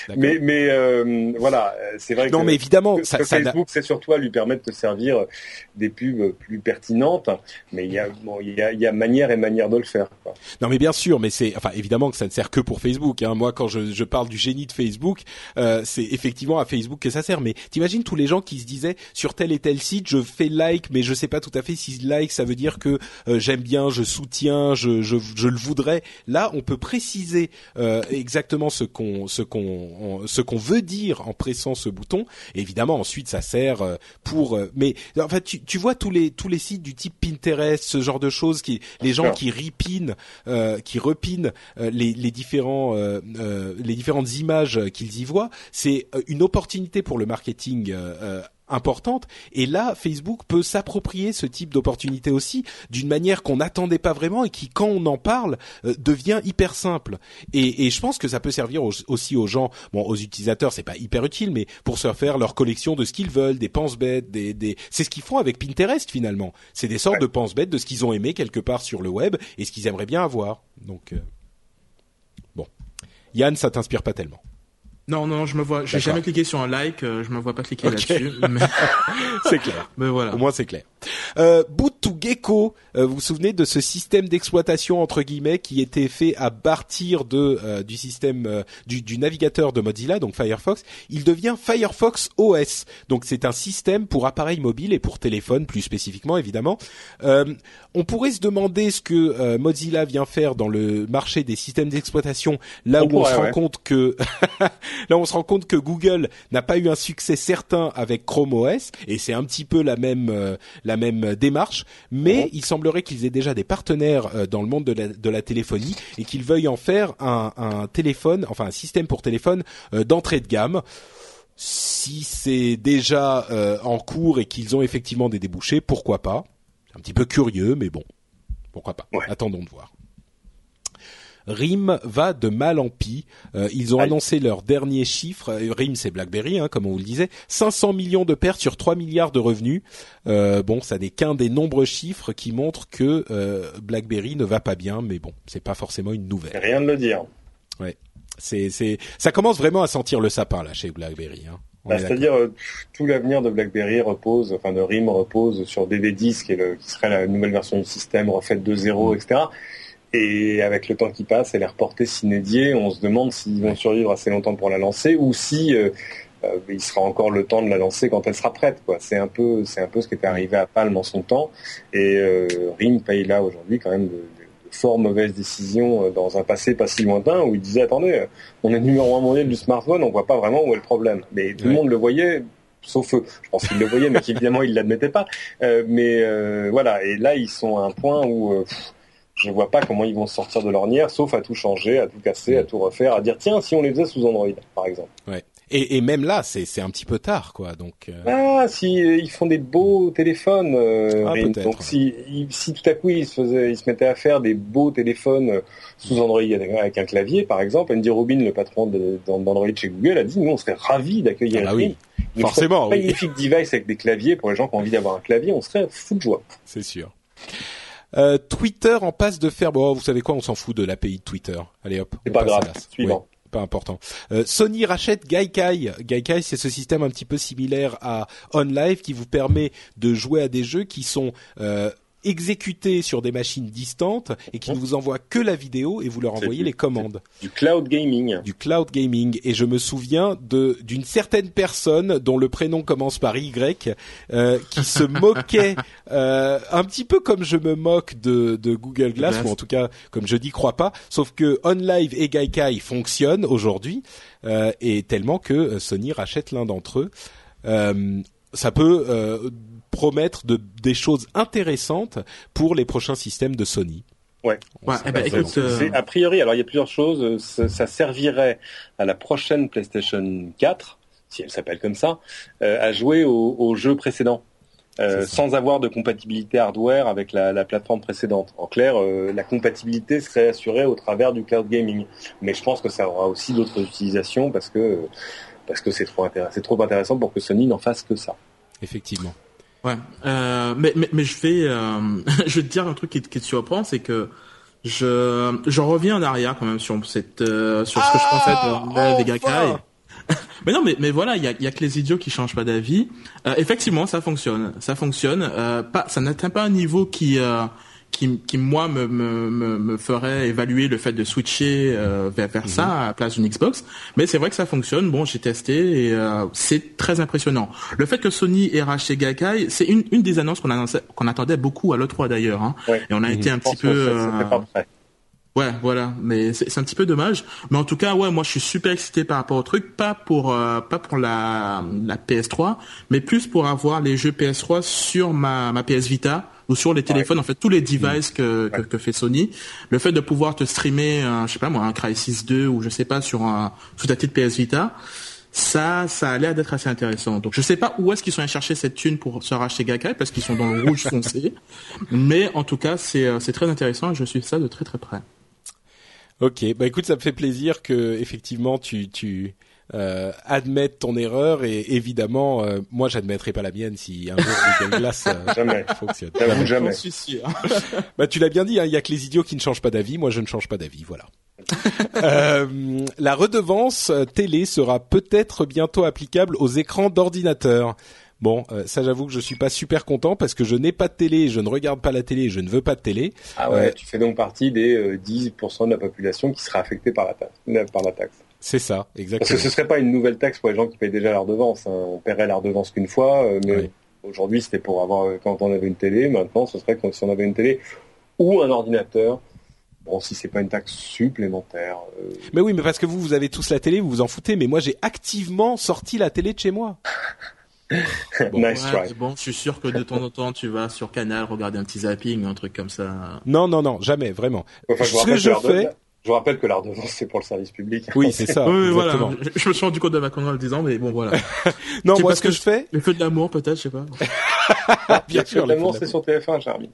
mais, mais, mais euh, voilà, c'est vrai non, que, mais évidemment, ça, Facebook, c'est surtout à lui permettre de servir des pubs plus pertinentes, mais il y a, bon, il y a, il y a manière et manière de le faire. Quoi. Non mais bien sûr, mais c'est, enfin évidemment que ça ne sert que pour Facebook. Hein. Moi, quand je, je parle du génie de Facebook, euh, c'est effectivement à Facebook que ça sert. Mais t'imagines tous les gens qui se disaient sur tel et tel site, je fais like, mais je sais pas tout à fait si like ça veut dire que euh, j'aime bien, je soutiens, je, je, je, le voudrais. Là, on peut préciser euh, exactement ce qu'on ce qu'on ce qu'on veut dire en pressant ce bouton. Et évidemment, ensuite, ça sert euh, pour. mais en fait, tu, tu vois tous les tous les sites du type Pinterest, ce genre de choses, qui les gens qui ripinent, qui repinent les, les différents les différentes images qu'ils y voient. C'est une opportunité pour le marketing importante. Et là, Facebook peut s'approprier ce type d'opportunité aussi d'une manière qu'on n'attendait pas vraiment et qui, quand on en parle, euh, devient hyper simple. Et, et, je pense que ça peut servir aussi aux gens, bon, aux utilisateurs, c'est pas hyper utile, mais pour se faire leur collection de ce qu'ils veulent, des pense-bêtes, des, des... c'est ce qu'ils font avec Pinterest finalement. C'est des sortes de pense-bêtes de ce qu'ils ont aimé quelque part sur le web et ce qu'ils aimeraient bien avoir. Donc, euh... bon, Yann, ça t'inspire pas tellement. Non, non, je me vois. J'ai jamais cliqué sur un like. Euh, je me vois pas cliquer là-dessus. Mais... <laughs> c'est clair. <laughs> Mais voilà. Au moins c'est clair. Euh, Boot to Gecko. Euh, vous vous souvenez de ce système d'exploitation entre guillemets qui était fait à partir de euh, du système euh, du, du, navigateur de Mozilla, donc Firefox. Il devient Firefox OS. Donc c'est un système pour appareils mobiles et pour téléphone plus spécifiquement évidemment. on pourrait se demander ce que Mozilla vient faire dans le marché des systèmes d'exploitation là où on se rend compte que <laughs> Là, on se rend compte que Google n'a pas eu un succès certain avec Chrome OS, et c'est un petit peu la même euh, la même démarche. Mais il semblerait qu'ils aient déjà des partenaires euh, dans le monde de la, de la téléphonie et qu'ils veuillent en faire un, un, téléphone, enfin un système pour téléphone euh, d'entrée de gamme si c'est déjà en cours et qu'ils ont effectivement des débouchés, pourquoi pas? C'est un petit peu curieux, mais bon, pourquoi pas Attendons de voir. RIM va de mal en pis. Euh, ils ont annoncé leur dernier chiffre. Euh, RIM, c'est BlackBerry, hein, comme on vous le disait. 500 millions de pertes sur 3 milliards de revenus. Euh, bon, ça n'est qu'un des nombreux chiffres qui montrent que BlackBerry ne va pas bien, mais bon, c'est pas forcément une nouvelle. Rien de le dire. Ouais, c'est c'est ça commence vraiment à sentir le sapin là chez BlackBerry. Hein. Bah, c'est-à-dire tout l'avenir de BlackBerry repose, enfin de RIM repose sur DV10 qui, est le, qui serait la nouvelle version du système refaite de zéro, mm. etc. Et avec le temps qui passe, elle est reportée s'inédier. On se demande s'ils vont survivre assez longtemps pour la lancer ou si euh, euh, il sera encore le temps de la lancer quand elle sera prête. Quoi. C'est un peu, c'est un peu ce qui était arrivé à Palm en son temps. Et euh, RIM paye là aujourd'hui quand même de, de, fort mauvaises décisions euh, dans un passé pas si lointain où il disait attendez, on est numéro un mondial du smartphone, on voit pas vraiment où est le problème. Mais tout le monde le voyait sauf eux. Je pense qu'ils le voyaient, mais <laughs> qu'évidemment ils l'admettaient pas. Euh, mais voilà, et là ils sont à un point où je vois pas comment ils vont sortir de l'ornière, sauf à tout changer, à tout casser, à tout refaire, à dire tiens, si on les faisait sous Android, par exemple. Ouais. Et, et même là, c'est c'est un petit peu tard, quoi. Donc. Euh... Ah, si euh, ils font des beaux téléphones, euh, ah, donc si si tout à coup ils se faisaient, ils se mettaient à faire des beaux téléphones euh, sous Android avec un clavier, par exemple, Andy Rubin, le patron d'Android chez Google, a dit nous on serait ravis d'accueillir. Ah, oui. Forcément. Un magnifique device avec des claviers pour les gens qui ont envie d'avoir un clavier, on serait fou de joie. C'est sûr. Euh, Twitter en passe de faire. Bon, vous savez quoi On s'en fout de l'API de Twitter. Allez hop. C'est pas grave. Suivant. pas important. Euh, Sony rachète Gaikai. Gaikai, c'est ce système un petit peu similaire à OnLive qui vous permet de jouer à des jeux qui sont euh, exécutés sur des machines distantes et qui ne vous envoient que la vidéo et vous leur envoyez les commandes. Du cloud gaming. Du cloud gaming. Et je me souviens de d'une certaine personne dont le prénom commence par Y euh, qui se <laughs> moquait euh, un petit peu comme je me moque de, de Google Glass ou en tout cas comme je dis crois pas. Sauf que OnLive et Gaikai fonctionnent aujourd'hui euh, et tellement que Sony rachète l'un d'entre eux. Ça peut promettre de, des choses intéressantes pour les prochains systèmes de Sony. Ouais. ouais eh ben, écoute, euh, A priori, alors il y a plusieurs choses. Ça, ça, servirait à la prochaine PlayStation 4, si elle s'appelle comme ça, euh, à jouer aux, jeux précédents. euh, sans avoir de compatibilité hardware avec la, la plateforme précédente. En clair, euh, la compatibilité serait assurée au travers du cloud gaming. Mais je pense que ça aura aussi d'autres utilisations parce que parce que c'est trop intéressant, trop intéressant pour que Sony n'en fasse que ça. Effectivement. Ouais, euh, mais, mais, mais je vais <laughs> je vais te dire un truc qui, qui te surprend, c'est que je je reviens en arrière quand même sur cette sur ce que je pensais de la oh, Vega <laughs> mais non, mais, mais voilà, il y a, y a que les idiots qui changent pas d'avis. Euh, effectivement, ça fonctionne, ça fonctionne. Euh, pas, ça n'atteint pas un niveau qui, euh, qui, qui moi me, me, me, ferait évaluer le fait de switcher euh, vers, vers ça mhm. à la place d'une Xbox. Mais c'est vrai que ça fonctionne. Bon, j'ai testé et euh, c'est très impressionnant. Le fait que Sony ait racheté Gaikai, c'est une, une des annonces qu'on qu'on attendait beaucoup à l'E3 d'ailleurs. Hein. Et on a été un petit peu. Ouais, voilà, mais c'est un petit peu dommage. Mais en tout cas, ouais, moi je suis super excité par rapport au truc, pas pour euh, pas pour la la PS3, mais plus pour avoir les jeux PS3 sur ma ma PS Vita ou sur les téléphones, en fait tous les devices que, que, que fait Sony. Le fait de pouvoir te streamer, un, je sais pas moi, un Crysis 2 ou je sais pas sur un sous ta petite PS Vita. Ça, ça a l'air d'être assez intéressant. Donc, je sais pas où est-ce qu'ils sont allés chercher cette thune pour se racheter Gaikai parce qu'ils sont dans le rouge <laughs> foncé. Mais en tout cas, c'est euh, c'est très intéressant et je suis ça de très très près. Ok, bah écoute, ça me fait plaisir que effectivement tu tu euh, admettes ton erreur et évidemment, euh, moi j'admettrai pas la mienne si un jour Google <laughs> Glass euh, jamais. fonctionne. Jamais. jamais. suis sûr. <laughs> bah tu l'as bien dit, hein, il y a que les idiots qui ne changent pas d'avis. Moi je ne change pas d'avis, voilà. <laughs> euh, la redevance télé sera peut-être bientôt applicable aux écrans d'ordinateur. Bon, euh, ça j'avoue que je suis pas super content parce que je n'ai pas de télé, je ne regarde pas la télé, je ne veux pas de télé. Ah ouais, euh, tu fais donc partie des 10% de la population qui sera affectée par la taxe. Par la taxe. C'est ça, exactement. Parce que ce serait pas une nouvelle taxe pour les gens qui payent déjà la redevance. Hein. On paierait la redevance qu'une fois, euh, mais aujourd'hui c'était pour avoir quand on avait une télé. Maintenant, ce serait quand si on avait une télé ou un ordinateur. Bon, si c'est pas une taxe supplémentaire. Mais oui, mais parce que vous, vous avez tous la télé, vous vous en foutez. Mais moi, j'ai activement sorti la télé de chez moi. <laughs> bon, nice try. Bon, je suis sûr que de temps en temps, tu vas sur Canal regarder un petit zapping, un truc comme ça. Non, non, non, jamais, vraiment. Ce que je fais. Je vous rappelle que l'art de c'est pour le service public. Oui, c'est ça. oui, voilà. Je, me suis rendu compte de ma connerie en le disant, mais bon, voilà. <laughs> non, moi, ce que, je fais. Le feu de l'amour, peut-être, je sais pas. <laughs> Bien sûr, l'amour, c'est sur TF1, Charlie.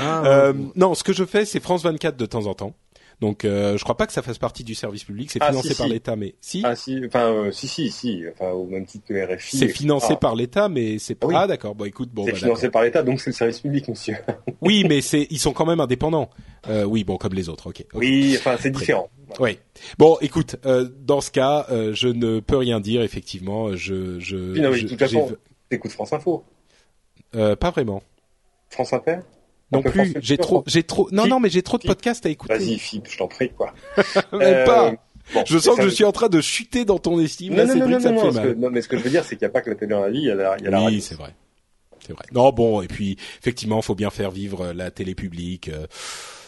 Ah, euh, non, ce que je fais, c'est France 24 de temps en temps. Donc, euh, je crois pas que ça fasse partie du service public. C'est ah, financé par l'État, mais si. Ah si, enfin euh, si si si, enfin au même titre que RFI. C'est financé par l'État, mais c'est pas. Ah d'accord. Bon, écoute, bon. C'est bah, financé par l'État, donc c'est le service public, monsieur. <laughs> oui, mais c'est ils sont quand même indépendants. Euh, oui, bon, comme les autres. Ok. Oui, enfin c'est différent. Oui. Bon, écoute, euh, dans ce cas, euh, je ne peux rien dire. Effectivement, je je. non, mais de toute façon, t'écoutes France Info. Euh, pas vraiment. France Inter? Non plus. J'ai trop, j'ai trop. Non, non, mais j'ai trop de podcasts à écouter. Vas-y, Philippe, je t'en prie, quoi. <laughs> Même pas. Euh, je sens que je suis en train de chuter dans ton estime. Non, non, non, non, non, non, non, mais ce que je veux dire, c'est qu'il n'y a pas que la télé dans la vie, il y a la, il y a la Oui, c'est vrai. C'est vrai. Non, bon, et puis effectivement, faut bien faire vivre la télé publique. Euh,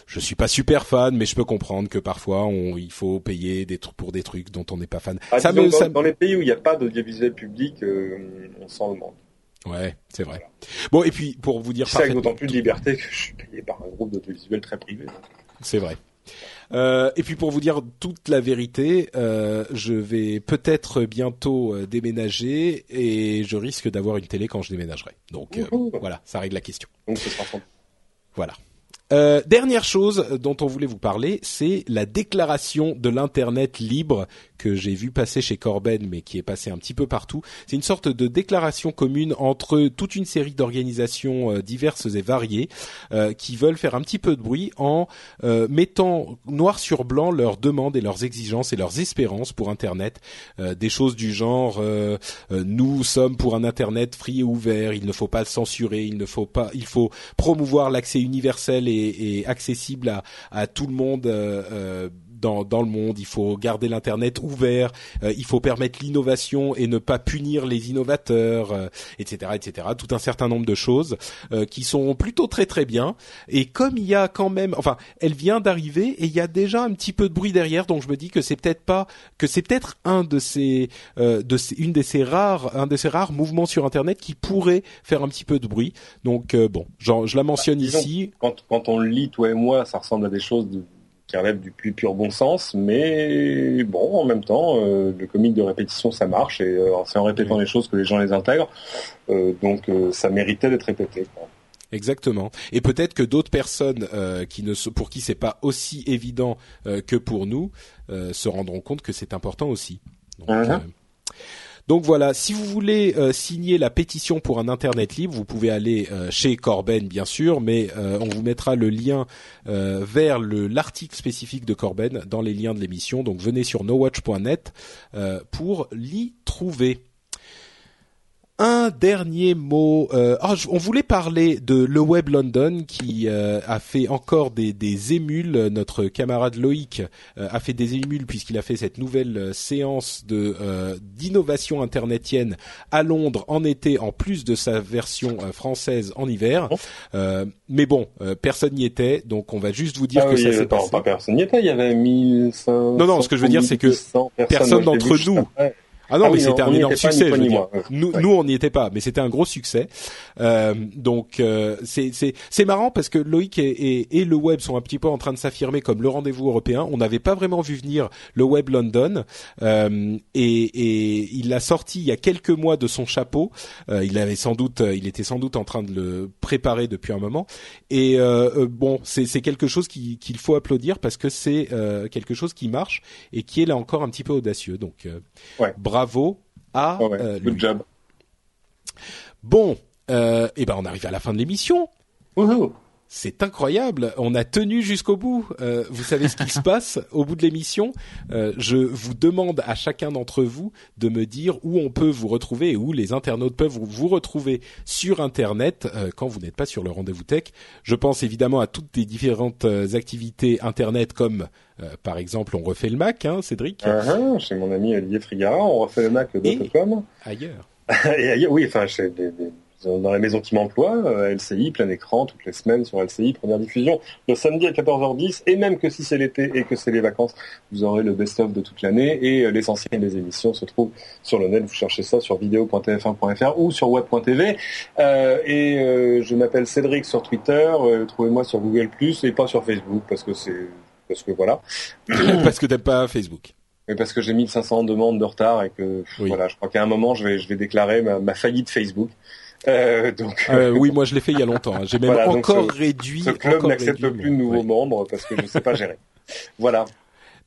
je suis pas super fan, mais je peux comprendre que parfois on, il faut payer des pour des trucs dont on n'est pas fan. Ah, ça me, dans, ça... dans, les pays où il n'y a pas d'audiovisuel public, euh, on s'en demande. Ouais, c'est vrai. Bon, et puis pour vous dire, c'est avec d'autant plus de liberté que je suis payé par un groupe d'autovisuel très privé. C'est vrai. Euh, et puis pour vous dire toute la vérité, euh, je vais peut-être bientôt euh, déménager et je risque d'avoir une télé quand je déménagerai. Donc voilà, ça règle la question. Donc Voilà. Dernière chose dont on voulait vous parler, c'est la déclaration de l'internet libre que j'ai vu passer chez Corben, mais qui est passé un petit peu partout. C'est une sorte de déclaration commune entre toute une série d'organisations euh, diverses et variées euh, qui veulent faire un petit peu de bruit en mettant noir sur blanc leurs demandes et leurs exigences et leurs espérances pour Internet. des choses du genre nous sommes pour un Internet free et ouvert, il ne faut pas le censurer, il ne faut pas, il faut promouvoir l'accès universel et et, accessible à, à, tout le monde euh, euh dans, dans le monde. Il faut garder l'internet ouvert. Euh, il faut permettre l'innovation et ne pas punir les innovateurs, etc., euh, etc. Tout un certain nombre de choses euh, qui sont plutôt très très bien. Et comme il y a quand même, enfin, elle vient d'arriver et il y a déjà un petit peu de bruit derrière, donc je me dis que c'est peut-être pas, que c'est peut-être un de ces, de ces, une de ces rares, un de ces rares mouvements sur internet qui pourrait faire un petit peu de bruit. Donc bon, genre, je la mentionne bah, ici. Quand, quand on le lit, toi et moi, ça ressemble à des choses de qui relève du plus pur bon sens, mais bon, en même temps, euh, le comique de répétition, ça marche, et euh, c'est en répétant les choses que les gens les intègrent, euh, donc ça méritait d'être répété. Exactement. Et peut-être que d'autres personnes qui ne pour qui c'est pas aussi évident que pour nous se rendront compte que c'est important aussi. Donc, uh-huh. Donc voilà, si vous voulez euh, signer la pétition pour un Internet libre, vous pouvez aller euh, chez Corben bien sûr, mais euh, on vous mettra le lien vers l'article spécifique de Corben dans les liens de l'émission. Donc venez sur nowatch.net pour l'y trouver. Un dernier mot. Euh, oh, on voulait parler de le Web London qui euh, a fait encore des, des, émules. Notre camarade Loïc euh, a fait des émules puisqu'il a fait cette nouvelle séance de d'innovation internetienne à Londres en été, en plus de sa version française en hiver. Mais bon, personne n'y était, donc on va juste vous dire ah que ça s'est passé. Pas personne n'y était. Il y avait 1500. Non, non. Ce que je veux dire, c'est que personne d'entre nous. Ah non, ah mais c'était un énorme succès. Nous, nous, on n'y était pas, mais c'était un gros succès. Euh, donc euh, c'est c'est c'est marrant parce que Loïc et, et, et, le web sont un petit peu en train de s'affirmer comme le rendez-vous européen. On n'avait pas vraiment vu venir le web London euh, et, et il l'a sorti il y a quelques mois de son chapeau. Euh, il avait sans doute, il était sans doute en train de le préparer depuis un moment. Et euh, bon, c'est c'est quelque chose qu'il faut applaudir parce que c'est quelque chose qui marche et qui est là encore un petit peu audacieux. Donc ouais. bravo bravo à euh, Good job. Bon, euh, et eh ben on arrive à la fin de l'émission. C'est incroyable, on a tenu jusqu'au bout. Euh, vous savez ce qui se passe <laughs> au bout de l'émission? Euh, Je vous demande à chacun d'entre vous de me dire où on peut vous retrouver et où les internautes peuvent vous retrouver sur Internet euh, quand vous n'êtes pas sur le rendez-vous tech. Je pense évidemment à toutes les différentes activités Internet comme par exemple on refait le Mac, hein, Cédric? Ah, ah, chez mon ami Olivier Frigara, on refait le Mac.com. Ailleurs. <laughs> et ailleurs, oui, enfin chez des dans la maison qui m'emploie, euh, LCI, plein écran, toutes les semaines sur LCI, première diffusion, le samedi à 14h10, et même que si c'est l'été et que c'est les vacances, vous aurez le best-of de toute l'année, et euh, l'essentiel des émissions se trouve sur le net, vous cherchez ça sur vidéo.tf1.fr ou sur web.tv, euh, et je m'appelle Cédric sur Twitter, trouvez-moi sur Google+, et pas sur Facebook, parce que c'est, parce que voilà. <coughs> parce que t'aimes pas Facebook. Mais parce que j'ai 1500 demandes de retard et que voilà, je crois qu'à un moment je vais je vais déclarer ma, ma faillite Facebook. Euh, donc, euh, oui, moi je l'ai fait il y a longtemps. Hein. J'ai même encore réduit. Ce club n'accepte plus de nouveaux membres parce que je ne sais pas gérer. voilà.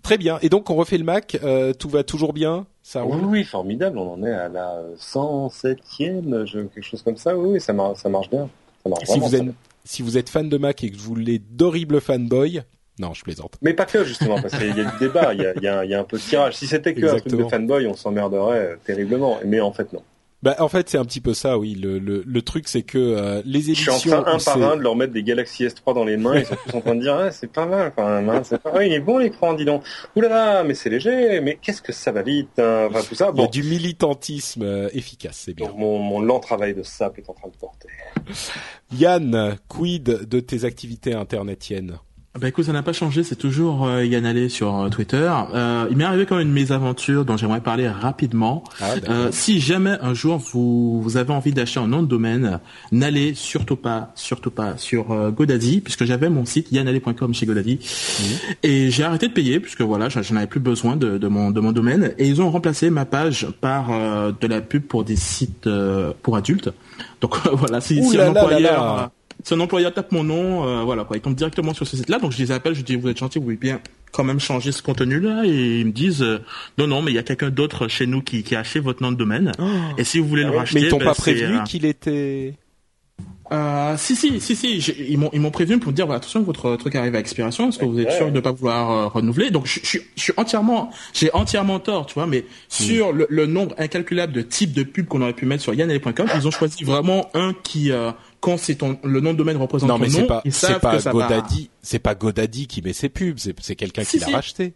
Très bien. Et donc on refait le Mac. Euh, tout va toujours bien. Ça oui, oui, formidable. On en est à la 107e, je, quelque chose comme ça. Oui, ça, marche, ça marche bien. Ça marche si vous êtes si vous êtes fan de Mac et que vous voulez d'horribles fanboys, non, je plaisante. Mais pas que justement, parce qu'il y a du débat, il y a, il y a, il y a un peu de tirage. Si c'était que un truc de fanboy, on s'emmerderait terriblement. Mais en fait, non. Bah, en fait, c'est un petit peu ça, oui. Le, le, le truc, c'est que euh, les éditions... Je suis en train, un par un, de leur mettre des Galaxy S3 dans les mains. Ils sont tous en train de dire, ah, c'est pas mal quand même. Hein, c'est pas... il est bon l'écran, dis donc. Ouh là là, mais c'est léger. Mais qu'est-ce que ça va vite hein, Enfin, tout ça. Bon. Il y a du militantisme euh, efficace, c'est bien. mon, mon lent travail de sap est en train de porter. Yann, quid de tes activités internetiennes bah écoute, ça n'a pas changé, c'est toujours euh, Yann Allé sur euh, Twitter. Euh, il m'est arrivé quand même une mésaventure dont j'aimerais parler rapidement. Ah, euh, si jamais un jour vous, vous avez envie d'acheter un nom de domaine, n'allez surtout pas, surtout pas sur euh, GoDaddy, puisque j'avais mon site yannallé.com chez GoDaddy. Et j'ai arrêté de payer, puisque voilà, j'en avais plus besoin de, de, mon, de mon domaine. Et ils ont remplacé ma page par de la pub pour des sites pour adultes. Donc <laughs> voilà, si, si un employeur si un employeur tape mon nom, euh, voilà quoi, il tombe directement sur ce site-là. Donc je les appelle, je dis vous êtes gentil, vous voulez bien quand même changer ce contenu-là. Et ils me disent euh, non non mais il y a quelqu'un d'autre chez nous qui, qui a acheté votre nom de domaine. Oh. et si vous voulez le ah racheter, mais ils t'ont ben, pas prévenu euh, qu'il était euh, si si si si. Ils m'ont ils m'ont prévenu pour me dire voilà attention votre truc arrive à expiration. Est-ce que vous êtes sûr de ne pas vouloir euh, renouveler? Donc je, je, je, suis entièrement j'ai entièrement tort tu vois mais sur le, le, nombre incalculable de types de pubs qu'on aurait pu mettre sur yannele.com ils ont choisi vraiment un qui quand c'est ton le nom de domaine représente non, mais ton nom, pas, c'est pas Godaddy, c'est pas Godaddy qui met ses pubs, c'est quelqu'un qui l'a racheté.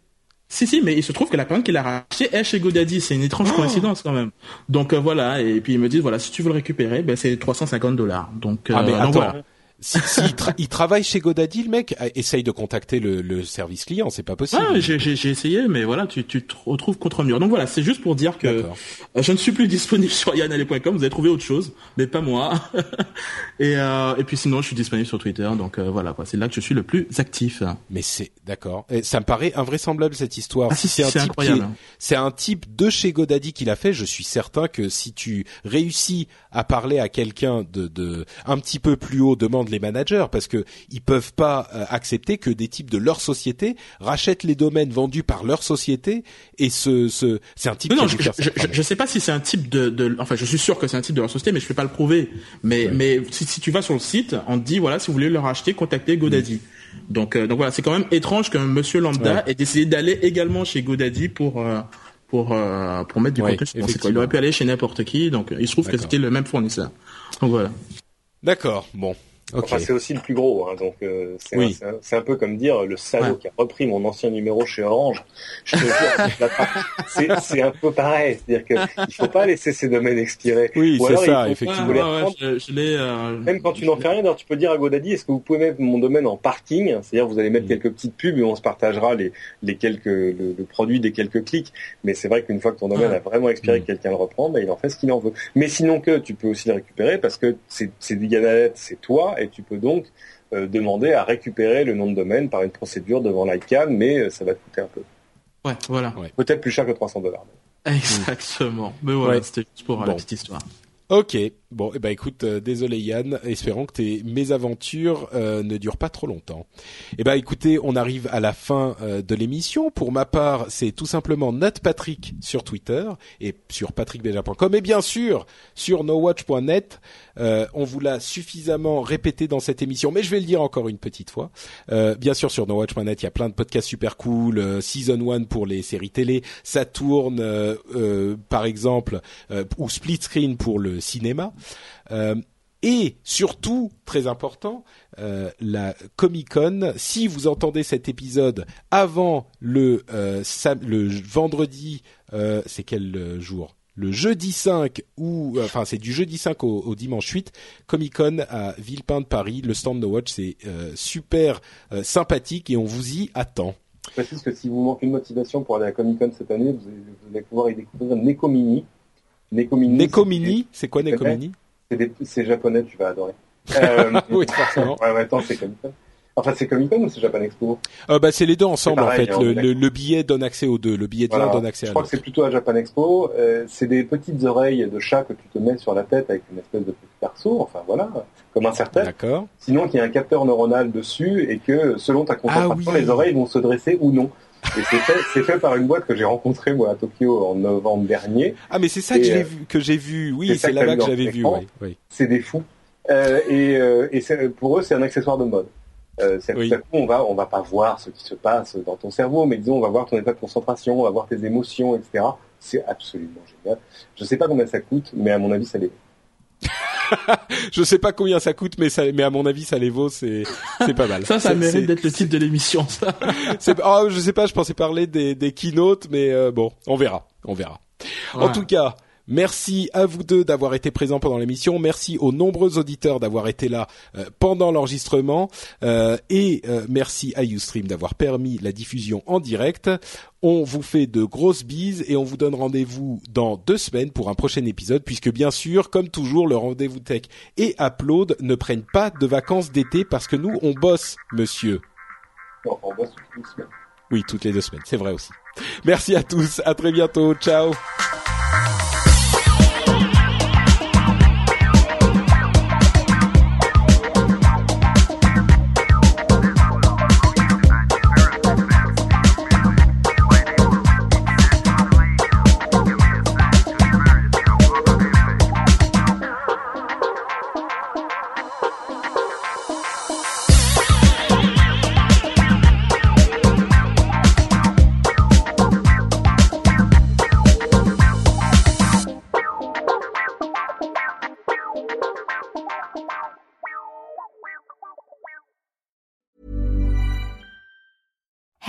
Si si, mais il se trouve que la personne qui l'a racheté est chez Godaddy, c'est une étrange oh coïncidence quand même. Donc euh, voilà, et puis ils me disent voilà, si tu veux le récupérer, ben c'est 350 dollars. Donc, ah mais euh, attends, si, il, travaille chez GoDaddy, le mec, euh, essaye de contacter le, le service client, c'est pas possible. Ah, j'ai essayé, mais voilà, tu, tu te retrouves contre mur. Donc voilà, c'est juste pour dire que euh, je ne suis plus disponible sur yanale.com. Vous avez trouvé autre chose, mais pas moi. <laughs> et, euh, et puis sinon, je suis disponible sur Twitter. Donc euh, voilà, c'est là que je suis le plus actif. Mais c'est d'accord. Ça me paraît invraisemblable cette histoire. Ah, si, c'est incroyable. C'est un type de chez GoDaddy qui l'a fait. Je suis certain que si tu réussis à parler à quelqu'un de, de un petit peu plus haut, demande les managers parce que ils peuvent pas euh, accepter que des types de leur société rachètent les domaines vendus par leur société et ce, ce c'est un type. Non, je, je, sais pas si c'est un type de, de, enfin je suis sûr que c'est un type de leur société, mais je peux pas le prouver. Mais mais si, si, tu vas sur le site, on te dit voilà si vous voulez le racheter, contactez GoDaddy. Donc euh, donc voilà, c'est quand même étrange qu'un monsieur lambda ait décidé d'aller également chez GoDaddy pour euh, pour pour mettre du contenu Il aurait pu aller chez n'importe qui, donc il se trouve que c'était le même fournisseur. Donc voilà. D'accord. Bon, Enfin, c'est aussi le plus gros, hein, donc euh, c'est un, peu comme dire le salaud qui a repris mon ancien numéro chez Orange. Je te <laughs> c'est un peu pareil, c'est-à-dire qu'il faut pas laisser ces domaines expirer. Oui, c'est ça, effectivement. Euh, même quand tu n'en fais rien, tu peux dire à Godaddy, est-ce que vous pouvez mettre mon domaine en parking? C'est-à-dire vous allez mettre mm. quelques petites pubs et on se partagera les, les quelques le, produit des quelques clics. Mais c'est vrai qu'une fois que ton domaine a vraiment expiré, que mm. quelqu'un le reprend, ben, il en fait ce qu'il en veut. Mais sinon que tu peux aussi le récupérer parce que c'est du c'est toi et tu peux donc euh, demander à récupérer le nom de domaine par une procédure devant l'ICANN, mais euh, ça va te coûter un peu. Ouais, voilà. Peut-être plus cher que 300 dollars. Exactement. Mais voilà, c'était juste pour la petite histoire. Ok, bon, eh ben écoute, euh, désolé Yann, espérons que tes mésaventures euh, ne durent pas trop longtemps. Eh ben écoutez, on arrive à la fin euh, de l'émission. Pour ma part, c'est tout simplement NotPatrick sur Twitter et sur patrickbeja.com et bien sûr sur nowatch.net. on vous l'a suffisamment répété dans cette émission, mais je vais le dire encore une petite fois. bien sûr sur nowatch.net, il y a plein de podcasts super cool. Season 1 pour les séries télé, ça tourne par exemple, ou Split Screen pour le cinéma. Euh, et surtout, très important, euh, la Comic Con. Si vous entendez cet épisode avant le euh, vendredi, c'est quel jour? Le jeudi 5 ou enfin c'est du jeudi 5 au, dimanche 8 Comic Con à Villepin de Paris le stand No Watch c'est super sympathique et on vous y attend. Je précise que si vous manquez une motivation pour aller à Comic Con cette année vous allez, pouvoir y découvrir Nekomini Nekomini. Nekomini, c'est quoi Nekomini C'est japonais, tu vas adorer. <laughs> Euh, oui, forcément. Ouais, ouais, attends, c'est Comic Con. Enfin, c'est Comic Con ou c'est Japan Expo euh, bah, C'est les deux ensemble en fait. Hein, le, le, billet donne accès aux deux. Le billet de l'un donne accès à l'autre. Je crois que c'est plutôt à Japan Expo. Euh, c'est des petites oreilles de chat que tu te mets sur la tête avec une espèce de petit perso. Enfin voilà, comme un serre D'accord. Sinon, qu'il y a un capteur neuronal dessus et que selon ta concentration, ah les oreilles vont se dresser ou non. Et c'est fait, c'est fait par une boîte que j'ai rencontrée moi à Tokyo en novembre dernier. Ah mais c'est ça que j'ai euh, vu, que j'ai vu. Oui, c'est là-bas que j'avais vu. Oui, oui. C'est des fous. Euh, et euh, et pour eux, c'est un accessoire de mode. Euh, c'est oui. tout à coup, on va, on va pas voir ce qui se passe dans ton cerveau, mais disons, on va voir ton état de concentration, on va voir tes émotions, etc. C'est absolument génial. Je sais pas combien ça coûte, mais à mon avis, ça l'est. <laughs> je sais pas combien ça coûte, mais ça, mais à mon avis, ça les vaut. C'est, c'est pas mal. <laughs> ça, ça mérite d'être le titre de l'émission. Ça. <laughs> c'est, oh, je sais pas. Je pensais parler des, des keynotes, mais euh, bon, on verra, on verra. En tout cas. Merci à vous deux d'avoir été présents pendant l'émission. Merci aux nombreux auditeurs d'avoir été là euh, pendant l'enregistrement. Euh, et euh, merci à Ustream d'avoir permis la diffusion en direct. On vous fait de grosses bises et on vous donne rendez-vous dans deux semaines pour un prochain épisode puisque bien sûr, comme toujours, le rendez-vous tech et Upload ne prennent pas de vacances d'été parce que nous, on bosse, monsieur. on bosse toutes les semaines. Oui, toutes les deux semaines, c'est vrai aussi. Merci à tous, à très bientôt, ciao.